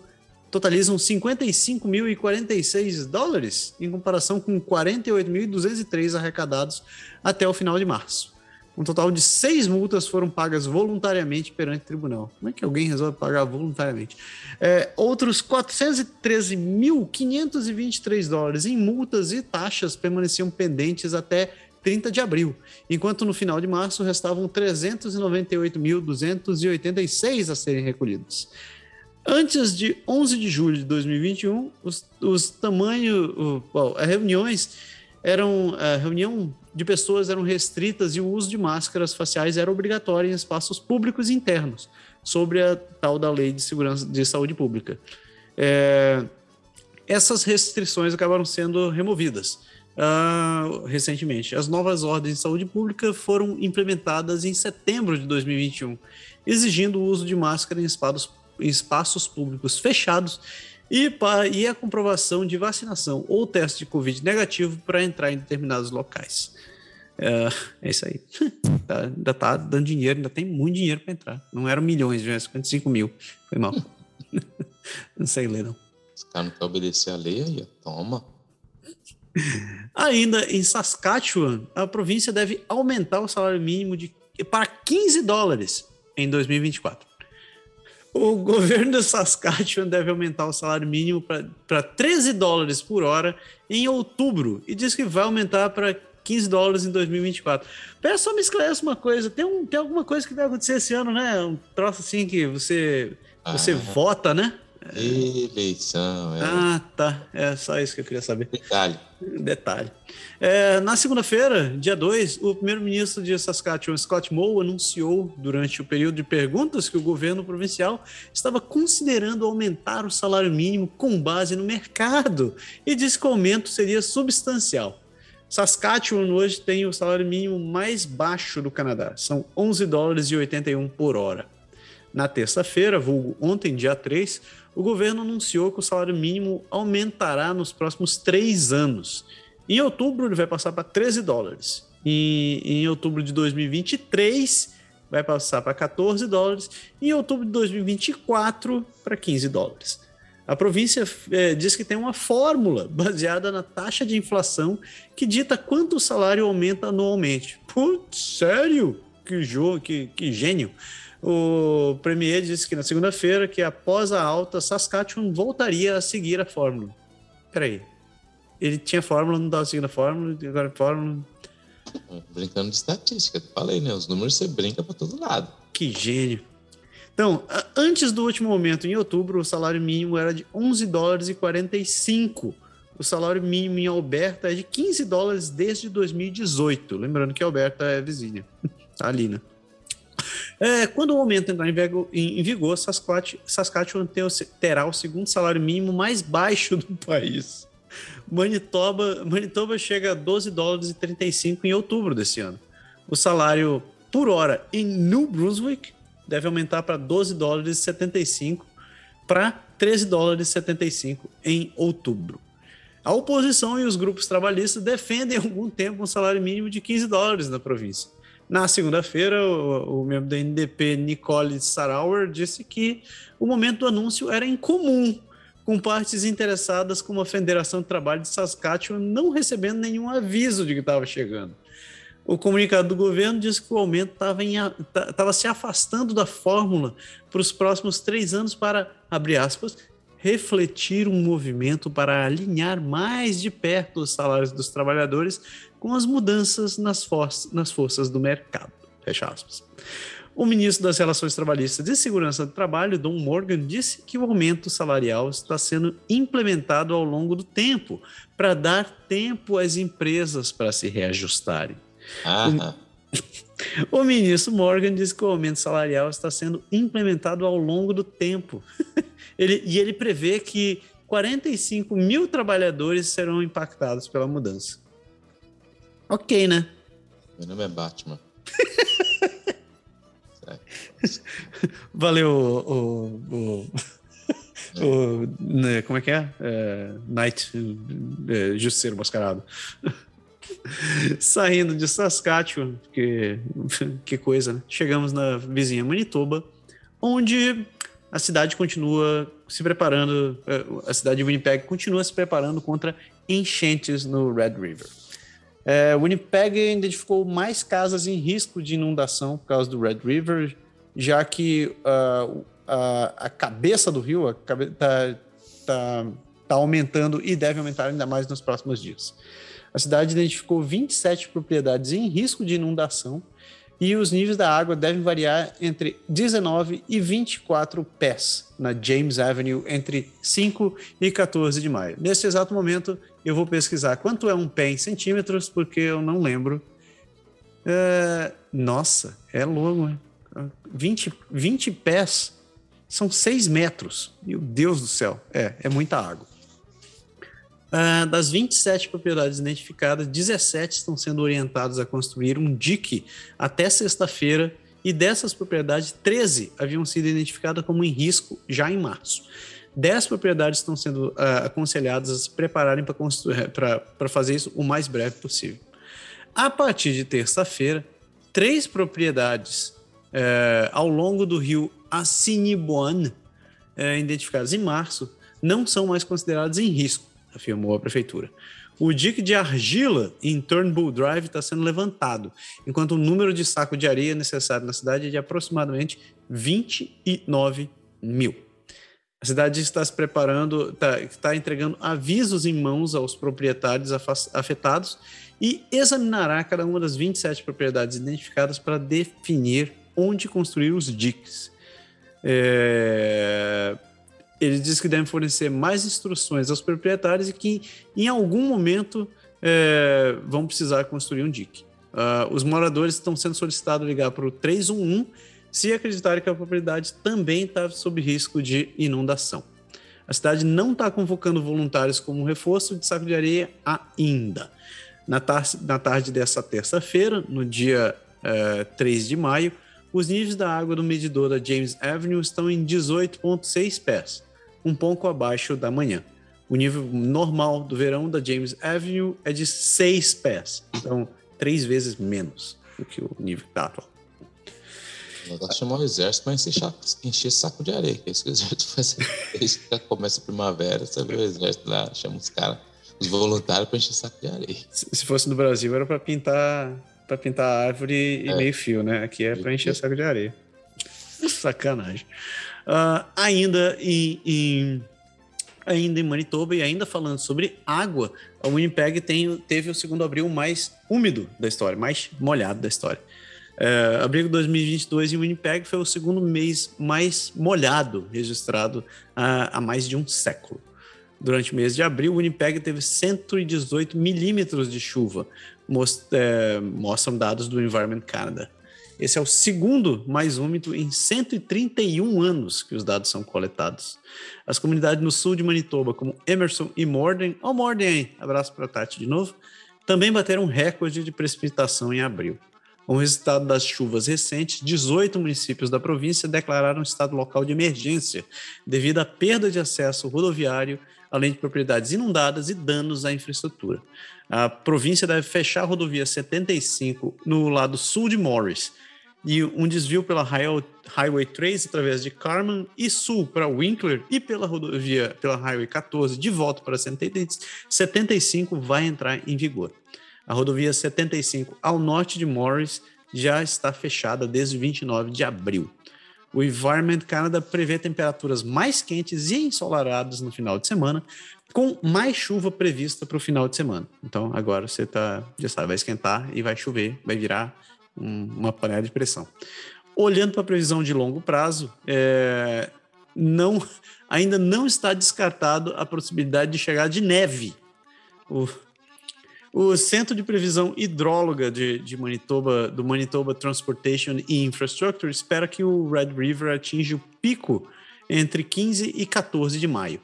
totalizam 55.046 dólares, em comparação com 48.203 arrecadados até o final de março. Um total de seis multas foram pagas voluntariamente perante o tribunal. Como é que alguém resolve pagar voluntariamente? É, outros 413.523 dólares em multas e taxas permaneciam pendentes até 30 de abril, enquanto no final de março restavam 398.286 a serem recolhidos. Antes de 11 de julho de 2021, os, os tamanhos, as reuniões eram, a reunião de pessoas eram restritas e o uso de máscaras faciais era obrigatório em espaços públicos internos, sobre a tal da Lei de Segurança de Saúde Pública. É, essas restrições acabaram sendo removidas. Uh, recentemente. As novas ordens de saúde pública foram implementadas em setembro de 2021, exigindo o uso de máscara em espaços, em espaços públicos fechados e, para, e a comprovação de vacinação ou teste de Covid negativo para entrar em determinados locais. É, é isso aí. tá, ainda tá dando dinheiro, ainda tem muito dinheiro para entrar. Não eram milhões, já 55 mil. Foi mal. não sei ler, não. Os caras não querem obedecer a lei aí, toma. Ainda em Saskatchewan, a província deve aumentar o salário mínimo de, para 15 dólares em 2024. O governo de Saskatchewan deve aumentar o salário mínimo para 13 dólares por hora em outubro e diz que vai aumentar para 15 dólares em 2024. Pera, só me esclarece uma coisa: tem, um, tem alguma coisa que vai acontecer esse ano, né? Um troço assim que você, você ah, vota, né? Eleição, é. Ah, tá. É só isso que eu queria saber. Detalhe. Detalhe. É, na segunda-feira, dia 2, o primeiro-ministro de Saskatchewan, Scott Moe, anunciou durante o período de perguntas que o governo provincial estava considerando aumentar o salário mínimo com base no mercado e disse que o aumento seria substancial. Saskatchewan hoje tem o salário mínimo mais baixo do Canadá, são 11 dólares e 81 por hora. Na terça-feira, vulgo ontem, dia 3, o governo anunciou que o salário mínimo aumentará nos próximos três anos. Em outubro, ele vai passar para 13 dólares. E em outubro de 2023, vai passar para 14 dólares. E em outubro de 2024, para 15 dólares. A província é, diz que tem uma fórmula baseada na taxa de inflação que dita quanto o salário aumenta anualmente. Putz, sério? Que, jogo, que, que gênio! O Premier disse que na segunda-feira que após a alta, Saskatchewan voltaria a seguir a fórmula. Peraí. Ele tinha fórmula, não estava seguindo a fórmula, agora a fórmula. Brincando de estatística, falei, né? Os números você brinca para todo lado. Que gênio. Então, antes do último momento, em outubro, o salário mínimo era de 11 dólares e 45. O salário mínimo em Alberta é de 15 dólares desde 2018. Lembrando que Alberta é vizinha. ali, né? É, quando o aumento entrar em vigor, Saskatchewan terá o segundo salário mínimo mais baixo do país. Manitoba, Manitoba chega a 12 dólares e 35 em outubro desse ano. O salário por hora em New Brunswick deve aumentar para 12 dólares e 75 para 13 dólares e 75 em outubro. A oposição e os grupos trabalhistas defendem há algum tempo um salário mínimo de 15 dólares na província. Na segunda-feira, o, o, membro da NDP, Nicole Sarauer, disse que o momento do anúncio era incomum, com partes interessadas como a Federação de Trabalho de Saskatchewan não recebendo nenhum aviso de que estava chegando. O comunicado do governo diz que o aumento estava se afastando da fórmula para os próximos três anos para, abre aspas, refletir um movimento para alinhar mais de perto os salários dos trabalhadores com as mudanças nas, for nas forças do mercado. Fecha aspas. O ministro das Relações Trabalhistas e Segurança do Trabalho, Don Morgan, disse que o aumento salarial está sendo implementado ao longo do tempo para dar tempo às empresas para se reajustarem. O, o ministro Morgan disse que o aumento salarial está sendo implementado ao longo do tempo. ele, e ele prevê que 45 mil trabalhadores serão impactados pela mudança. Ok, né? Meu nome é Batman. Valeu, o, o, o, o né, como é que é? é Night, é, Justiceiro Mascarado. Saindo de Saskatchewan, que, que coisa, né? Chegamos na vizinha Manitoba, onde a cidade continua se preparando, é, a cidade de Winnipeg continua se preparando contra enchentes no Red River. É, Winnipeg identificou mais casas em risco de inundação por causa do Red River, já que uh, a, a, cabeça do rio está tá, tá aumentando e deve aumentar ainda mais nos próximos dias. A cidade identificou 27 propriedades em risco de inundação e os níveis da água devem variar entre 19 e 24 pés na James Avenue entre 5 e 14 de maio. Nesse exato momento, eu vou pesquisar quanto é um pé em centímetros, porque eu não lembro. É... Nossa, é longo, 20, 20 pés são 6 metros. Meu Deus do céu. É, é muita água. Uh, das 27 propriedades identificadas, 17 estão sendo orientadas a construir um dique até sexta-feira, e dessas propriedades, 13 haviam sido identificadas como em risco já em março. 10 propriedades estão sendo uh, aconselhadas a se prepararem para fazer isso o mais breve possível. A partir de terça-feira, três propriedades uh, ao longo do rio Assiniboine, uh, identificadas em março, não são mais consideradas em risco afirmou a prefeitura. O dique de argila em Turnbull Drive está sendo levantado, enquanto o número de saco de areia necessário na cidade é de aproximadamente 29 mil. A cidade está se preparando, está, está entregando avisos em mãos aos proprietários afetados e examinará cada uma das 27 propriedades identificadas para definir onde construir os diques. É, ele diz que devem fornecer mais instruções aos proprietários e que em algum momento é, vão precisar construir um dique. Uh, os moradores estão sendo solicitados ligar para o 311 se acreditarem que a propriedade também está sob risco de inundação. A cidade não está convocando voluntários como reforço de saco de areia ainda. Na, tar na tarde dessa terça-feira, no dia é, 3 de maio, os níveis da água do medidor da James Avenue estão em 18,6 pés um pouco abaixo da manhã. O nível normal do verão da James Avenue é de 6 pés, então três vezes menos do que o nível da atual. Ela chamar o exército para encher, encher saco de areia, que é isso que o exército faz. Desde que começa a primavera, você vê o exército lá, chama os caras, os voluntários para encher saco de areia. Se, se fosse no Brasil, era para pintar para pintar árvore e é. meio fio, né? Aqui é para encher saco de areia. Sacanagem. Uh, ainda em, em, ainda em Manitoba e ainda falando sobre água, a Winnipeg tem, teve o segundo abril mais úmido da história, mais molhado da história. Uh, abril 2022 em Winnipeg foi o segundo mês mais molhado registrado há, há mais de um século. Durante o mês de abril, Winnipeg teve 118 milímetros de chuva, most, é, mostram dados do Environment Canada. Esse é o segundo mais úmido em 131 anos que os dados são coletados. As comunidades no sul de Manitoba, como Emerson e Morden, ó oh, Morden aí, abraço para Tati de novo, também bateram recorde de precipitação em abril. Com o resultado das chuvas recentes, 18 municípios da província declararam estado local de emergência devido à perda de acesso rodoviário, além de propriedades inundadas e danos à infraestrutura. A província deve fechar a rodovia 75 no lado sul de Morris, e um desvio pela Highway 3 através de Carman e sul para Winkler e pela rodovia pela Highway 14 de volta para 75 vai entrar em vigor. A rodovia 75 ao norte de Morris já está fechada desde 29 de abril. O Environment Canada prevê temperaturas mais quentes e ensolaradas no final de semana, com mais chuva prevista para o final de semana. Então agora você tá, já sabe, vai esquentar e vai chover, vai virar um, uma panela de pressão. Olhando para a previsão de longo prazo, é, não, ainda não está descartado a possibilidade de chegar de neve. O, o Centro de Previsão Hidróloga de, de, Manitoba, do Manitoba Transportation e Infrastructure, espera que o Red River atinja o pico entre 15 e 14 de maio.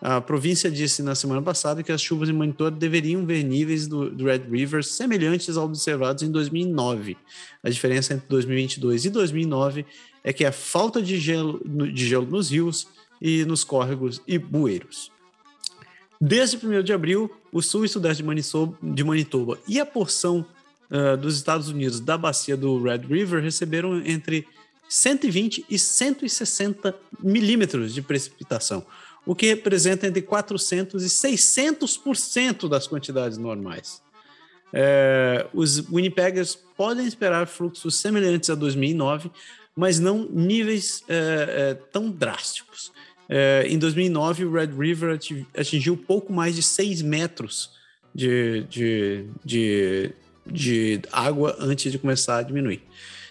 A província disse na semana passada que as chuvas em Manitoba deveriam ver níveis do, do, Red River semelhantes aos observados em 2009. A diferença entre 2022 e 2009 é que a falta de gelo, de gelo nos rios e nos córregos e bueiros. Desde 1 de abril, o sul e sudeste de Manitoba, e a porção uh, dos Estados Unidos da bacia do Red River receberam entre 120 e 160 milímetros de precipitação, o que representa entre 400% e 600% das quantidades normais. É, os Winnipeggers podem esperar fluxos semelhantes a 2009, mas não níveis é, é, tão drásticos. É, em 2009, o Red River atingiu pouco mais de 6 metros de, de, de, de água antes de começar a diminuir.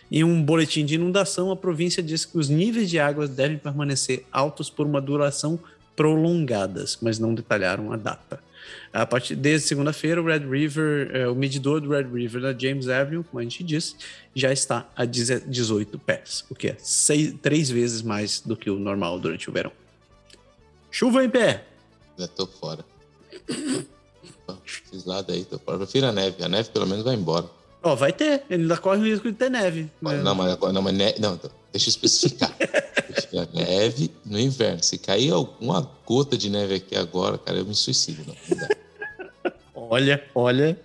Em um boletim de inundação, a província diz que os níveis de água devem permanecer altos por uma duração prolongadas, mas não detalharam a data. A partir desde segunda-feira, o Red River, é, o medidor do Red River da James Avenue, como a gente disse, já está a 18 pés, o que é seis, três vezes mais do que o normal durante o verão. Chuva em pé. Já tô fora. Esses lados aí, tô fora. Prefiro a neve. A neve pelo menos vai embora. Ó, vai ter. Ele ainda corre o risco de ter neve. Não, não mas, não, mas ne... não, deixa eu especificar. a neve no inverno. Se cair alguma gota de neve aqui agora, cara, eu me suicido. Não, não dá. Olha, olha.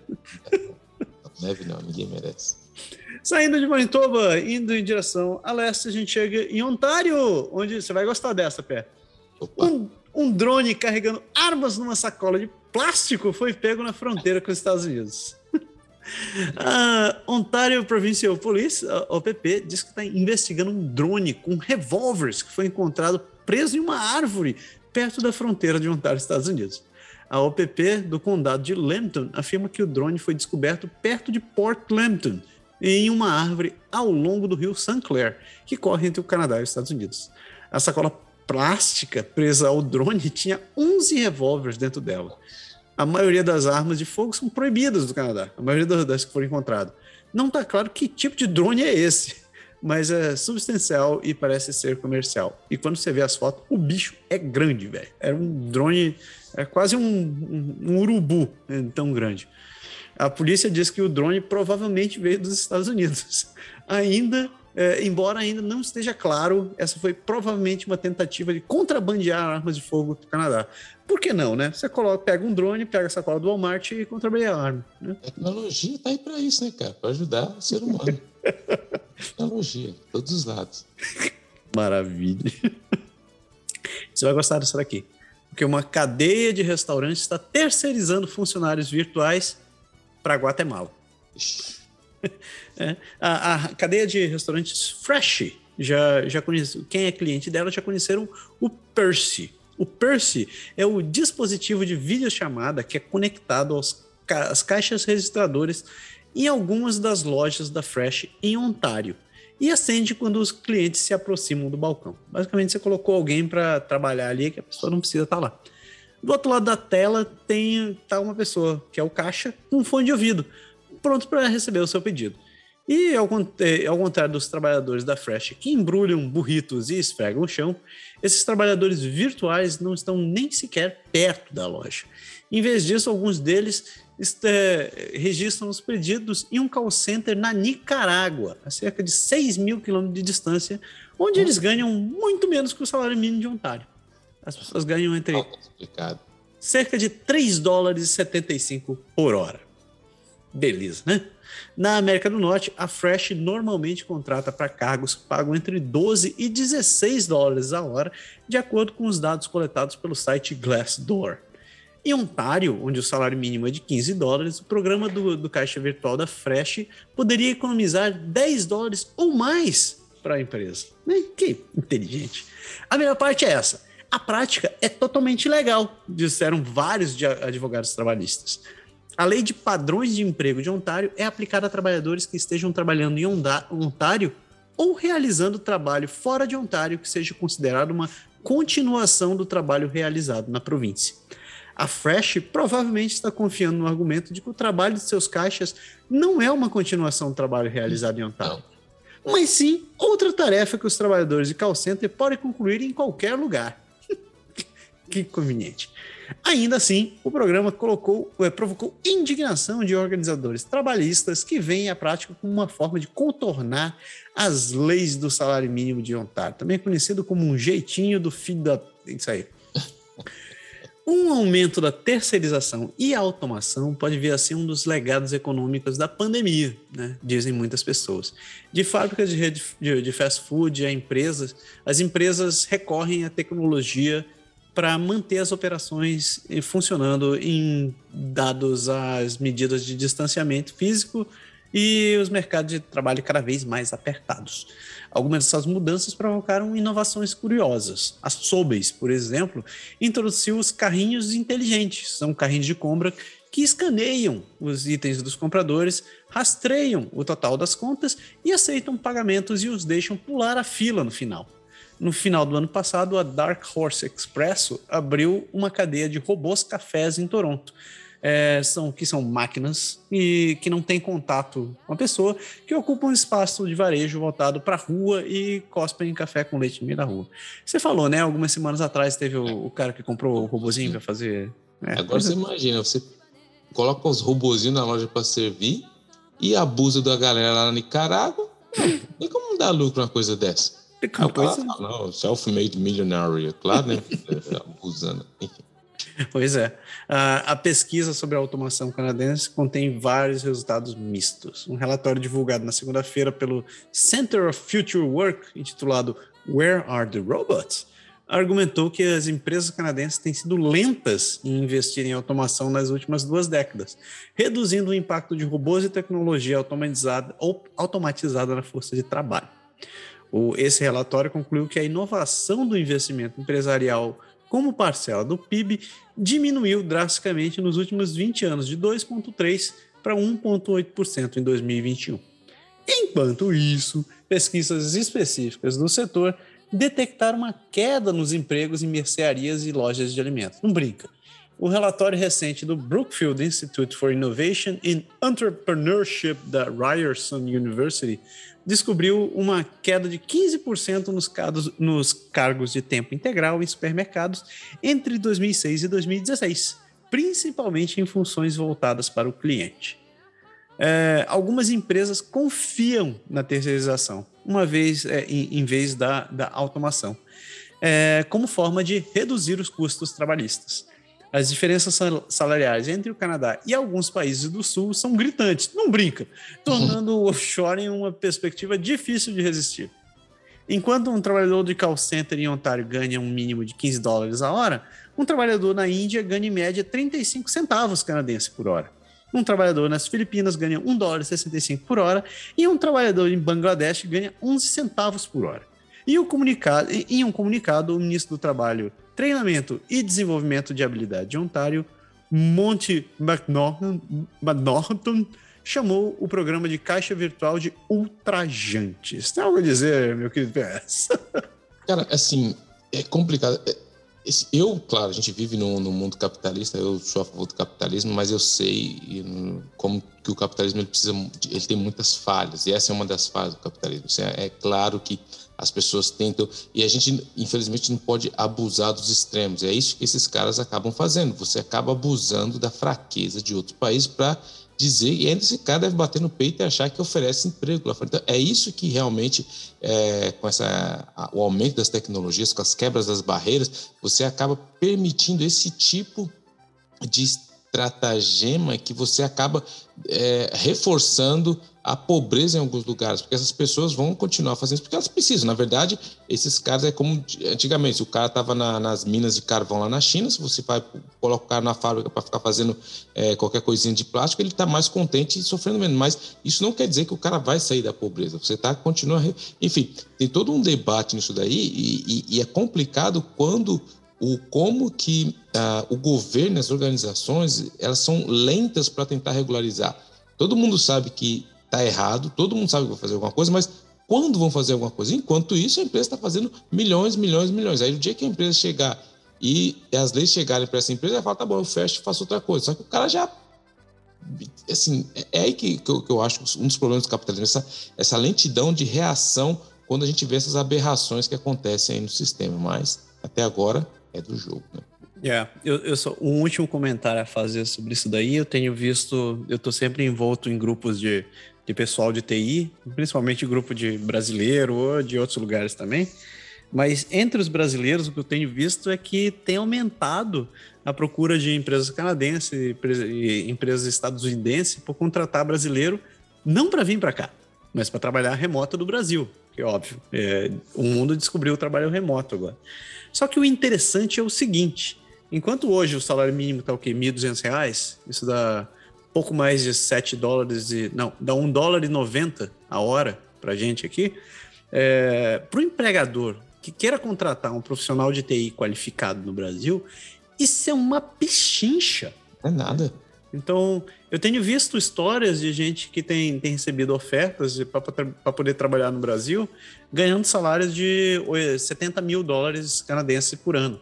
Neve não, ninguém merece. Saindo de Manitoba, indo em direção a leste, a gente chega em Ontário, onde você vai gostar dessa, Pé. Um, um drone carregando armas numa sacola de plástico foi pego na fronteira com os Estados Unidos. A Ontario Provincial Police, a OPP, diz que está investigando um drone com revólveres que foi encontrado preso em uma árvore perto da fronteira de Ontário, Estados Unidos. A OPP do condado de Lambton afirma que o drone foi descoberto perto de Port Lambton, em uma árvore ao longo do rio St. Clair, que corre entre o Canadá e os Estados Unidos. A sacola plástica presa ao drone tinha 11 revólveres dentro dela a maioria das armas de fogo são proibidas do Canadá, a maioria das que foram encontradas. Não está claro que tipo de drone é esse, mas é substancial e parece ser comercial. E quando você vê as fotos, o bicho é grande, velho. Era um drone, é quase um, um, um urubu é, tão grande. A polícia diz que o drone provavelmente veio dos Estados Unidos. Ainda é, embora ainda não esteja claro, essa foi provavelmente uma tentativa de contrabandear armas de fogo do Canadá. Por que não, né? Você coloca, pega um drone, pega a sacola do Walmart e contrabandeia a arma. Né? Tecnologia tá aí para isso, né, cara? Para ajudar o ser humano. Tecnologia, todos os lados. Maravilha. Você vai gostar dessa daqui. Porque uma cadeia de restaurantes está terceirizando funcionários virtuais para Guatemala. É, a, a, cadeia de restaurantes Fresh já, já conhece, quem é cliente dela já conheceram o Percy. O Percy é o dispositivo de videochamada que é conectado aos, às caixas registradoras em algumas das lojas da Fresh em Ontário e acende quando os clientes se aproximam do balcão. Basicamente, você colocou alguém para trabalhar ali que a pessoa não precisa estar tá lá. Do outro lado da tela tem tá uma pessoa que é o caixa com um fone de ouvido, pronto para receber o seu pedido. E ao, ao contrário dos trabalhadores da Fresh que embrulham burritos e esfregam o chão, esses trabalhadores virtuais não estão nem sequer perto da loja. Em vez disso, alguns deles é, registram os pedidos em um call center na Nicarágua, a cerca de 6 mil quilômetros de distância, onde eles ganham muito menos que o salário mínimo de Ontário. As pessoas ganham entre cerca de 3 dólares e 75 por hora. Beleza, né? Na América do Norte, a Fresh normalmente contrata para cargos que pagam entre 12 e 16 dólares a hora, de acordo com os dados coletados pelo site Glassdoor. Em Ontário, onde o salário mínimo é de 15 dólares, o programa do, do caixa virtual da Fresh poderia economizar 10 dólares ou mais para a empresa. Né? Que inteligente. A melhor parte é essa. A prática é totalmente legal, disseram vários advogados trabalhistas. A lei de padrões de emprego de Ontário é aplicada a trabalhadores que estejam trabalhando em Ontário ou realizando trabalho fora de Ontário que seja considerado uma continuação do trabalho realizado na província. A Fresh provavelmente está confiando no argumento de que o trabalho de seus caixas não é uma continuação do trabalho realizado em Ontário, mas sim outra tarefa que os trabalhadores de call center podem concluir em qualquer lugar. Que conveniente. Ainda assim, o programa colocou, é, provocou indignação de organizadores trabalhistas que veem a prática como uma forma de contornar as leis do salário mínimo de Ontário, também conhecido como um jeitinho do filho da. Isso aí. Um aumento da terceirização e automação pode vir a ser um dos legados econômicos da pandemia, né? dizem muitas pessoas. De fábricas de, de, de fast food a empresas, as empresas recorrem à tecnologia para manter as operações eh, funcionando em dados as medidas de distanciamento físico e os mercados de trabalho cada vez mais apertados. Algumas dessas mudanças provocaram inovações curiosas. A Sobeys, por exemplo, introduziu os carrinhos inteligentes. São carrinhos de compra que escaneiam os itens dos compradores, rastreiam o total das contas e aceitam pagamentos e os deixam pular a fila no final. No final do ano passado, a Dark Horse Expresso abriu uma cadeia de robôs cafés em Toronto. É, são, que são máquinas e que não têm contato com a pessoa, que ocupam um espaço de varejo voltado para a rua e cospem café com leite no meio da rua. Você falou, né? Algumas semanas atrás teve o, o cara que comprou o robozinho para fazer É, Agora você imagina, você coloca os robozinhos na loja para servir e abusa da galera lá na Nicarágua. Não, tem como dar lucro uma coisa dessa. Ah, coisa... não, self-made millionaire, claro, né? Abusando. Pois é. Uh, a pesquisa sobre a automação canadense contém vários resultados mistos. Um relatório divulgado na segunda-feira pelo Center of Future Work, intitulado Where Are the Robots? argumentou que as empresas canadenses têm sido lentas em investir em automação nas últimas duas décadas, reduzindo o impacto de robôs e tecnologia automatizada, ou automatizada na força de trabalho. O, esse relatório concluiu que a inovação do investimento empresarial como parcela do PIB diminuiu drasticamente nos últimos 20 anos, de 2,3% para 1,8% em 2021. Enquanto isso, pesquisas específicas do setor detectaram uma queda nos empregos em mercearias e lojas de alimentos. Não brinca. O relatório recente do Brookfield Institute for Innovation and Entrepreneurship da Ryerson University descobriu uma queda de 15% nos, cados, nos cargos de tempo integral em supermercados entre 2006 e 2016, principalmente em funções voltadas para o cliente. É, algumas empresas confiam na terceirização, uma vez é, em, em, vez da, da automação, é, como forma de reduzir os custos trabalhistas. As diferenças salariais entre o Canadá e alguns países do Sul são gritantes, não brinca, tornando o offshore uma perspectiva difícil de resistir. Enquanto um trabalhador de call center em Ontário ganha um mínimo de 15 dólares a hora, um trabalhador na Índia ganha em média 35 centavos canadenses por hora. Um trabalhador nas Filipinas ganha 1 dólar e 65 por hora e um trabalhador em Bangladesh ganha 11 centavos por hora. E o comunicado, em um comunicado, o ministro do Trabalho, Treinamento e Desenvolvimento de Habilidade de Ontário, Monty McNaughton, chamou o programa de caixa virtual de ultrajantes. Tem algo a dizer, meu querido PS? Cara, assim, é complicado. É, eu, claro, a gente vive no, mundo capitalista, eu sou a favor do capitalismo, mas eu sei como que o capitalismo ele precisa, ele tem muitas falhas, e essa é uma das falhas do capitalismo. É, é, claro que as pessoas tentam, e a gente, infelizmente, não pode abusar dos extremos. É isso que esses caras acabam fazendo. Você acaba abusando da fraqueza de outro país para dizer, e ainda esse cara deve bater no peito e achar que oferece emprego lá fora. Então, é isso que realmente, é, com essa, o aumento das tecnologias, com as quebras das barreiras, você acaba permitindo esse tipo de estratagema que você acaba é, reforçando a pobreza em alguns lugares, porque essas pessoas vão continuar fazendo isso porque elas precisam. Na verdade, esses caras é como antigamente, se o cara estava na, nas minas de carvão lá na China, se você vai colocar na fábrica para ficar fazendo é, qualquer coisinha de plástico, ele está mais contente e sofrendo menos. Mas isso não quer dizer que o cara vai sair da pobreza. Você está continua, enfim, tem todo um debate nisso daí e, e, e é complicado quando o como que uh, o governo, as organizações, elas são lentas para tentar regularizar. Todo mundo sabe que está errado, todo mundo sabe que vai fazer alguma coisa, mas quando vão fazer alguma coisa? Enquanto isso, a empresa está fazendo milhões, milhões, milhões. Aí, o dia que a empresa chegar e as leis chegarem para essa empresa, ela fala: tá bom, eu fecho e faço outra coisa. Só que o cara já. Assim, é aí que, que, eu, que eu acho um dos problemas do capitalismo, essa, essa lentidão de reação quando a gente vê essas aberrações que acontecem aí no sistema. Mas, até agora, é do jogo, né? É, eu, eu só um último comentário a fazer sobre isso daí. Eu tenho visto, eu estou sempre envolto em grupos de de pessoal de TI, principalmente grupo de brasileiro ou de outros lugares também. Mas entre os brasileiros, o que eu tenho visto é que tem aumentado a procura de empresas canadenses e empresas estadunidenses por contratar brasileiro, não para vir para cá, mas para trabalhar remoto do Brasil, que é óbvio. É, o mundo descobriu o trabalho remoto agora. Só que o interessante é o seguinte: enquanto hoje o salário mínimo está o quê? R$ 1.200, isso dá pouco mais de 7 dólares e. Não, dá 1 dólar e 90 a hora para gente aqui. É, para o empregador que queira contratar um profissional de TI qualificado no Brasil, isso é uma pichincha. É nada. Então, eu tenho visto histórias de gente que tem, tem recebido ofertas para poder trabalhar no Brasil, ganhando salários de 70 mil dólares canadenses por ano.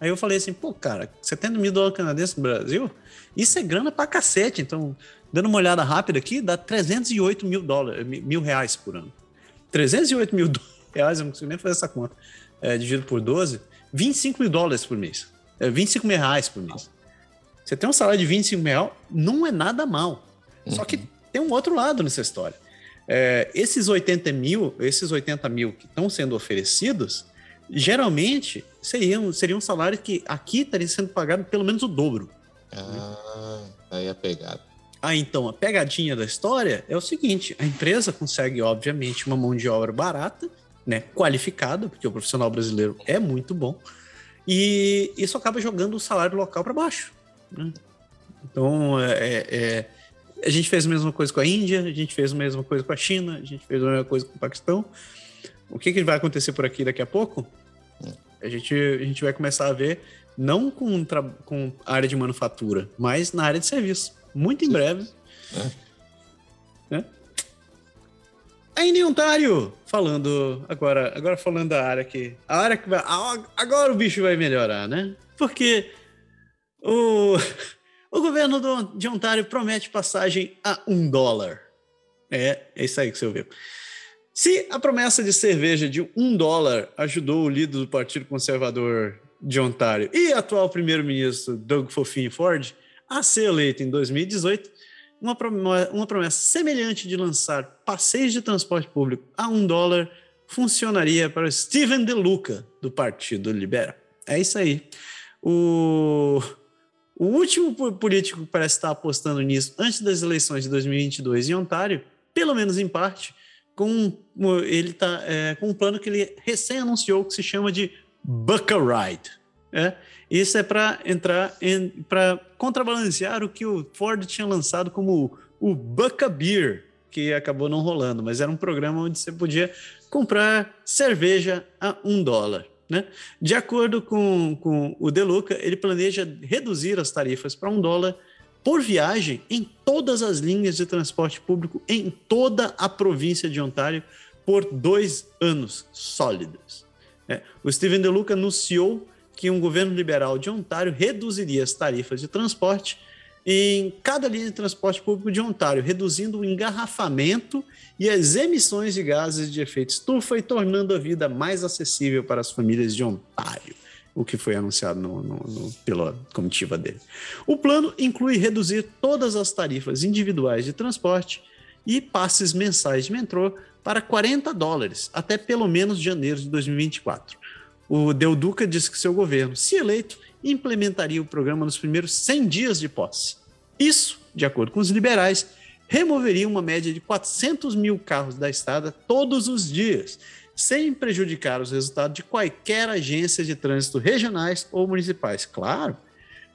Aí eu falei assim, pô, cara, 70 mil dólares canadenses no Brasil? Isso é grana pra cacete. Então, dando uma olhada rápida aqui, dá 308 mil dólares, mil reais por ano. 308 mil reais, eu não consigo nem fazer essa conta, é, dividido por 12, 25 mil dólares por mês. É, 25 mil reais por mês. Você tem um salário de 25 mil, não é nada mal. Uhum. Só que tem um outro lado nessa história. É, esses 80 mil, esses 80 mil que estão sendo oferecidos, geralmente seriam, seriam salários que aqui estaria sendo pagado pelo menos o dobro. Ah, aí é a pegada. Ah, então, a pegadinha da história é o seguinte: a empresa consegue, obviamente, uma mão de obra barata, né, qualificada, porque o profissional brasileiro é muito bom, e isso acaba jogando o salário local para baixo. Né? Então, é, é, é, a gente fez a mesma coisa com a Índia, a gente fez a mesma coisa com a China, a gente fez a mesma coisa com o Paquistão. O que, que vai acontecer por aqui daqui a pouco? A gente, a gente vai começar a ver, não com, com área de manufatura, mas na área de serviço. Muito em breve. É. É. Ainda em Ontário, falando agora, agora falando da área que a área que vai, agora o bicho vai melhorar, né? Porque o, o governo do, de Ontário promete passagem a um dólar. É, é isso aí que você ouviu. Se a promessa de cerveja de um dólar ajudou o líder do Partido Conservador de Ontário e atual primeiro-ministro Doug Fofinho Ford a ser eleito em 2018, uma, uma promessa semelhante de lançar passeios de transporte público a um dólar funcionaria para Steven DeLuca, do Partido Liberal. É isso aí. O, o último político que parece estar apostando nisso antes das eleições de 2022 em Ontário, pelo menos em parte, com ele tá é, com um plano que ele recém anunciou que se chama de Bucka Ride. É? Isso é para entrar para contrabalancear o que o Ford tinha lançado como o Bucka Beer, que acabou não rolando, mas era um programa onde você podia comprar cerveja a um dólar. Né? De acordo com, com o Deluca, ele planeja reduzir as tarifas para um dólar por viagem em todas as linhas de transporte público em toda a província de Ontário por dois anos sólidos. É. O Steven Deluca anunciou que um governo liberal de Ontário reduziria as tarifas de transporte em cada linha de transporte público de Ontário, reduzindo o engarrafamento e as emissões de gases de efeito estufa e tornando a vida mais acessível para as famílias de Ontário, o que foi anunciado no, no, no, pela comitiva dele. O plano inclui reduzir todas as tarifas individuais de transporte e passes mensais de metrô para 40 dólares até pelo menos janeiro de 2024. O Del Duca disse que seu governo, se eleito, implementaria o programa nos primeiros 100 dias de posse. Isso, de acordo com os liberais, removeria uma média de 400 mil carros da estrada todos os dias, sem prejudicar os resultados de qualquer agência de trânsito regionais ou municipais. Claro,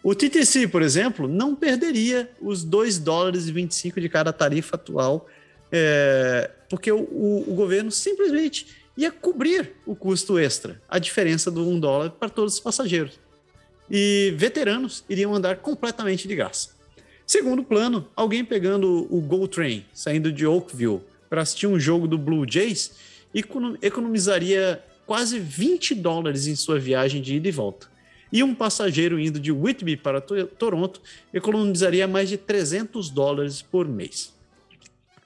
o TTC, por exemplo, não perderia os 2 dólares e 25 de cada tarifa atual, é, porque o, o, o governo simplesmente ia cobrir o custo extra, a diferença do um dólar para todos os passageiros. E veteranos iriam andar completamente de graça. Segundo plano, alguém pegando o Go Train, saindo de Oakville para assistir um jogo do Blue Jays, economizaria quase 20 dólares em sua viagem de ida e volta. E um passageiro indo de Whitby para Toronto economizaria mais de 300 dólares por mês.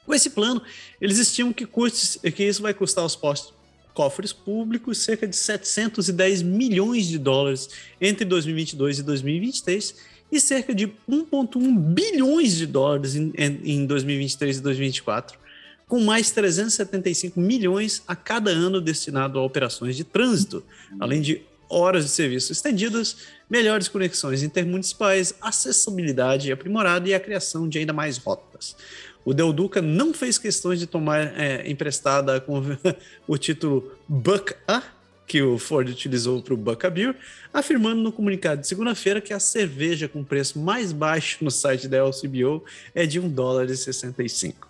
Com esse plano, eles estimam que, custe, que isso vai custar aos postos cofres públicos cerca de 710 milhões de dólares entre 2022 e 2023 e cerca de 1,1 bilhões de dólares em, em 2023 e 2024, com mais 375 milhões a cada ano destinado a operações de trânsito, além de horas de serviço estendidas, melhores conexões intermunicipais, acessibilidade aprimorada e a criação de ainda mais rotas. O Del Duca não fez questões de tomar é, emprestada com o título Buck A, que o Ford utilizou para o Buck Beer, afirmando no comunicado de segunda-feira que a cerveja com preço mais baixo no site da LCBO é de 1 dólar e 65.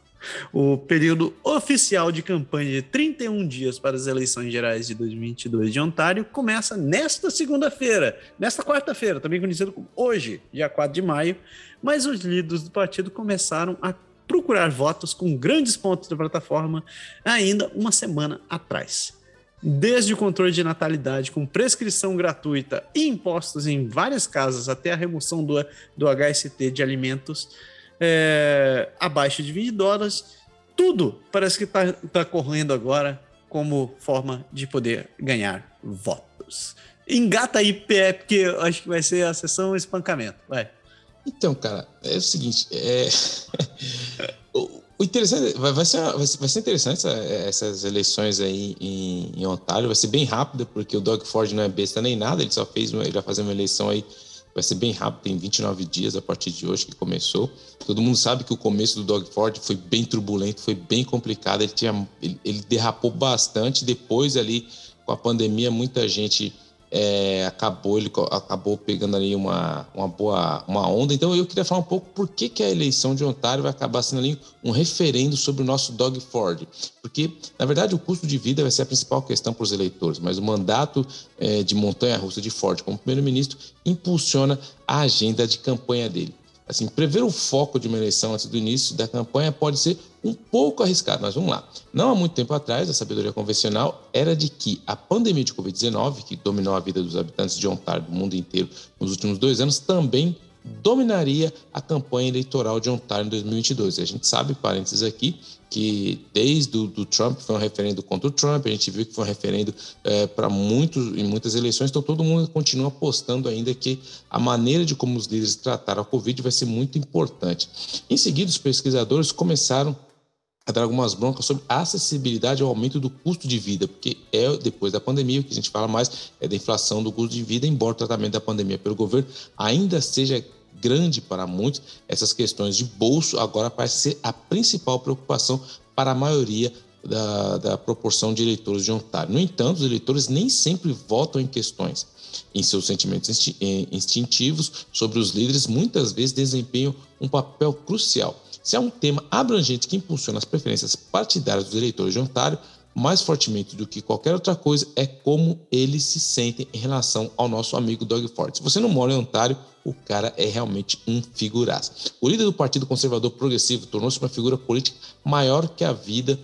O período oficial de campanha de 31 dias para as eleições gerais de 2022 de Ontário começa nesta segunda-feira, nesta quarta-feira, também conhecido como hoje, dia 4 de maio, mas os líderes do partido começaram a procurar votos com grandes pontos da plataforma ainda uma semana atrás. Desde o controle de natalidade com prescrição gratuita e impostos em várias casas até a remoção do, do HST de alimentos é, abaixo de 20 dólares, tudo parece que está tá correndo agora como forma de poder ganhar votos. Engata aí, PE, porque eu acho que vai ser a sessão espancamento. Vai. Então, cara, é o seguinte, é... o interessante, vai, ser, vai ser interessante essa, essas eleições aí em, em, Ontário, vai ser bem rápida, porque o Doug Ford não é besta nem nada, ele só fez, ele vai fazer uma eleição aí, vai ser bem rápido, tem 29 dias a partir de hoje que começou. Todo mundo sabe que o começo do Doug Ford foi bem turbulento, foi bem complicado, ele, tinha, ele, ele derrapou bastante, depois ali com a pandemia muita gente é, acabou ele acabou pegando ali uma, uma boa uma onda. Então eu queria falar um pouco por que, que a eleição de Ontário vai acabar sendo ali um referendo sobre o nosso Doug Ford. Porque, na verdade, o custo de vida vai ser a principal questão para os eleitores, mas o mandato é, de montanha-russa de Ford como primeiro-ministro impulsiona a agenda de campanha dele. Assim, prever o foco de uma eleição antes do início da campanha pode ser um pouco arriscado, mas vamos lá. Não há muito tempo atrás, a sabedoria convencional era de que a pandemia de Covid-19, que dominou a vida dos habitantes de Ontário do mundo inteiro nos últimos dois anos, também dominaria a campanha eleitoral de Ontário em 2022. E a gente sabe, parênteses aqui, que desde o do Trump foi um referendo contra o Trump, a gente viu que foi um referendo é, para muitos em muitas eleições, então todo mundo continua apostando ainda que a maneira de como os líderes trataram a Covid vai ser muito importante. Em seguida, os pesquisadores começaram a dar algumas broncas sobre acessibilidade ao aumento do custo de vida, porque é depois da pandemia o que a gente fala mais é da inflação do custo de vida, embora o tratamento da pandemia pelo governo ainda seja grande para muitos, essas questões de bolso agora parece ser a principal preocupação para a maioria da, da proporção de eleitores de Ontário. No entanto, os eleitores nem sempre votam em questões em seus sentimentos eh, instintivos sobre os líderes, muitas vezes desempenham um papel crucial. Se há um tema abrangente que impulsiona as preferências partidárias dos eleitores de Ontário, mais fortemente do que qualquer outra coisa, é como eles se sentem em relação ao nosso amigo Doug Ford. Se você não mora em Ontário, o cara é realmente um figuraça. O líder do Partido Conservador Progressivo tornou-se uma figura política maior que a vida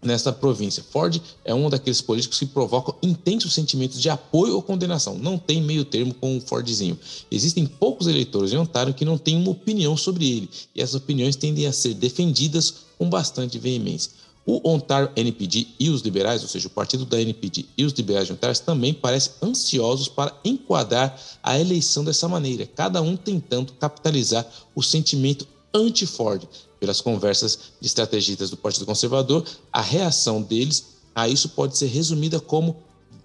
nesta província. Ford é um daqueles políticos que provocam intensos sentimentos de apoio ou condenação. Não tem meio termo com o Fordzinho. Existem poucos eleitores em Ontário que não têm uma opinião sobre ele, e essas opiniões tendem a ser defendidas com bastante veemência. O Ontário NPD e os liberais, ou seja, o partido da NPD e os liberais de Ontário, também parecem ansiosos para enquadrar a eleição dessa maneira, cada um tentando capitalizar o sentimento anti-Ford. Pelas conversas de estrategistas do Partido Conservador, a reação deles a isso pode ser resumida como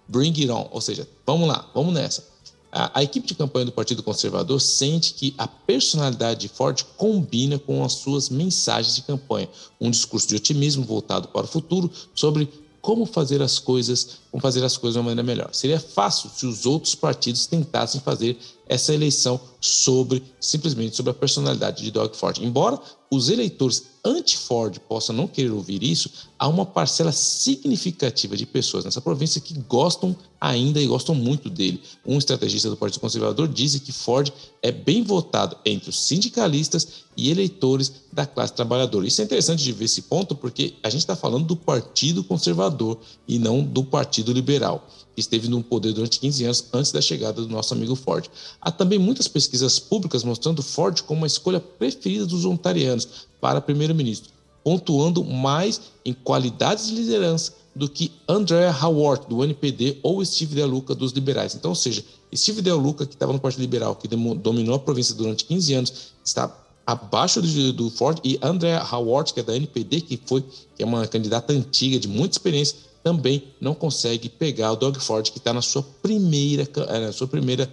bring it on, ou seja, vamos lá, vamos nessa. A, a, equipe de campanha do Partido Conservador sente que a personalidade de Ford combina com as suas mensagens de campanha, um discurso de otimismo voltado para o futuro sobre como fazer as coisas, como fazer as coisas de uma maneira melhor. Seria fácil se os outros partidos tentassem fazer essa eleição sobre simplesmente sobre a personalidade de Doug Ford. Embora os eleitores anti-Ford possam não querer ouvir isso, há uma parcela significativa de pessoas nessa província que gostam ainda e gostam muito dele. Um estrategista do Partido Conservador diz que Ford é bem votado entre os sindicalistas e eleitores da classe trabalhadora. Isso é interessante de ver esse ponto porque a gente está falando do Partido Conservador e não do Partido Liberal que esteve no poder durante 15 anos antes da chegada do nosso amigo Ford. Há também muitas pesquisas públicas mostrando Ford como a escolha preferida dos ontarianos para primeiro-ministro, pontuando mais em qualidades de liderança do que Andrea Howard, do NPD, ou Steve DeLuca, dos liberais. Então, ou seja, Steve DeLuca, que estava no Partido Liberal, que dominou a província durante 15 anos, está abaixo do, do Ford, e Andrea Howard, que é da NPD, que foi que é uma candidata antiga, de muita experiência, também não consegue pegar o Doug Ford, que está na sua primeira, eh, na sua primeira,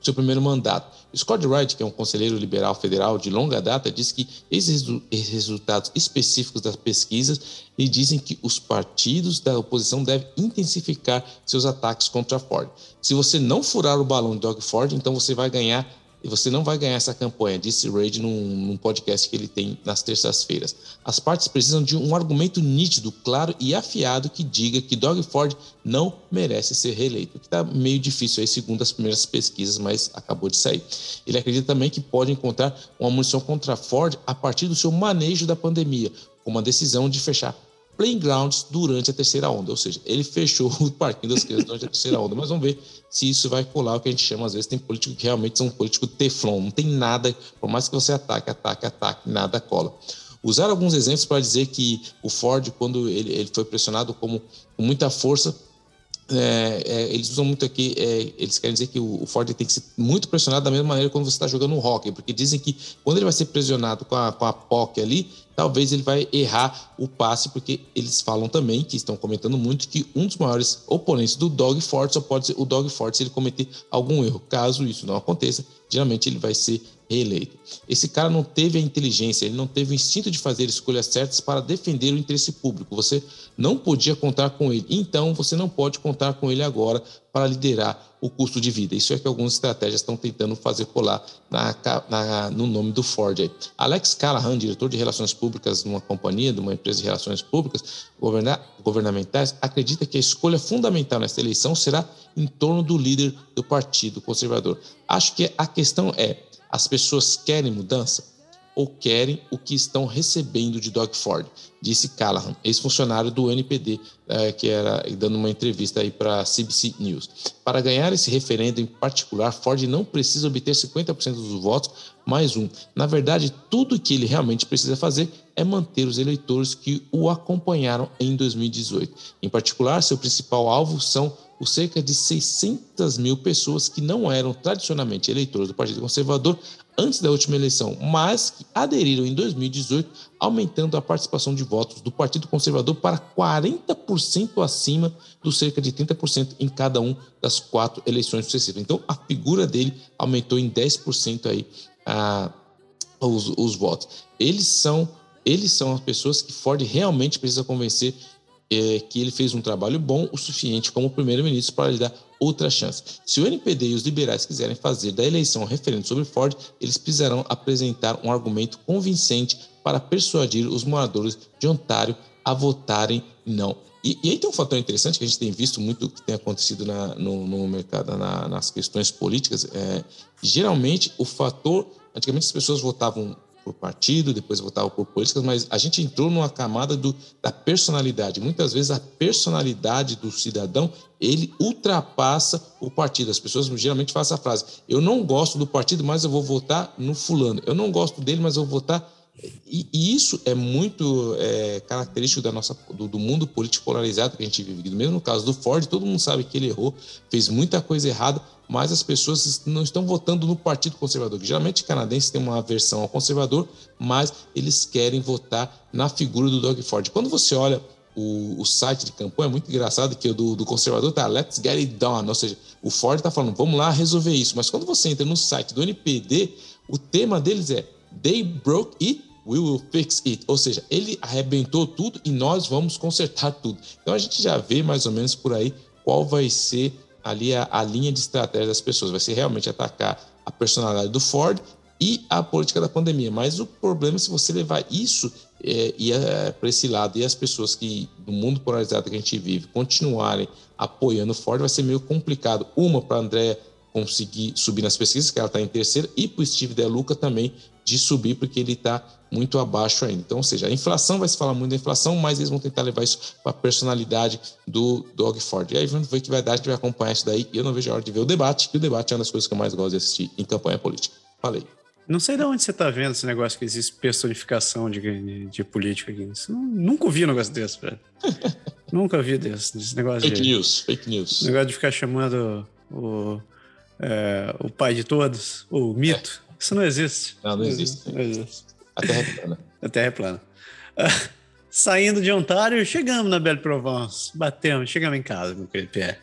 seu primeiro mandato. Scott Wright, que é um conselheiro liberal federal de longa data, diz que esses resultados específicos das pesquisas lhe dizem que os partidos da oposição devem intensificar seus ataques contra Ford. Se você não furar o balão de Doug Ford, então você vai ganhar e você não vai ganhar essa campanha, disse Reid num, num podcast que ele tem nas terças-feiras. As partes precisam de um argumento nítido, claro e afiado que diga que Doug Ford não merece ser reeleito, que está meio difícil aí, segundo as primeiras pesquisas, mas acabou de sair. Ele acredita também que pode encontrar uma munição contra Ford a partir do seu manejo da pandemia, com uma decisão de fechar playgrounds durante a terceira onda, ou seja, ele fechou o parquinho das crianças durante a terceira onda, mas vamos ver se isso vai colar o que a gente chama, às vezes tem político que realmente são políticos teflon, não tem nada, por mais que você ataque, ataque, ataque, nada cola. Usar alguns exemplos para dizer que o Ford, quando ele, ele foi pressionado como, com muita força é, é, eles usam muito aqui, é, eles querem dizer que o, o, Ford tem que ser muito pressionado da mesma maneira quando você está jogando um hockey, porque dizem que quando ele vai ser pressionado com a, com a POC ali, talvez ele vai errar o passe, porque eles falam também, que estão comentando muito, que um dos maiores oponentes do Dog Ford só pode ser o Dog Ford se ele cometer algum erro. Caso isso não aconteça, geralmente ele vai ser reeleito. Esse cara não teve a inteligência, ele não teve o instinto de fazer escolhas certas para defender o interesse público. Você não podia contar com ele, então você não pode contar com ele agora para liderar o custo de vida. Isso é que algumas estratégias estão tentando fazer colar na, na, no nome do Ford. Alex Callahan, diretor de relações públicas numa companhia, de uma empresa de relações públicas governamentais, acredita que a escolha fundamental nesta eleição será em torno do líder do Partido Conservador. Acho que a questão é as pessoas querem mudança ou querem o que estão recebendo de Doug Ford, disse Callahan, ex-funcionário do NPD, é, que era dando uma entrevista aí para a CBC News. Para ganhar esse referendo em particular, Ford não precisa obter 50% dos votos mais um. Na verdade, tudo que ele realmente precisa fazer é manter os eleitores que o acompanharam em 2018. Em particular, seu principal alvo são os cerca de 600 mil pessoas que não eram tradicionalmente eleitores do Partido Conservador antes da última eleição, mas que aderiram em 2018, aumentando a participação de votos do Partido Conservador para 40% acima dos cerca de 30% em cada uma das quatro eleições sucessivas. Então, a figura dele aumentou em 10% aí a, os, os votos. Eles são, eles são as pessoas que Ford realmente precisa convencer é, que ele fez um trabalho bom o suficiente como primeiro-ministro para lhe dar outra chance. Se o NPD e os liberais quiserem fazer da eleição um referendo sobre Ford, eles precisarão apresentar um argumento convincente para persuadir os moradores de Ontário a votarem não. E, e aí tem um fator interessante que a gente tem visto muito que tem acontecido na, no, no, mercado, na, nas questões políticas. É, geralmente, o fator. Antigamente as pessoas votavam por partido, depois votava por políticas, mas a gente entrou numa camada do, da personalidade. Muitas vezes a personalidade do cidadão ele ultrapassa o partido. As pessoas geralmente fazem essa frase: eu não gosto do partido, mas eu vou votar no fulano. Eu não gosto dele, mas eu vou votar e, e, isso é muito é, característico da nossa, do, do, mundo político polarizado que a gente vive. Mesmo no caso do Ford, todo mundo sabe que ele errou, fez muita coisa errada, mas as pessoas não estão votando no Partido Conservador. Geralmente canadenses têm uma aversão ao conservador, mas eles querem votar na figura do Doug Ford. Quando você olha o, o, site de campanha é muito engraçado que o do, do, conservador tá Let's Get It Done, ou seja, o Ford está falando vamos lá resolver isso, mas quando você entra no site do NPD, o tema deles é They broke it, we will fix it. Ou seja, ele arrebentou tudo e nós vamos consertar tudo. Então a gente já vê mais ou menos por aí qual vai ser ali a, a linha de estratégia das pessoas. Vai ser realmente atacar a personalidade do Ford e a política da pandemia. Mas o problema é se você levar isso é, é, para esse lado e as pessoas que do mundo polarizado que a gente vive continuarem apoiando o Ford, vai ser meio complicado. Uma para a Andréa conseguir subir nas pesquisas, que ela está em terceira, e para o Steve Deluca também de subir, porque ele está muito abaixo ainda. Então, ou seja, a inflação vai se falar muito da inflação, mas eles vão tentar levar isso para a personalidade do Dog Ford. E aí vamos ver o que vai dar, a gente vai acompanhar isso daí. E eu não vejo a hora de ver o debate, e o debate é uma das coisas que eu mais gosto de assistir em campanha política. Falei. Não sei de onde você está vendo esse negócio que existe personificação de, de, de política aqui. Isso, nunca vi um negócio desse, velho. nunca vi desse, desse negócio fake de... news, fake news. Negócio de ficar chamando o é, o pai de todos, o mito. É. Isso não existe. Não, não existe. Não existe. A Terra é plana. A Terra é plana. Uh, saindo de Ontário, chegamos na Belle Provence. Batemos, chegamos em casa, meu querido Pierre.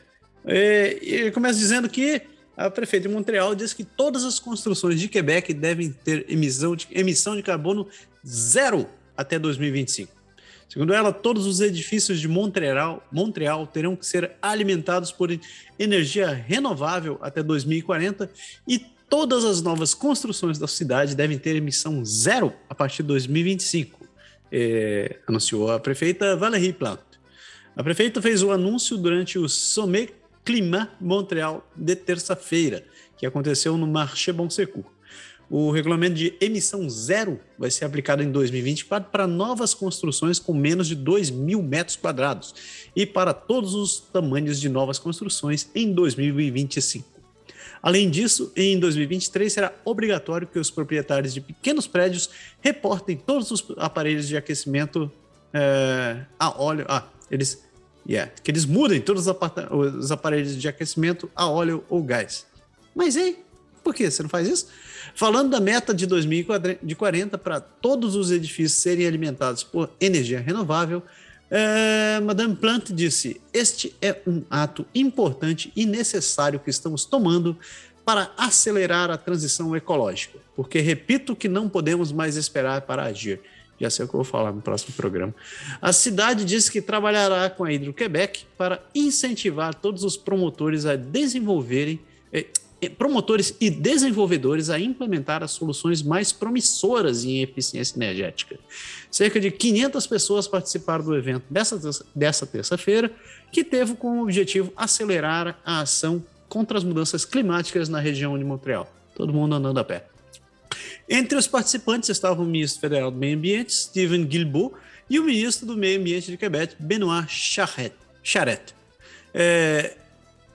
E, e começa dizendo que a prefeita de Montreal diz que todas as construções de Quebec devem ter emissão de, emissão de carbono zero até 2025. Segundo ela, todos os edifícios de Montreal, Montreal terão que ser alimentados por energia renovável até 2040 e todas as novas construções da cidade devem ter emissão zero a partir de 2025, é, anunciou a prefeita Valérie Plante. A prefeita fez o anúncio durante o Sommet Climat Montreal de terça-feira, que aconteceu no Marché Bon Secours. O regulamento de emissão zero vai ser aplicado em 2024 para novas construções com menos de 2 mil metros quadrados e para todos os tamanhos de novas construções em 2025. Além disso, em 2023 será obrigatório que os proprietários de pequenos prédios reportem todos os aparelhos de aquecimento é, a óleo. Ah, eles Yeah, que eles mudem todos os aparelhos de aquecimento a óleo ou gás. Mas ei, por que você não faz isso? Falando da meta de 2040 para todos os edifícios serem alimentados por energia renovável, é, Madame Plant disse: Este é um ato importante e necessário que estamos tomando para acelerar a transição ecológica, porque repito que não podemos mais esperar para agir. Já sei o que eu vou falar no próximo programa. A cidade disse que trabalhará com a Hidro-Quebec para incentivar todos os promotores a desenvolverem. Promotores e desenvolvedores a implementar as soluções mais promissoras em eficiência energética. Cerca de 500 pessoas participaram do evento dessa, dessa terça-feira, que teve como objetivo acelerar a ação contra as mudanças climáticas na região de Montreal. Todo mundo andando a pé. Entre os participantes estavam o ministro federal do Meio Ambiente, Stephen Guilbeault, e o ministro do Meio Ambiente de Quebec, Benoit Charette. Charette. É,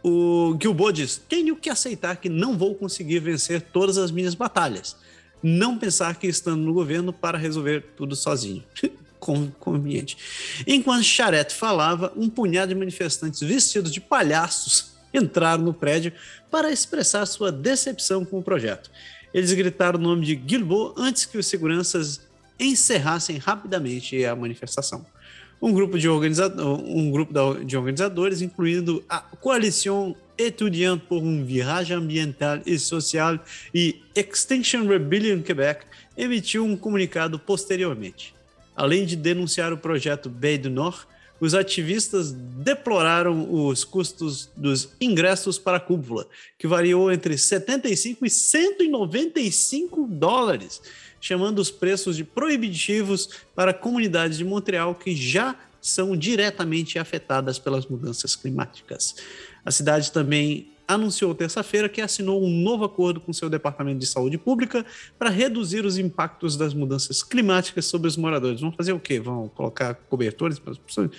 o Gilbo diz: tenho que aceitar que não vou conseguir vencer todas as minhas batalhas. Não pensar que estando no governo para resolver tudo sozinho. Conveniente. Enquanto Charette falava, um punhado de manifestantes vestidos de palhaços entraram no prédio para expressar sua decepção com o projeto. Eles gritaram o nome de Guilbeault antes que os seguranças encerrassem rapidamente a manifestação um grupo de, organizador, um grupo de organizadores, incluindo a Coalition Étudiante pour une Virage Ambiental e Social e Extinction Rebellion Quebec, emitiu um comunicado posteriormente. Além de denunciar o projeto Bay do Nord, os ativistas deploraram os custos dos ingressos para a cúpula, que variou entre 75 e 195 dólares, chamando os preços de proibitivos para comunidades de Montreal que já são diretamente afetadas pelas mudanças climáticas. A cidade também anunciou terça-feira que assinou um novo acordo com seu Departamento de Saúde Pública para reduzir os impactos das mudanças climáticas sobre os moradores. Vão fazer o quê? Vão colocar cobertores para as pessoas?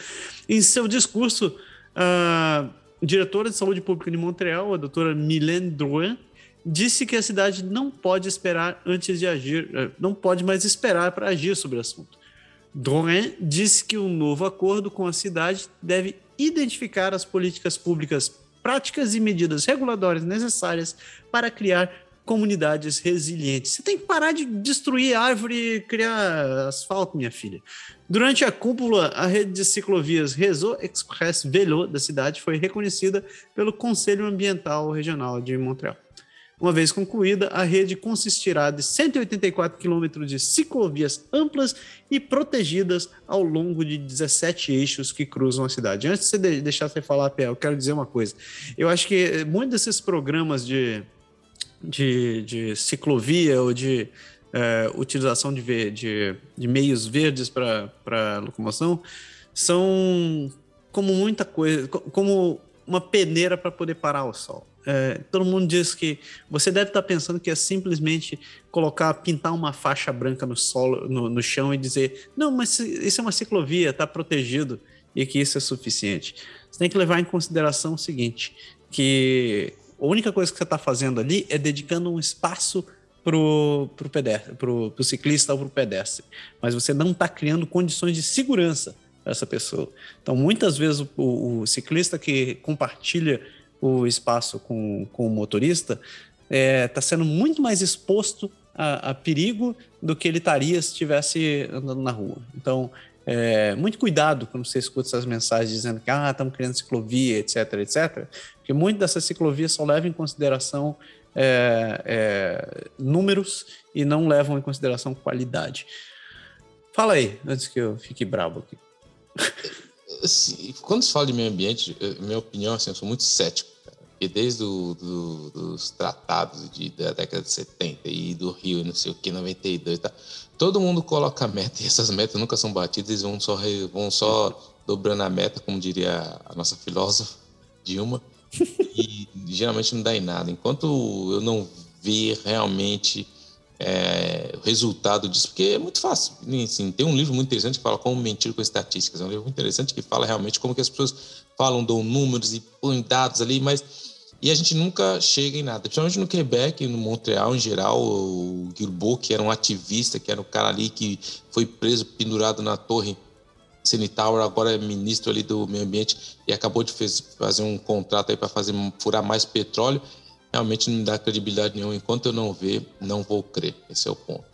Em seu discurso, a diretora de Saúde Pública de Montreal, a doutora Mylène Drouin, disse que a cidade não pode esperar antes de agir, eh, não pode mais esperar para agir sobre o assunto. Drouin disse que um novo acordo com a cidade deve identificar as políticas públicas, práticas e medidas regulatórias necessárias para criar comunidades resilientes. Você tem que parar de destruir árvore e criar asfalto, minha filha. Durante a cúpula, a rede de ciclovias Réseau Express Vélo da cidade foi reconhecida pelo Conselho Ambiental Regional de Montreal. Uma vez concluída, a rede consistirá de 184 quilômetros de ciclovias amplas e protegidas ao longo de 17 eixos que cruzam a cidade. Antes de você deixar você falar, Pé, eu quero dizer uma coisa. Eu acho que eh, muitos desses programas de, de, de ciclovia ou de é, utilização de, de, de, meios verdes para locomoção são como muita coisa, como uma peneira para poder parar o sol. É, todo mundo diz que você deve estar pensando que é simplesmente colocar, pintar uma faixa branca no solo, no, no chão e dizer, não, mas isso é uma ciclovia, está protegido e que isso é suficiente. Você tem que levar em consideração o seguinte, que a única coisa que você está fazendo ali é dedicando um espaço para o pedestre, pro, pro ciclista ou para o pedestre, mas você não está criando condições de segurança para essa pessoa. Então, muitas vezes o, o ciclista que compartilha o espaço com, com o motorista, está é, tá sendo muito mais exposto a, a, perigo do que ele estaria se estivesse andando na rua. Então, é, muito cuidado quando você escuta essas mensagens dizendo que ah, estamos criando ciclovia, etc, etc, porque muitas dessas ciclovias só levam em consideração é, é, números e não levam em consideração qualidade. Fala aí, antes que eu fique bravo aqui. Assim, quando se fala de meio ambiente, minha opinião, assim, eu sou muito cético. Porque desde do, do, dos tratados de, da década de 70 e do Rio, não sei o que, 92 e tá, todo mundo coloca meta e essas metas nunca são batidas, vão só, vão só dobrando a meta, como diria a nossa filósofa Dilma, e geralmente não dá em nada. Enquanto eu não ver realmente é, resultado disso, porque é muito fácil. Assim, tem um livro muito interessante que fala como mentir com estatísticas. É um livro muito interessante que fala realmente como que as pessoas falam, dão números e põem dados ali, mas e a gente nunca chega em nada. Principalmente no Quebec, no Montreal em geral, o Guilbeault, que era um ativista, que era um cara ali que foi preso, pendurado na torre Tower agora é ministro ali do meio ambiente e acabou de fazer um contrato aí para fazer furar mais petróleo. Realmente não me dá credibilidade nenhuma. Enquanto eu não ver, não vou crer. Esse é o ponto.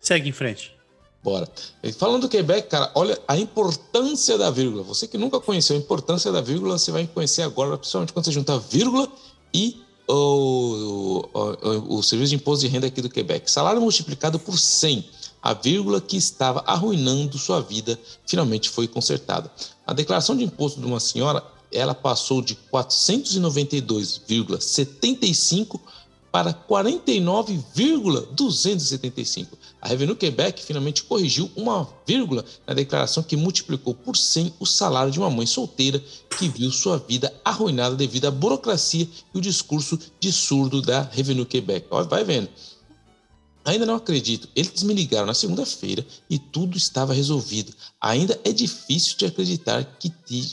Segue em frente. Bora. Falando do Quebec, cara, olha a importância da vírgula. Você que nunca conheceu a importância da vírgula, você vai conhecer agora, principalmente quando você junta a vírgula e o, o, o, o Serviço de Imposto de Renda aqui do Quebec. Salário multiplicado por 100 a vírgula que estava arruinando sua vida finalmente foi consertada. A declaração de imposto de uma senhora, ela passou de 492,75 para 49,275. A Revenue Quebec finalmente corrigiu uma vírgula na declaração que multiplicou por 100 o salário de uma mãe solteira que viu sua vida arruinada devido à burocracia e o discurso de surdo da Revenue Quebec. Ó, vai vendo. Ainda não acredito. Eles me ligaram na segunda-feira e tudo estava resolvido. Ainda é difícil de acreditar que,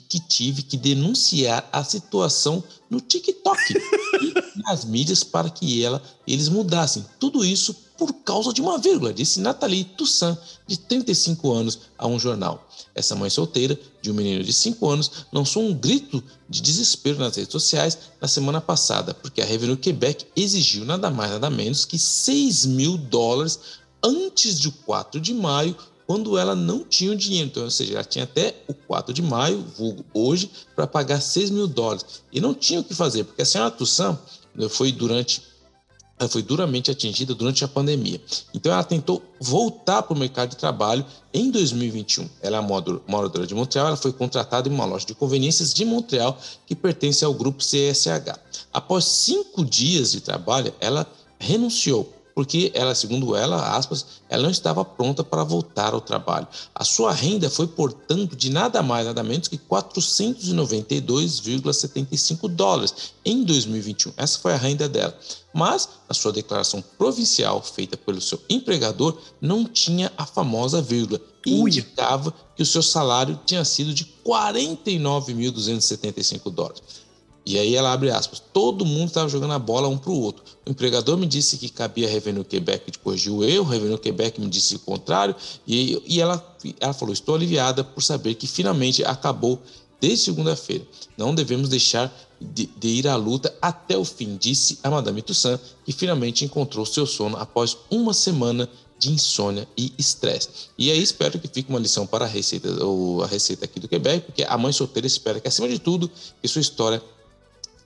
que tive que denunciar a situação no TikTok e nas mídias para que ela, eles mudassem. Tudo isso por causa de uma vírgula, disse Nathalie Toussaint, de 35 anos, a um jornal. Essa mãe solteira, de um menino de 5 anos, lançou um grito de desespero nas redes sociais na semana passada, porque a Revenue Quebec exigiu nada mais nada menos que 6 mil dólares antes de 4 de maio, quando ela não tinha o dinheiro. Então, ou seja, ela tinha até o 4 de maio, vulgo hoje, para pagar 6 mil dólares. E não tinha o que fazer, porque a senhora Toussaint foi durante foi duramente atingida durante a pandemia. Então ela tentou voltar para o mercado de trabalho em 2021. Ela é moradora de Montreal, ela foi contratada em uma loja de conveniências de Montreal que pertence ao grupo CSH. Após cinco dias de trabalho, ela renunciou porque ela, segundo ela, aspas, ela não estava pronta para voltar ao trabalho. A sua renda foi, portanto, de nada mais, nada menos que 492,75 dólares em 2021. Essa foi a renda dela. Mas, na sua declaração provincial feita pelo seu empregador, não tinha a famosa vírgula e indicava que o seu salário tinha sido de 49.275 dólares. E aí ela abre aspas. Todo mundo estava jogando a bola um para o outro. O empregador me disse que cabia a Revenue Quebec de corrigir o erro, a Revenue Quebec me disse o contrário, e, e ela, ela falou: Estou aliviada por saber que finalmente acabou desde segunda-feira. Não devemos deixar de, de, ir à luta até o fim, disse a Madame Toussaint, que finalmente encontrou seu sono após uma semana de insônia e estresse. E aí espero que fique uma lição para a receita, ou a receita aqui do Quebec, porque a mãe solteira espera que, acima de tudo, que sua história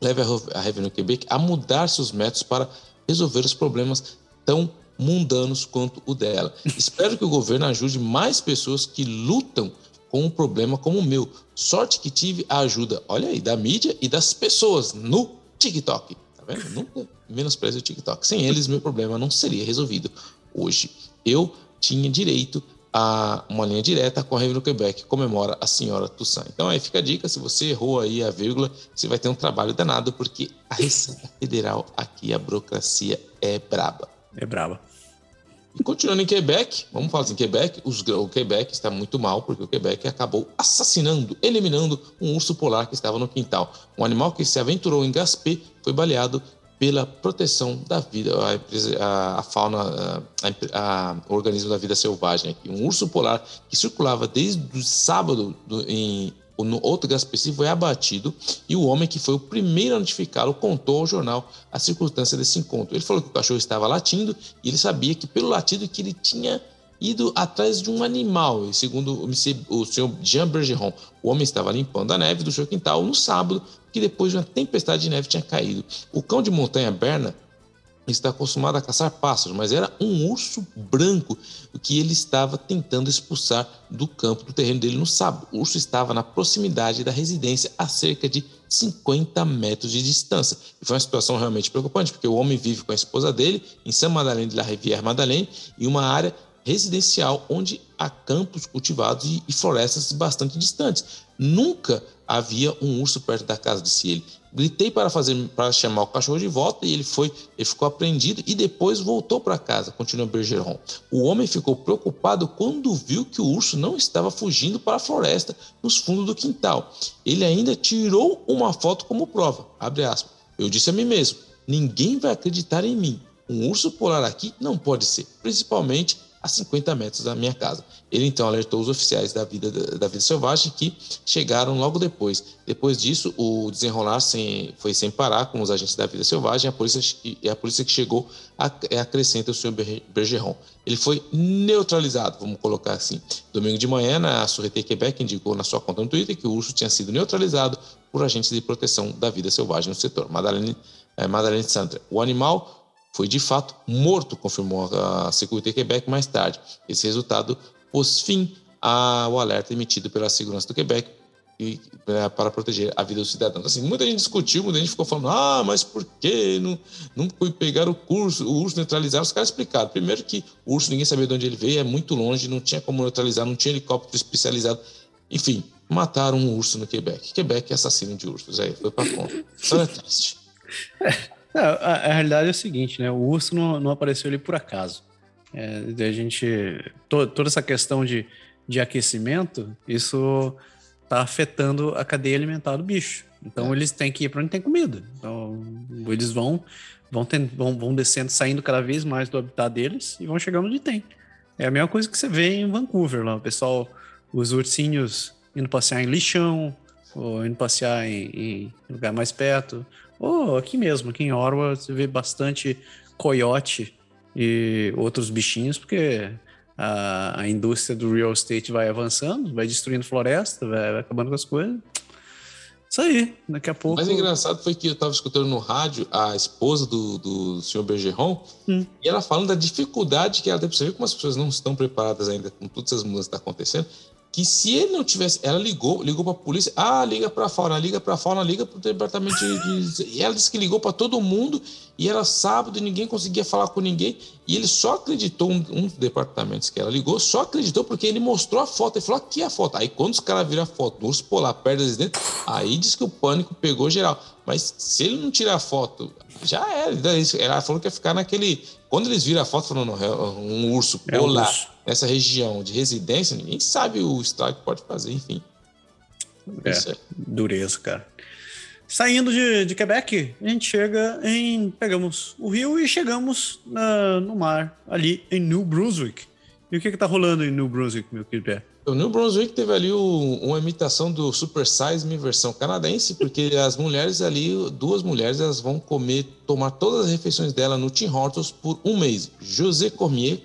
leve a Revenue Quebec a mudar seus métodos para resolver os problemas tão mundanos quanto o dela. Espero que o governo ajude mais pessoas que lutam com um problema como o meu. Sorte que tive a ajuda, olha aí, da mídia e das pessoas no TikTok. Tá vendo? Nunca menospreze o TikTok. Sem eles, meu problema não seria resolvido hoje. Eu tinha direito a uma linha direta com a Revenue Quebec, comemora a senhora Toussaint. Então aí fica a dica, se você errou aí a vírgula, você vai ter um trabalho danado, porque a Receita Federal aqui, a burocracia é braba. É braba. E continuando em Quebec, vamos falar assim, Quebec, os, o Quebec está muito mal, porque o Quebec acabou assassinando, eliminando um urso polar que estava no quintal. Um animal que se aventurou em Gaspé foi baleado pela proteção da vida, a, a fauna, a, a, o organismo da vida selvagem. Um urso polar que circulava desde o sábado do, em no outro específico foi abatido e o homem que foi o primeiro a notificá-lo contou ao jornal a circunstância desse encontro. Ele falou que o cachorro estava latindo e ele sabia que pelo latido que ele tinha ido atrás de um animal. E segundo o senhor Jean Bergeron, o homem estava limpando a neve do seu quintal no sábado, que depois de uma tempestade de neve tinha caído. O cão de montanha Berna está acostumado a caçar pássaros, mas era um urso branco que ele estava tentando expulsar do campo do terreno dele no sábado. O urso estava na proximidade da residência, a cerca de 50 metros de distância. E foi uma situação realmente preocupante, porque o homem vive com a esposa dele em Saint-Madeleine de la Rivière Madeleine, em uma área residencial onde há campos cultivados e, florestas bastante distantes. Nunca havia um urso perto da casa, disse ele. Gritei para fazer para chamar o cachorro de volta e ele foi, ele ficou apreendido e depois voltou para casa, continua Bergeron. O homem ficou preocupado quando viu que o urso não estava fugindo para a floresta nos fundos do quintal. Ele ainda tirou uma foto como prova. Eu disse a mim mesmo: ninguém vai acreditar em mim. Um urso polar aqui não pode ser, principalmente a 50 metros da minha casa. Ele então alertou os oficiais da vida, da vida selvagem que chegaram logo depois. Depois disso, o desenrolar sem, foi sem parar com os agentes da vida selvagem. A polícia, e a polícia que chegou a, acrescenta o senhor Bergeron. Ele foi neutralizado, vamos colocar assim. Domingo de manhã, a Sûreté Quebec indicou na sua conta no Twitter que o urso tinha sido neutralizado por agentes de proteção da vida selvagem no setor. Madeleine, é, Madeleine Sandra. O animal foi de fato morto, confirmou a Security Quebec mais tarde. Esse resultado pôs fim ao alerta emitido pela segurança do Quebec e, é, para proteger a vida dos cidadãos. Assim, muita gente discutiu, muita gente ficou falando: ah, mas por que não, não pegar o curso, o urso neutralizar? Os caras explicaram. Primeiro, que o urso ninguém sabia de onde ele veio, é muito longe, não tinha como neutralizar, não tinha helicóptero especializado. Enfim, mataram um urso no Quebec. Quebec é assassino de ursos, aí foi para conta. Isso é triste. É, a, a, realidade é o seguinte, né? O urso não, não apareceu ali por acaso. É, a gente. To, toda essa questão de, de aquecimento, isso está afetando a cadeia alimentar do bicho. Então é. eles têm que ir para onde tem comida. Então eles vão, vão, vão, vão descendo, saindo cada vez mais do habitat deles e vão chegando onde tem. É a mesma coisa que você vê em Vancouver lá, o pessoal, os ursinhos indo passear em lixão, ou indo passear em, em lugar mais perto, ou aqui mesmo, aqui em Orwa, você vê bastante coiote e outros bichinhos, porque a, a indústria do real estate vai avançando, vai destruindo floresta, vai, vai acabando com as coisas. Isso aí, daqui a pouco. Mas engraçado foi que eu estava escutando no rádio a esposa do, do senhor Bergeron, hum. e ela falando da dificuldade que ela tem. Você ver como as pessoas não estão preparadas ainda com todas as mudanças que estão acontecendo que se ele não tivesse, ela ligou, ligou para a polícia, ah, liga para a fauna, liga para a fauna, liga para o departamento de, e ela disse que ligou para todo mundo e era sábado e ninguém conseguia falar com ninguém e ele só acreditou um, um dos departamentos que ela ligou, só acreditou porque ele mostrou a foto, ele falou aqui é a foto. Aí quando os caras viram a foto do urso polar perto dentro, aí diz que o pânico pegou geral. Mas se ele não tirar a foto, já era. Ela falou que ia ficar naquele. Quando eles viram a foto falando um urso polar. É um urso nessa região de residência, ninguém sabe o estrago que pode fazer, enfim. É, é, dureza, cara. Saindo de, de Quebec, a gente chega em. Pegamos o rio e chegamos na, no mar, ali em New Brunswick. E o que, que tá rolando em New Brunswick, meu querido Pé? O New Brunswick teve ali o, uma imitação do Super Size Me versão canadense, porque as mulheres ali, duas mulheres, elas vão comer, tomar todas as refeições dela no Tim Hortons por um mês. José Cormier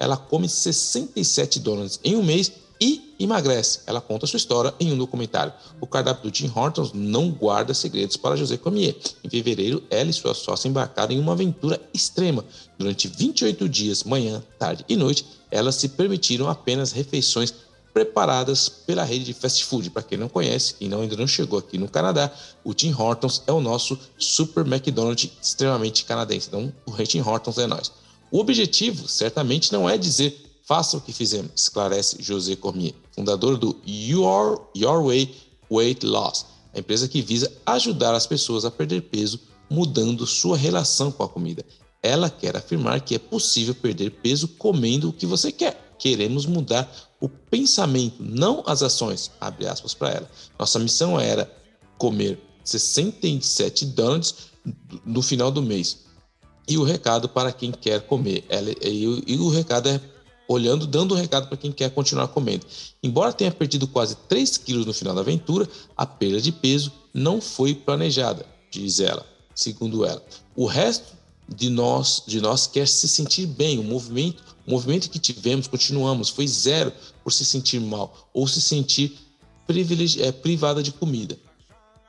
ela come 67 donuts em um mês e emagrece. Ela conta sua história em um documentário. O cardápio do Tim Hortons não guarda segredos para José Comier. Em fevereiro, ela e sua sócia embarcaram em uma aventura extrema. Durante 28 dias, manhã, tarde e noite, elas se permitiram apenas refeições preparadas pela rede de fast food. Para quem não conhece, quem não, ainda não chegou aqui no Canadá, o Tim Hortons é o nosso super McDonald's extremamente canadense. Então, o Tim Hortons é nós. O objetivo certamente não é dizer faça o que fizemos, esclarece José Cormier, fundador do Your, Your Way Weight Loss, a empresa que visa ajudar as pessoas a perder peso mudando sua relação com a comida. Ela quer afirmar que é possível perder peso comendo o que você quer. Queremos mudar o pensamento, não as ações. Abre aspas para ela. Nossa missão era comer 67 donuts no final do mês e o recado para quem quer comer. E, e o recado é olhando, dando o recado para quem quer continuar comendo. Embora tenha perdido quase 3 quilos no final da aventura, a perda de peso não foi planejada, diz ela, segundo ela. O resto de nós, de nós quer se sentir bem. O movimento, o movimento que tivemos, continuamos, foi zero por se sentir mal ou se sentir privilegi- é, privada de comida.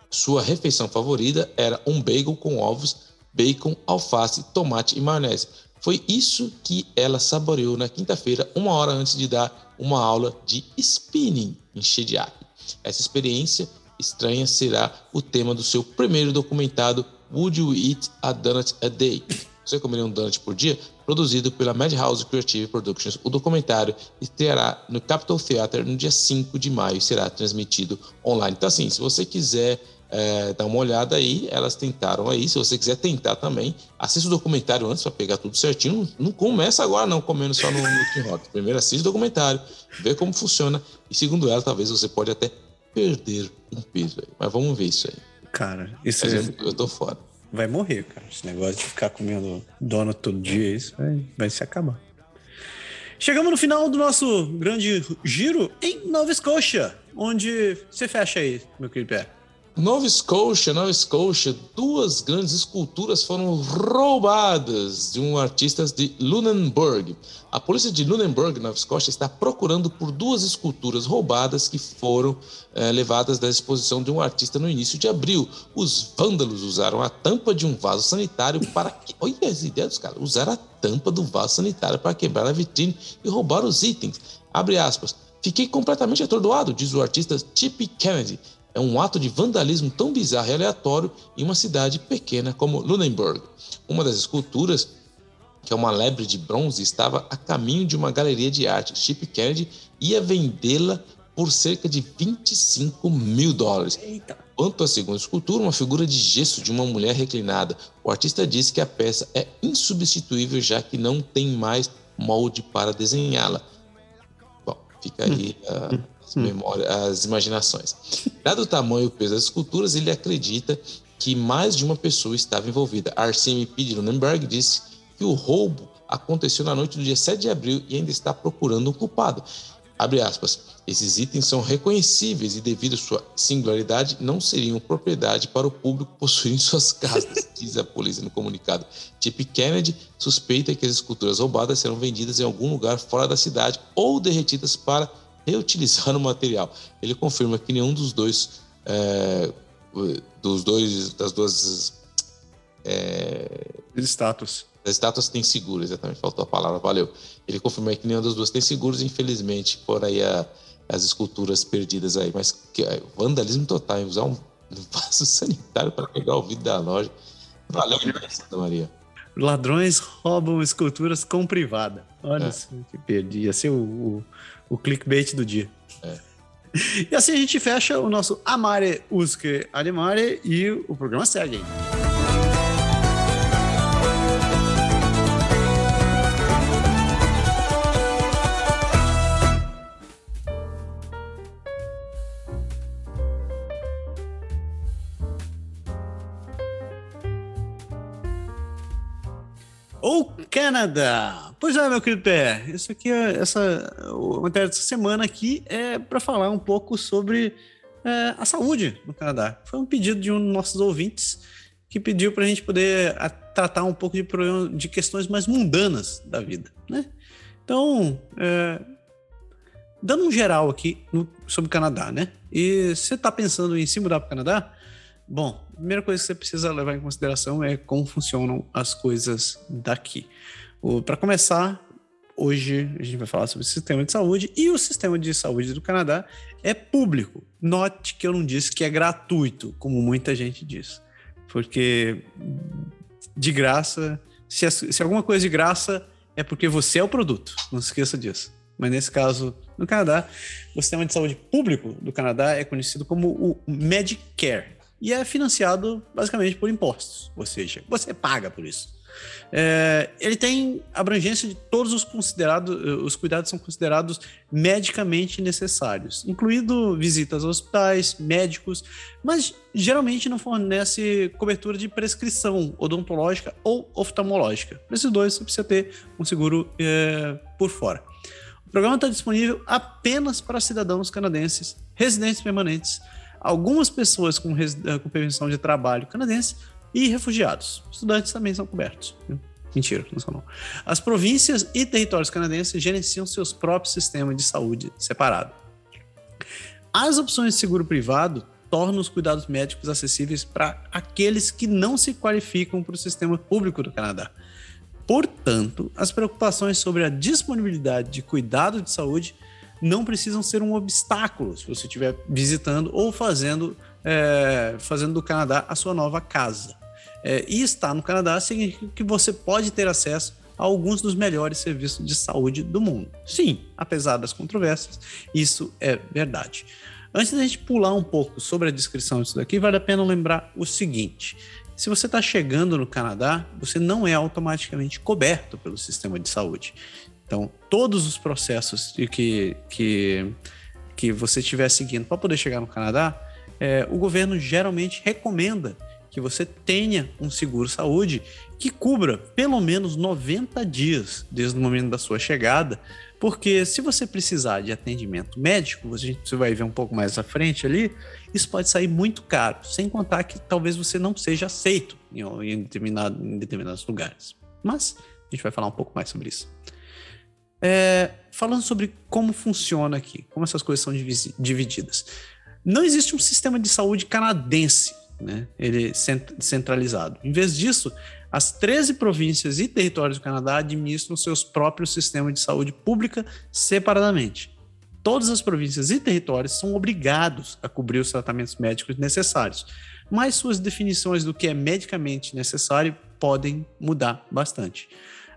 Sua refeição favorita era um bagel com ovos bacon, alface, tomate e maionese. Foi isso que ela saboreou na quinta-feira, uma hora antes de dar uma aula de spinning em Shediac. Essa experiência estranha será o tema do seu primeiro documentado Would You Eat a Donut a Day? Você comeria um donut por dia? Produzido pela Madhouse Creative Productions. O documentário estreará no Capitol Theater no dia 5 de maio e será transmitido online. Então, assim, se você quiser é, dá uma olhada aí, elas tentaram aí. Se você quiser tentar também, assista o documentário antes para pegar tudo certinho. Não começa agora não comendo só no, no Rock. Primeiro assiste o documentário, vê como funciona. E segundo ela, talvez você pode até perder um peso aí. Mas vamos ver isso aí. Cara, isso é... eu, eu tô fora. Vai morrer, cara. Esse negócio de ficar comendo donut todo dia, isso vai, vai se acabar. Chegamos no final do nosso grande giro em Nova Escócia, onde você fecha aí, meu querido Pé. Nova Scotia, Nova Scotia, duas grandes esculturas foram roubadas de um artista de Lunenburg. A polícia de Lunenburg, Nova Escócia, está procurando por duas esculturas roubadas que foram é, levadas da exposição de um artista no início de abril. Os vândalos usaram a tampa de um vaso sanitário para. Olha as ideias dos caras. Usaram a tampa do vaso sanitário para quebrar a vitrine e roubar os itens. Abre aspas. Fiquei completamente atordoado, diz o artista Chip Kennedy é um ato de vandalismo tão bizarro e aleatório em uma cidade pequena como Lunenburg. Uma das esculturas, que é uma lebre de bronze, estava a caminho de uma galeria de arte. Chip Kennedy ia vendê-la por cerca de 25 mil dólares. Eita. Quanto à segunda escultura, uma figura de gesso de uma mulher reclinada, o artista disse que a peça é insubstituível já que não tem mais molde para desenhá-la. Bom, fica aí uh, as, hum. memórias, as imaginações. Dado o tamanho e o peso das esculturas, ele acredita que mais de uma pessoa estava envolvida. A RCMP de Nuremberg disse que o roubo aconteceu na noite do dia 7 de abril e ainda está procurando um culpado. Abre aspas. Esses itens são reconhecíveis e, devido à sua singularidade, não seriam propriedade para o público possuir em suas casas, diz a polícia no comunicado. Chip Kennedy suspeita que as esculturas roubadas serão vendidas em algum lugar fora da cidade ou derretidas para reutilizar o material. Ele confirma que nenhum dos dois, é, dos dois, das duas é, estátuas. As estátuas têm seguro, exatamente, faltou a palavra, valeu. Ele confirma que nenhuma das duas tem seguros, infelizmente, por aí a, as esculturas perdidas aí. Mas que, é, vandalismo total, usar um vaso sanitário para pegar o vidro da loja. Valeu, Santa Maria. Ladrões roubam esculturas com privada. Olha é. que perdi. Ia ser o, o, o clickbait do dia. É. E assim a gente fecha o nosso Amare Usque Alemare e o programa segue Canadá. Pois é, meu querido Pé, isso aqui é essa matéria dessa semana aqui é para falar um pouco sobre é, a saúde no Canadá. Foi um pedido de um dos nossos ouvintes que pediu para a gente poder a, tratar um pouco de, de questões mais mundanas da vida, né? Então, é, dando um geral aqui no, sobre o Canadá, né? E você está pensando em se mudar para o Canadá? Bom, a primeira coisa que você precisa levar em consideração é como funcionam as coisas daqui. Para começar, hoje a gente vai falar sobre o sistema de saúde e o sistema de saúde do Canadá é público. Note que eu não disse que é gratuito, como muita gente diz, porque de graça, se, se alguma coisa de graça é porque você é o produto, não se esqueça disso. Mas nesse caso, no Canadá, o sistema de saúde público do Canadá é conhecido como o Medicare e é financiado basicamente por impostos, ou seja, você paga por isso. É, ele tem abrangência de todos os considerados, os cuidados são considerados medicamente necessários, incluindo visitas a hospitais, médicos, mas geralmente não fornece cobertura de prescrição odontológica ou oftalmológica. Para esses dois, você precisa ter um seguro é, por fora. O programa está disponível apenas para cidadãos canadenses, residentes permanentes, algumas pessoas com, eh, com permissão de trabalho canadense e refugiados. Estudantes também são cobertos. Mentira, não são não. As províncias e territórios canadenses gerenciam seus próprios sistemas de saúde separado. As opções de seguro privado tornam os cuidados médicos acessíveis para aqueles que não se qualificam para o sistema público do Canadá. Portanto, as preocupações sobre a disponibilidade de cuidado de saúde não precisam ser um obstáculo se você estiver visitando ou fazendo, é, fazendo do Canadá a sua nova casa. É, e estar no Canadá significa que você pode ter acesso a alguns dos melhores serviços de saúde do mundo. Sim, apesar das controvérsias, isso é verdade. Antes da gente pular um pouco sobre a descrição disso daqui, vale a pena lembrar o seguinte: se você está chegando no Canadá, você não é automaticamente coberto pelo sistema de saúde. Então, todos os processos que, que, que você estiver seguindo para poder chegar no Canadá, é, o governo geralmente recomenda que você tenha um seguro saúde que cubra pelo menos 90 dias desde o momento da sua chegada, porque se você precisar de atendimento médico, você vai ver um pouco mais à frente ali, isso pode sair muito caro, sem contar que talvez você não seja aceito em, determinado, em determinados lugares. Mas a gente vai falar um pouco mais sobre isso. É, falando sobre como funciona aqui, como essas coisas são divididas. Não existe um sistema de saúde canadense, né? Ele centralizado. Em vez disso, as 13 províncias e territórios do Canadá administram seus próprios sistemas de saúde pública separadamente. Todas as províncias e territórios são obrigados a cobrir os tratamentos médicos necessários, mas suas definições do que é medicamente necessário podem mudar bastante.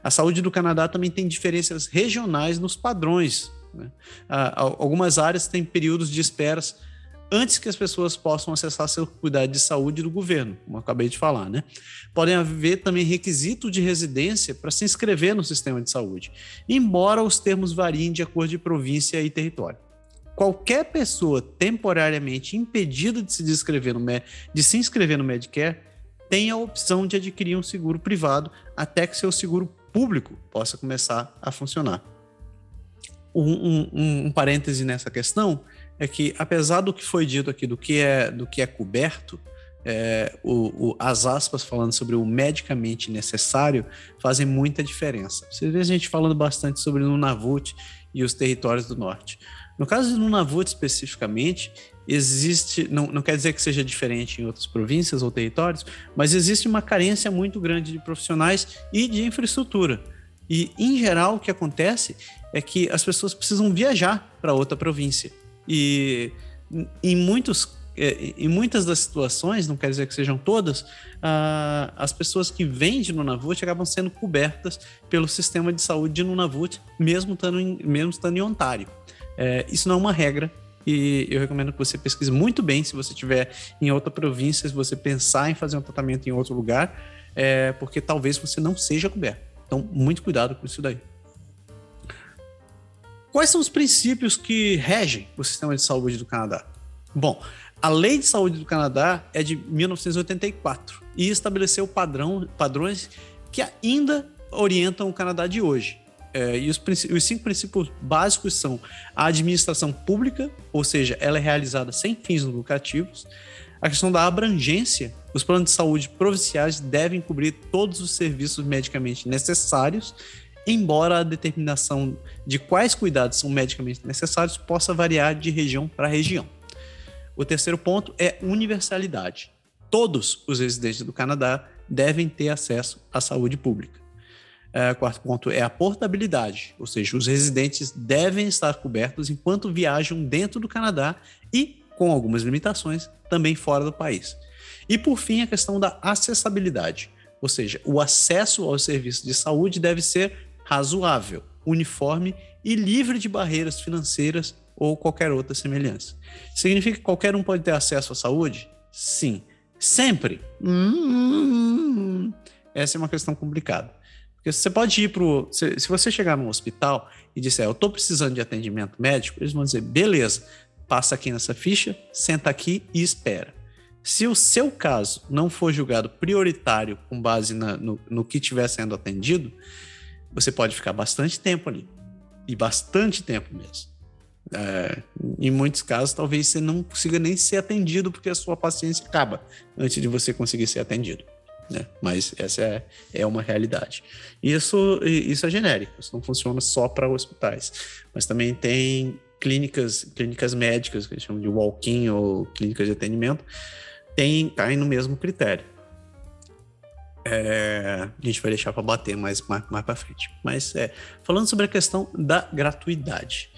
A saúde do Canadá também tem diferenças regionais nos padrões. Né? Algumas áreas têm períodos de esperas antes que as pessoas possam acessar seu cuidado de saúde do governo, como eu acabei de falar, né? Podem haver também requisito de residência para se inscrever no sistema de saúde, embora os termos variem de acordo de província e território. Qualquer pessoa temporariamente impedida de se, inscrever no, de se inscrever no Medicare tem a opção de adquirir um seguro privado até que seu seguro público possa começar a funcionar. Um, um, um parêntese nessa questão é que, apesar do que foi dito aqui, do que é, do que é coberto, é, o, o, as aspas falando sobre o medicamente necessário fazem muita diferença. Você vê a gente falando bastante sobre o Nunavut e os territórios do norte. No caso do Nunavut especificamente, existe, não, não quer dizer que seja diferente em outras províncias ou territórios, mas existe uma carência muito grande de profissionais e de infraestrutura. E, em geral, o que acontece é que as pessoas precisam viajar para outra província. E em muitos é, em muitas das situações, não quer dizer que sejam todas, as pessoas que vêm de Nunavut acabam sendo cobertas pelo sistema de saúde de Nunavut, mesmo estando em, mesmo estando em Ontário. É, isso não é uma regra, e eu recomendo que você pesquise muito bem se você estiver em outra província, se você pensar em fazer um tratamento em outro lugar, é, porque talvez você não seja coberto. Então, muito cuidado com isso daí. Quais são os princípios que regem o sistema de saúde do Canadá? Bom, a Lei de Saúde do Canadá é de 1984 e estabeleceu padrão, padrões que ainda orientam o Canadá de hoje. É, e os, os, cinco princípios básicos são a administração pública, ou seja, ela é realizada sem fins lucrativos. A questão da abrangência, os planos de saúde provinciais devem cobrir todos os serviços medicamente necessários embora a determinação de quais cuidados são medicamente necessários possa variar de região para região. O terceiro ponto é universalidade. Todos os residentes do Canadá devem ter acesso à saúde pública. É, quarto ponto é a portabilidade, ou seja, os residentes devem estar cobertos enquanto viajam dentro do Canadá e, com algumas limitações, também fora do país. E por fim, a questão da acessibilidade, ou seja, o acesso aos serviços de saúde deve ser razoável, uniforme e livre de barreiras financeiras ou qualquer outra semelhança. Significa que qualquer um pode ter acesso à saúde? Sim. Sempre? Hum, essa é uma questão complicada. Porque você pode ir para se, se você chegar num hospital e disser, eu estou precisando de atendimento médico, eles vão dizer, beleza, passa aqui nessa ficha, senta aqui e espera. Se o seu caso não for julgado prioritário com base na, no, no que estiver sendo atendido, você pode ficar bastante tempo ali. E bastante tempo mesmo. É, em muitos casos, talvez você não consiga nem ser atendido porque a sua paciência acaba antes de você conseguir ser atendido. Né? Mas essa é, é uma realidade. Isso, isso é genérico, isso não funciona só para hospitais. Mas também tem clínicas, clínicas médicas, que eles chamam de walk-in ou clínicas de atendimento, tem, caem no mesmo critério. É, a gente vai deixar para bater mais, mais, mais para frente. Mas é, falando sobre a questão da gratuidade.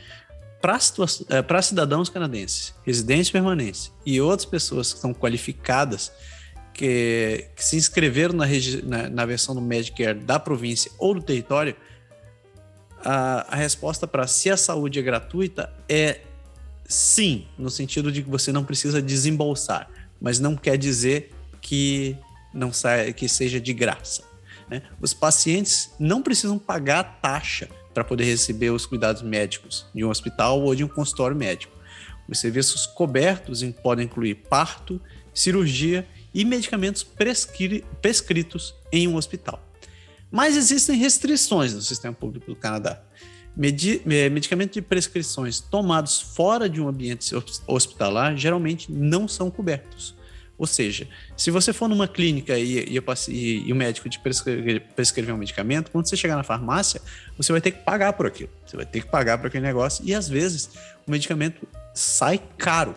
Para é, cidadãos canadenses, residentes permanentes e outras pessoas que estão qualificadas que, que se inscreveram na, na, na, versão do Medicare da província ou do território, a, a resposta para se a saúde é gratuita é sim, no sentido de que você não precisa desembolsar, mas não quer dizer que não sai, que seja de graça. Né? Os pacientes não precisam pagar taxa para poder receber os cuidados médicos de um hospital ou de um consultório médico. Os serviços cobertos podem incluir parto, cirurgia e medicamentos prescri prescritos em um hospital. Mas existem restrições no sistema público do Canadá. Medi medicamentos de prescrições tomados fora de um ambiente hospitalar geralmente não são cobertos. Ou seja, se você for numa clínica e, e, e, e o médico te prescrever, prescrever um medicamento, quando você chegar na farmácia, você vai ter que pagar por aquilo. Você vai ter que pagar por aquele negócio e às vezes o medicamento sai caro.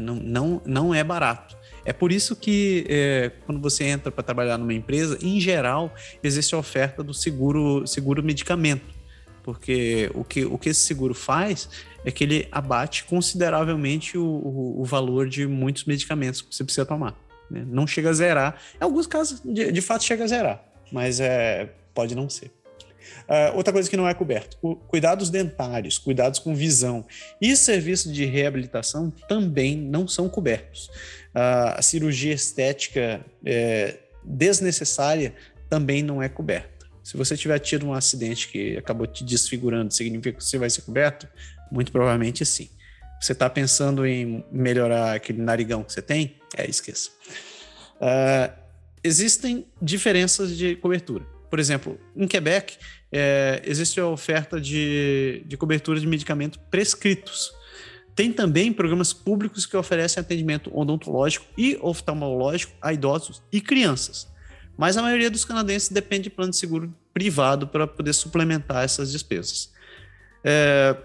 Não, não, não é barato. É por isso que é, quando você entra para trabalhar numa empresa, em geral, existe a oferta do seguro, seguro medicamento. Porque o que, o que esse seguro faz é que ele abate consideravelmente o, o, o valor de muitos medicamentos que você precisa tomar. Né? Não chega a zerar. Em alguns casos, de, de fato, chega a zerar, mas é, pode não ser. Uh, outra coisa que não é coberto: cuidados dentários, cuidados com visão e serviços de reabilitação também não são cobertos a cirurgia estética é, desnecessária também não é coberta. Se você tiver tido um acidente que acabou te desfigurando, significa que você vai ser coberto? Muito provavelmente sim. Você está pensando em melhorar aquele narigão que você tem? É, esqueça. Uh, existem diferenças de cobertura. Por exemplo, em Quebec, é, existe a oferta de, de cobertura de medicamentos prescritos. Tem também programas públicos que oferecem atendimento odontológico e oftalmológico a idosos e crianças. Mas a maioria dos canadenses depende de plano de seguro privado para poder suplementar essas despesas. É,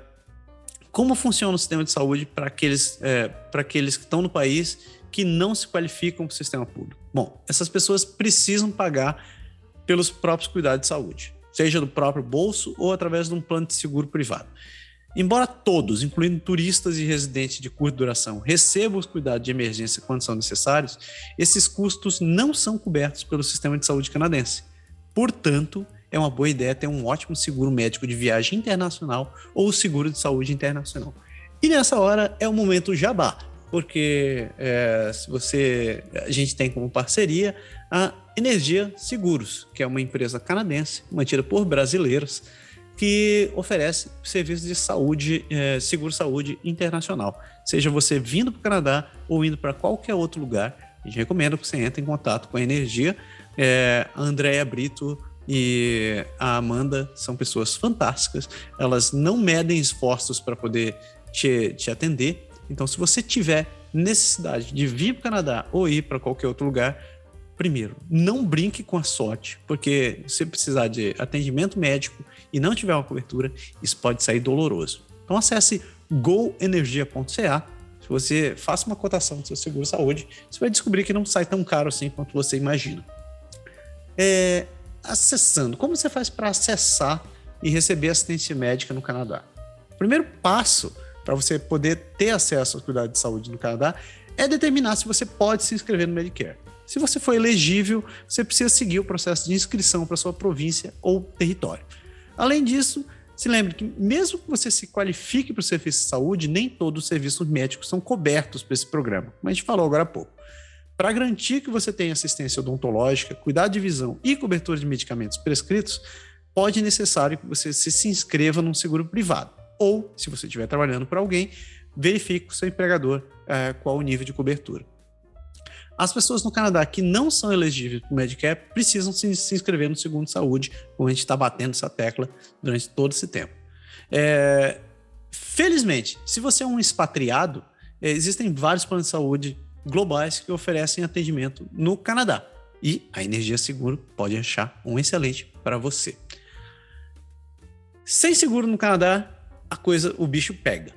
como funciona o sistema de saúde para aqueles, é, para aqueles que estão no país que não se qualificam para o sistema público? Bom, essas pessoas precisam pagar pelos próprios cuidados de saúde, seja do próprio bolso ou através de um plano de seguro privado. Embora todos, incluindo turistas e residentes de curta duração, recebam os cuidados de emergência quando são necessários, esses custos não são cobertos pelo sistema de saúde canadense. Portanto, é uma boa ideia ter um ótimo seguro médico de viagem internacional ou seguro de saúde internacional. E nessa hora é o momento jabá, porque é, se você a gente tem como parceria a Energia Seguros, que é uma empresa canadense mantida por brasileiros que oferece serviços de saúde, é, seguro-saúde internacional. Seja você vindo para o Canadá ou indo para qualquer outro lugar, a gente recomenda que você entre em contato com a Energia. É, a Andréia Brito e a Amanda são pessoas fantásticas, elas não medem esforços para poder te, te atender. Então, se você tiver necessidade de vir para o Canadá ou ir para qualquer outro lugar, primeiro, não brinque com a sorte, porque se precisar de atendimento médico e não tiver uma cobertura, isso pode sair doloroso. Então acesse goenergia.ca. Se você faça uma cotação do seu seguro saúde, você vai descobrir que não sai tão caro assim quanto você imagina. É, acessando, como você faz para acessar e receber assistência médica no Canadá? O primeiro passo para você poder ter acesso aos cuidados de saúde no Canadá é determinar se você pode se inscrever no Medicare. Se você for elegível, você precisa seguir o processo de inscrição para sua província ou território. Além disso, se lembre que, mesmo que você se qualifique para o serviço de saúde, nem todos os serviços médicos são cobertos por esse programa, como a gente falou agora há pouco. Para garantir que você tenha assistência odontológica, cuidado de visão e cobertura de medicamentos prescritos, pode ser necessário que você se inscreva num seguro privado. Ou, se você estiver trabalhando para alguém, verifique com seu empregador é, qual o nível de cobertura. As pessoas no Canadá que não são elegíveis para o Medicare precisam se, se, inscrever no Segundo Saúde, como a gente está batendo essa tecla durante todo esse tempo. É, felizmente, se você é um expatriado, é, existem vários planos de saúde globais que oferecem atendimento no Canadá. E a Energia Seguro pode achar um excelente para você. Sem seguro no Canadá, a coisa, o bicho pega.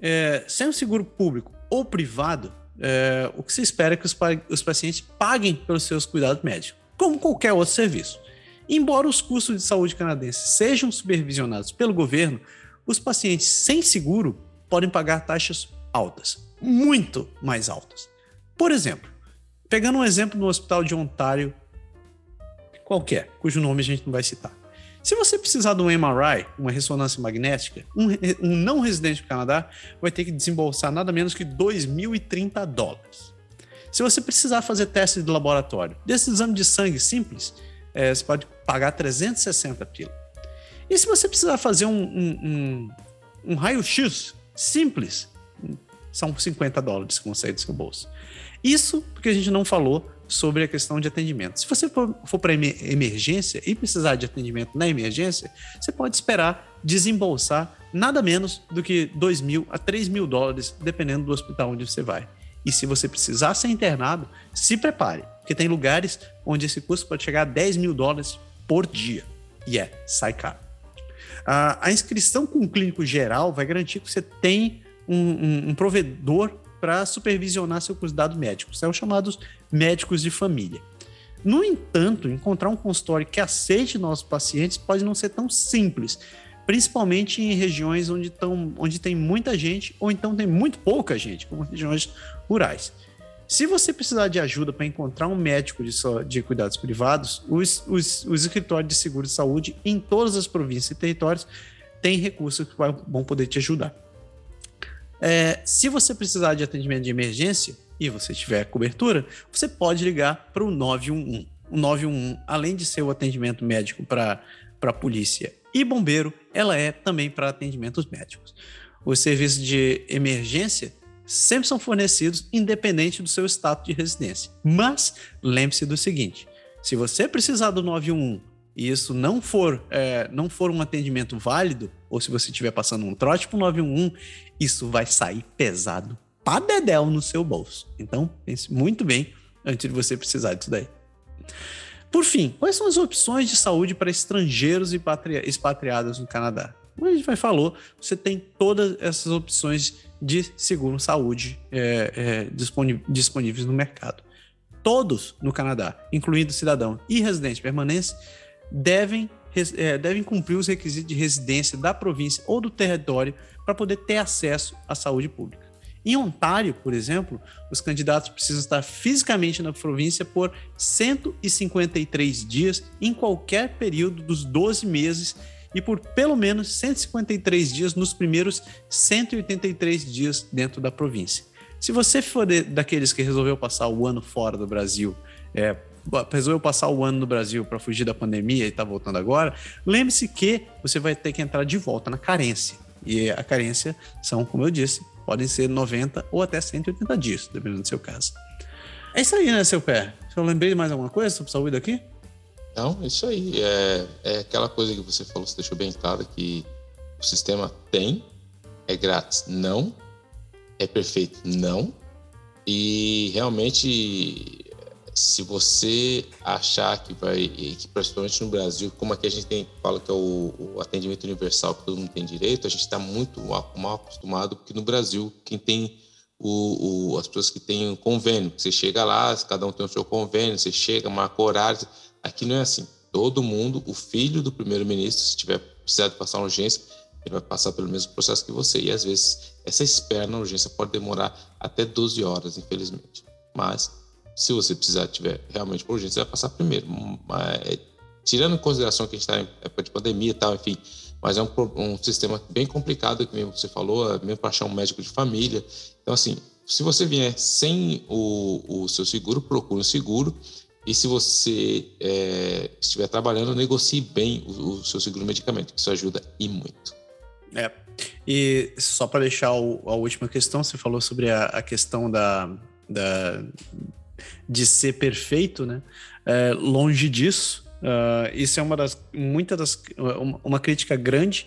É, sem um seguro público ou privado, é, o que se espera é que os, os pacientes paguem pelos seus cuidados médicos, como qualquer outro serviço. Embora os custos de saúde canadenses sejam supervisionados pelo governo, os pacientes sem seguro podem pagar taxas altas, muito mais altas. Por exemplo, pegando um exemplo no hospital de Ontário qualquer, cujo nome a gente não vai citar. Se você precisar de um MRI, uma ressonância magnética, um, um não residente do Canadá vai ter que desembolsar nada menos que 2.030 dólares. Se você precisar fazer teste de laboratório, desse exame de sangue simples, é, você pode pagar 360 pila. E se você precisar fazer um, um, um, um raio-x simples, são 50 dólares que vão sair do seu bolso. Isso porque a gente não falou sobre a questão de atendimento. Se você for, para emergência e precisar de atendimento na emergência, você pode esperar desembolsar nada menos do que 2 mil a 3 mil dólares, dependendo do hospital onde você vai. E se você precisar ser internado, se prepare, porque tem lugares onde esse custo pode chegar a 10 mil dólares por dia. E é, sai caro. A, inscrição com o clínico geral vai garantir que você tem um, um, um provedor para supervisionar seu cuidado médico. São chamados médicos de família. No entanto, encontrar um consultório que aceite nossos pacientes pode não ser tão simples, principalmente em regiões onde, tão, onde tem muita gente ou então tem muito pouca gente, como regiões rurais. Se você precisar de ajuda para encontrar um médico de, so, de cuidados privados, os, os, os escritórios de seguro de saúde em todas as províncias e territórios têm recursos que vão poder te ajudar. É, se você precisar de atendimento de emergência e você tiver cobertura, você pode ligar para o 911. O 911, além de ser o atendimento médico para a polícia e bombeiro, ela é também para atendimentos médicos. Os serviços de emergência sempre são fornecidos independente do seu status de residência. Mas lembre-se do seguinte: se você precisar do 911 e isso não for, é, não for um atendimento válido, ou se você estiver passando um trote para o 911, isso vai sair pesado para dedéu no seu bolso. Então, pense muito bem antes de você precisar disso daí. Por fim, quais são as opções de saúde para estrangeiros e expatriados no Canadá? Como a gente vai falou, você tem todas essas opções de seguro-saúde é, é, disponíveis no mercado. Todos no Canadá, incluindo cidadão e residente permanente, devem, é, devem cumprir os requisitos de residência da província ou do território para poder ter acesso à saúde pública. Em Ontário, por exemplo, os candidatos precisam estar fisicamente na província por 153 dias em qualquer período dos 12 meses e por pelo menos 153 dias nos primeiros 183 dias dentro da província. Se você for daqueles que resolveu passar o ano fora do Brasil, é, resolveu passar o ano no Brasil para fugir da pandemia e está voltando agora, lembre-se que você vai ter que entrar de volta na carência. E a carência são, como eu disse, podem ser 90 ou até 180 dias, dependendo do seu caso. É isso aí, né, seu pé? Eu lembrei de mais alguma coisa sobre saúde aqui? Não, isso aí. É, é aquela coisa que você falou, você deixou bem claro que o sistema tem, é grátis, não, é perfeito, não. E realmente, se você achar que vai, que principalmente no Brasil, como aqui a gente tem, fala que é o, o atendimento universal que todo mundo tem direito, a gente está muito mal acostumado, porque no Brasil, quem tem o, o, as pessoas que têm um convênio, você chega lá, cada um tem o seu convênio, você chega, marca horários Aqui não é assim. Todo mundo, o filho do primeiro-ministro, se tiver precisado passar uma urgência, ele vai passar pelo mesmo processo que você. E às vezes essa espera na urgência pode demorar até 12 horas, infelizmente. Mas se você precisar tiver realmente por urgência, você vai passar primeiro. Mas, tirando em consideração que a gente está em época de pandemia e tal, enfim, mas é um, um sistema bem complicado, que mesmo você falou, é mesmo para achar um médico de família. Então, assim, se você vier sem o, o seu seguro, procure um seguro e se você é, estiver trabalhando, negocie bem o, o, seu seguro medicamento, que isso ajuda e muito. É. E só para deixar o, a última questão, você falou sobre a, a questão da, da, de ser perfeito, né? É, longe disso. Uh, isso é uma das muitas das uma, uma, crítica grande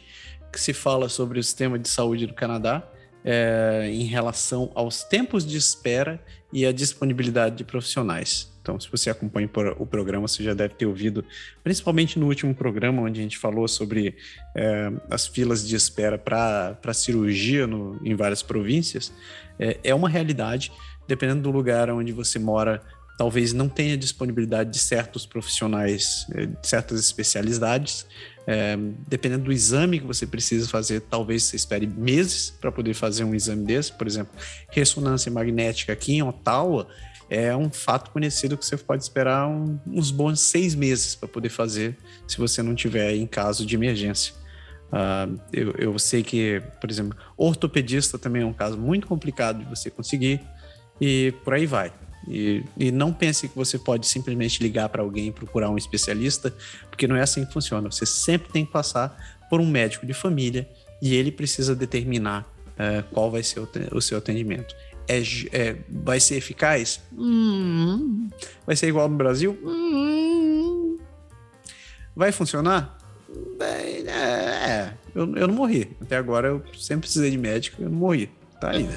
que se fala sobre o sistema de saúde do Canadá é, em relação aos tempos de espera e a disponibilidade de profissionais. Então, se você acompanha o programa, você já deve ter ouvido, principalmente no último programa, onde a gente falou sobre é, as filas de espera para cirurgia no, em várias províncias. É, é uma realidade, dependendo do lugar onde você mora, talvez não tenha disponibilidade de certos profissionais, é, de certas especialidades. É, dependendo do exame que você precisa fazer, talvez você espere meses para poder fazer um exame desse. Por exemplo, ressonância magnética aqui em Ottawa é um fato conhecido que você pode esperar um, uns bons seis meses para poder fazer, se você não tiver em caso de emergência. Uh, eu, eu, sei que, por exemplo, ortopedista também é um caso muito complicado de você conseguir e por aí vai. E, e não pense que você pode simplesmente ligar para alguém e procurar um especialista, porque não é assim que funciona. Você sempre tem que passar por um médico de família e ele precisa determinar uh, qual vai ser o, o seu atendimento é, é, vai ser eficaz? Hum, vai ser igual no Brasil? Hum, vai funcionar? É, é eu, eu não morri. Até agora eu sempre precisei de médico, eu não morri. Tá aí,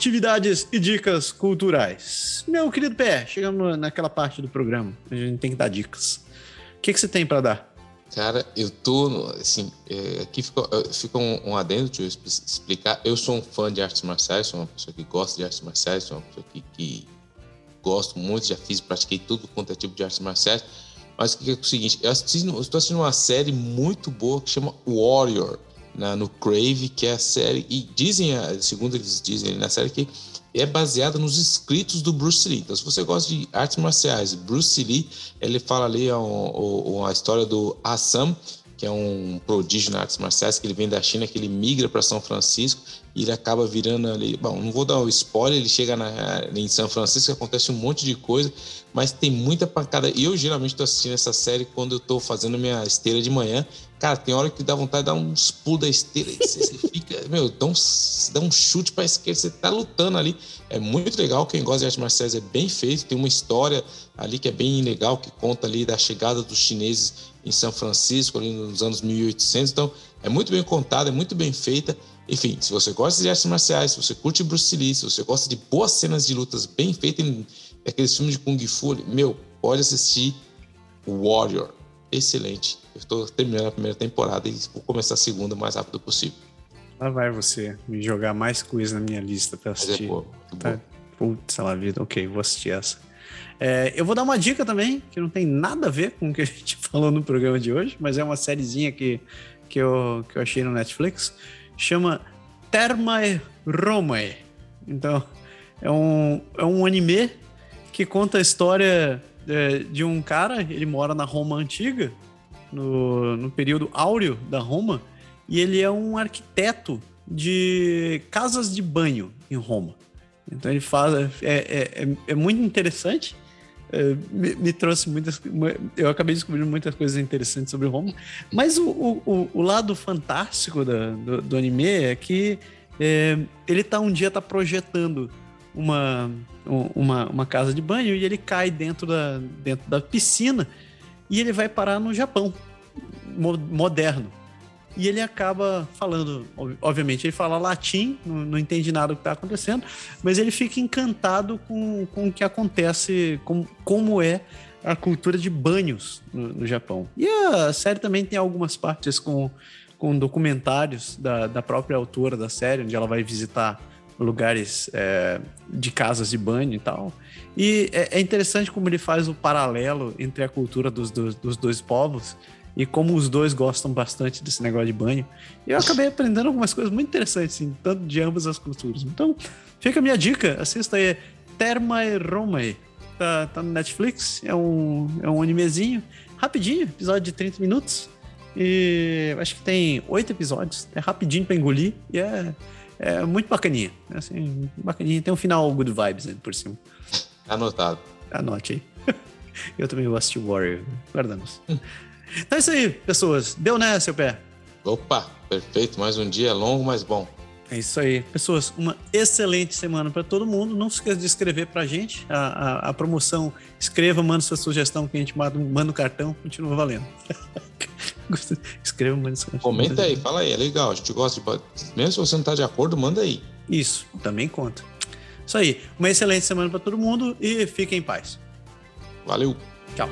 atividades e dicas culturais. Meu querido Pé, chegamos naquela parte do programa. A gente tem que dar dicas. O que, que você tem para dar? Cara, eu tô, assim, é, aqui fica, fica um, um, adendo, deixa eu explicar. Eu sou um fã de artes marciais, sou uma pessoa que gosta de artes marciais, sou uma pessoa que, que gosto muito, já fiz, pratiquei tudo quanto é tipo de artes marciais. Mas o que é o seguinte, eu estou assistindo uma série muito boa que chama Warrior, na, no Crave, que é a série, e dizem, segundo eles dizem na série, que é baseada nos escritos do Bruce Lee. Então, se você gosta de artes marciais, Bruce Lee, ele fala ali a, a, a história do Assam, que é um prodígio nas artes marciais, que ele vem da China, que ele migra para São Francisco e ele acaba virando ali. Bom, não vou dar o um spoiler, ele chega na, em São Francisco, acontece um monte de coisa, mas tem muita pancada. E eu geralmente estou assistindo essa série quando eu estou fazendo minha esteira de manhã. Cara, tem hora que dá vontade de dar uns pulos da esteira você, você fica, meu, dá um, dá um chute para esquerda, você tá lutando ali. É muito legal, quem gosta de artes marciais é bem feito, tem uma história ali que é bem legal, que conta ali da chegada dos chineses em São Francisco, ali nos anos 1800. Então, é muito bem contada, é muito bem feita. Enfim, se você gosta de artes marciais, se você curte Bruce Lee, se você gosta de boas cenas de lutas bem feitas, aqueles filmes de Kung Fu, meu, pode assistir Warrior. Excelente. Eu estou terminando a primeira temporada e vou começar a segunda o mais rápido possível. Lá vai você me jogar mais coisa na minha lista para assistir. Mas é boa, tá. Putz, ela vida. Ok, vou assistir essa. É, eu vou dar uma dica também, que não tem nada a ver com o que a gente falou no programa de hoje, mas é uma sériezinha que, que, eu, que eu achei no Netflix. Chama Termae Romae. Então, é um, é um anime que conta a história é, de um cara, ele mora na Roma Antiga, no, no período áureo da Roma, e ele é um arquiteto de casas de banho em Roma. Então ele faz. É, é, é, é muito interessante me, me, trouxe muitas. Eu acabei descobrindo muitas coisas interessantes sobre Roma. Mas o, o, o lado fantástico da, do, do, anime é que é, ele tá um dia tá projetando uma, uma, uma casa de banho e ele cai dentro da, dentro da piscina e ele vai parar no Japão moderno. E ele acaba falando, obviamente, ele fala latim, não, não entende nada do que está acontecendo, mas ele fica encantado com, com o que acontece, com, como é a cultura de banhos no, no, Japão. E a série também tem algumas partes com, com documentários da, da própria autora da série, onde ela vai visitar lugares é, de casas de banho e tal. E é, é, interessante como ele faz o paralelo entre a cultura dos, dos, dos dois povos e como os dois gostam bastante desse negócio de banho. E eu acabei aprendendo algumas coisas muito interessantes, assim, tanto de ambas as culturas. Então, fica a minha dica, assista aí Termae Romae. Tá, tá no Netflix, é um, é um animezinho, rapidinho, episódio de 30 minutos. E acho que tem oito episódios, é rapidinho pra engolir e é, é muito bacaninha. É assim, bacaninha. Tem um final good vibes né, por cima. Anotado. Anote aí. Eu também vou assistir Warrior. Guardamos. Então é isso aí, pessoas. Deu né, seu pé? Opa, perfeito. Mais um dia longo, mas bom. É isso aí. Pessoas, uma excelente semana para todo mundo. Não se esqueça de escrever para a gente. A, promoção, escreva, manda sua sugestão que a gente manda, manda o cartão, continua valendo. escreva, manda sua Comenta aí, fala aí, é legal. A gente gosta de. Mesmo se você não está de acordo, manda aí. Isso, também conta. Isso aí. Uma excelente semana para todo mundo e fiquem em paz. Valeu. Tchau.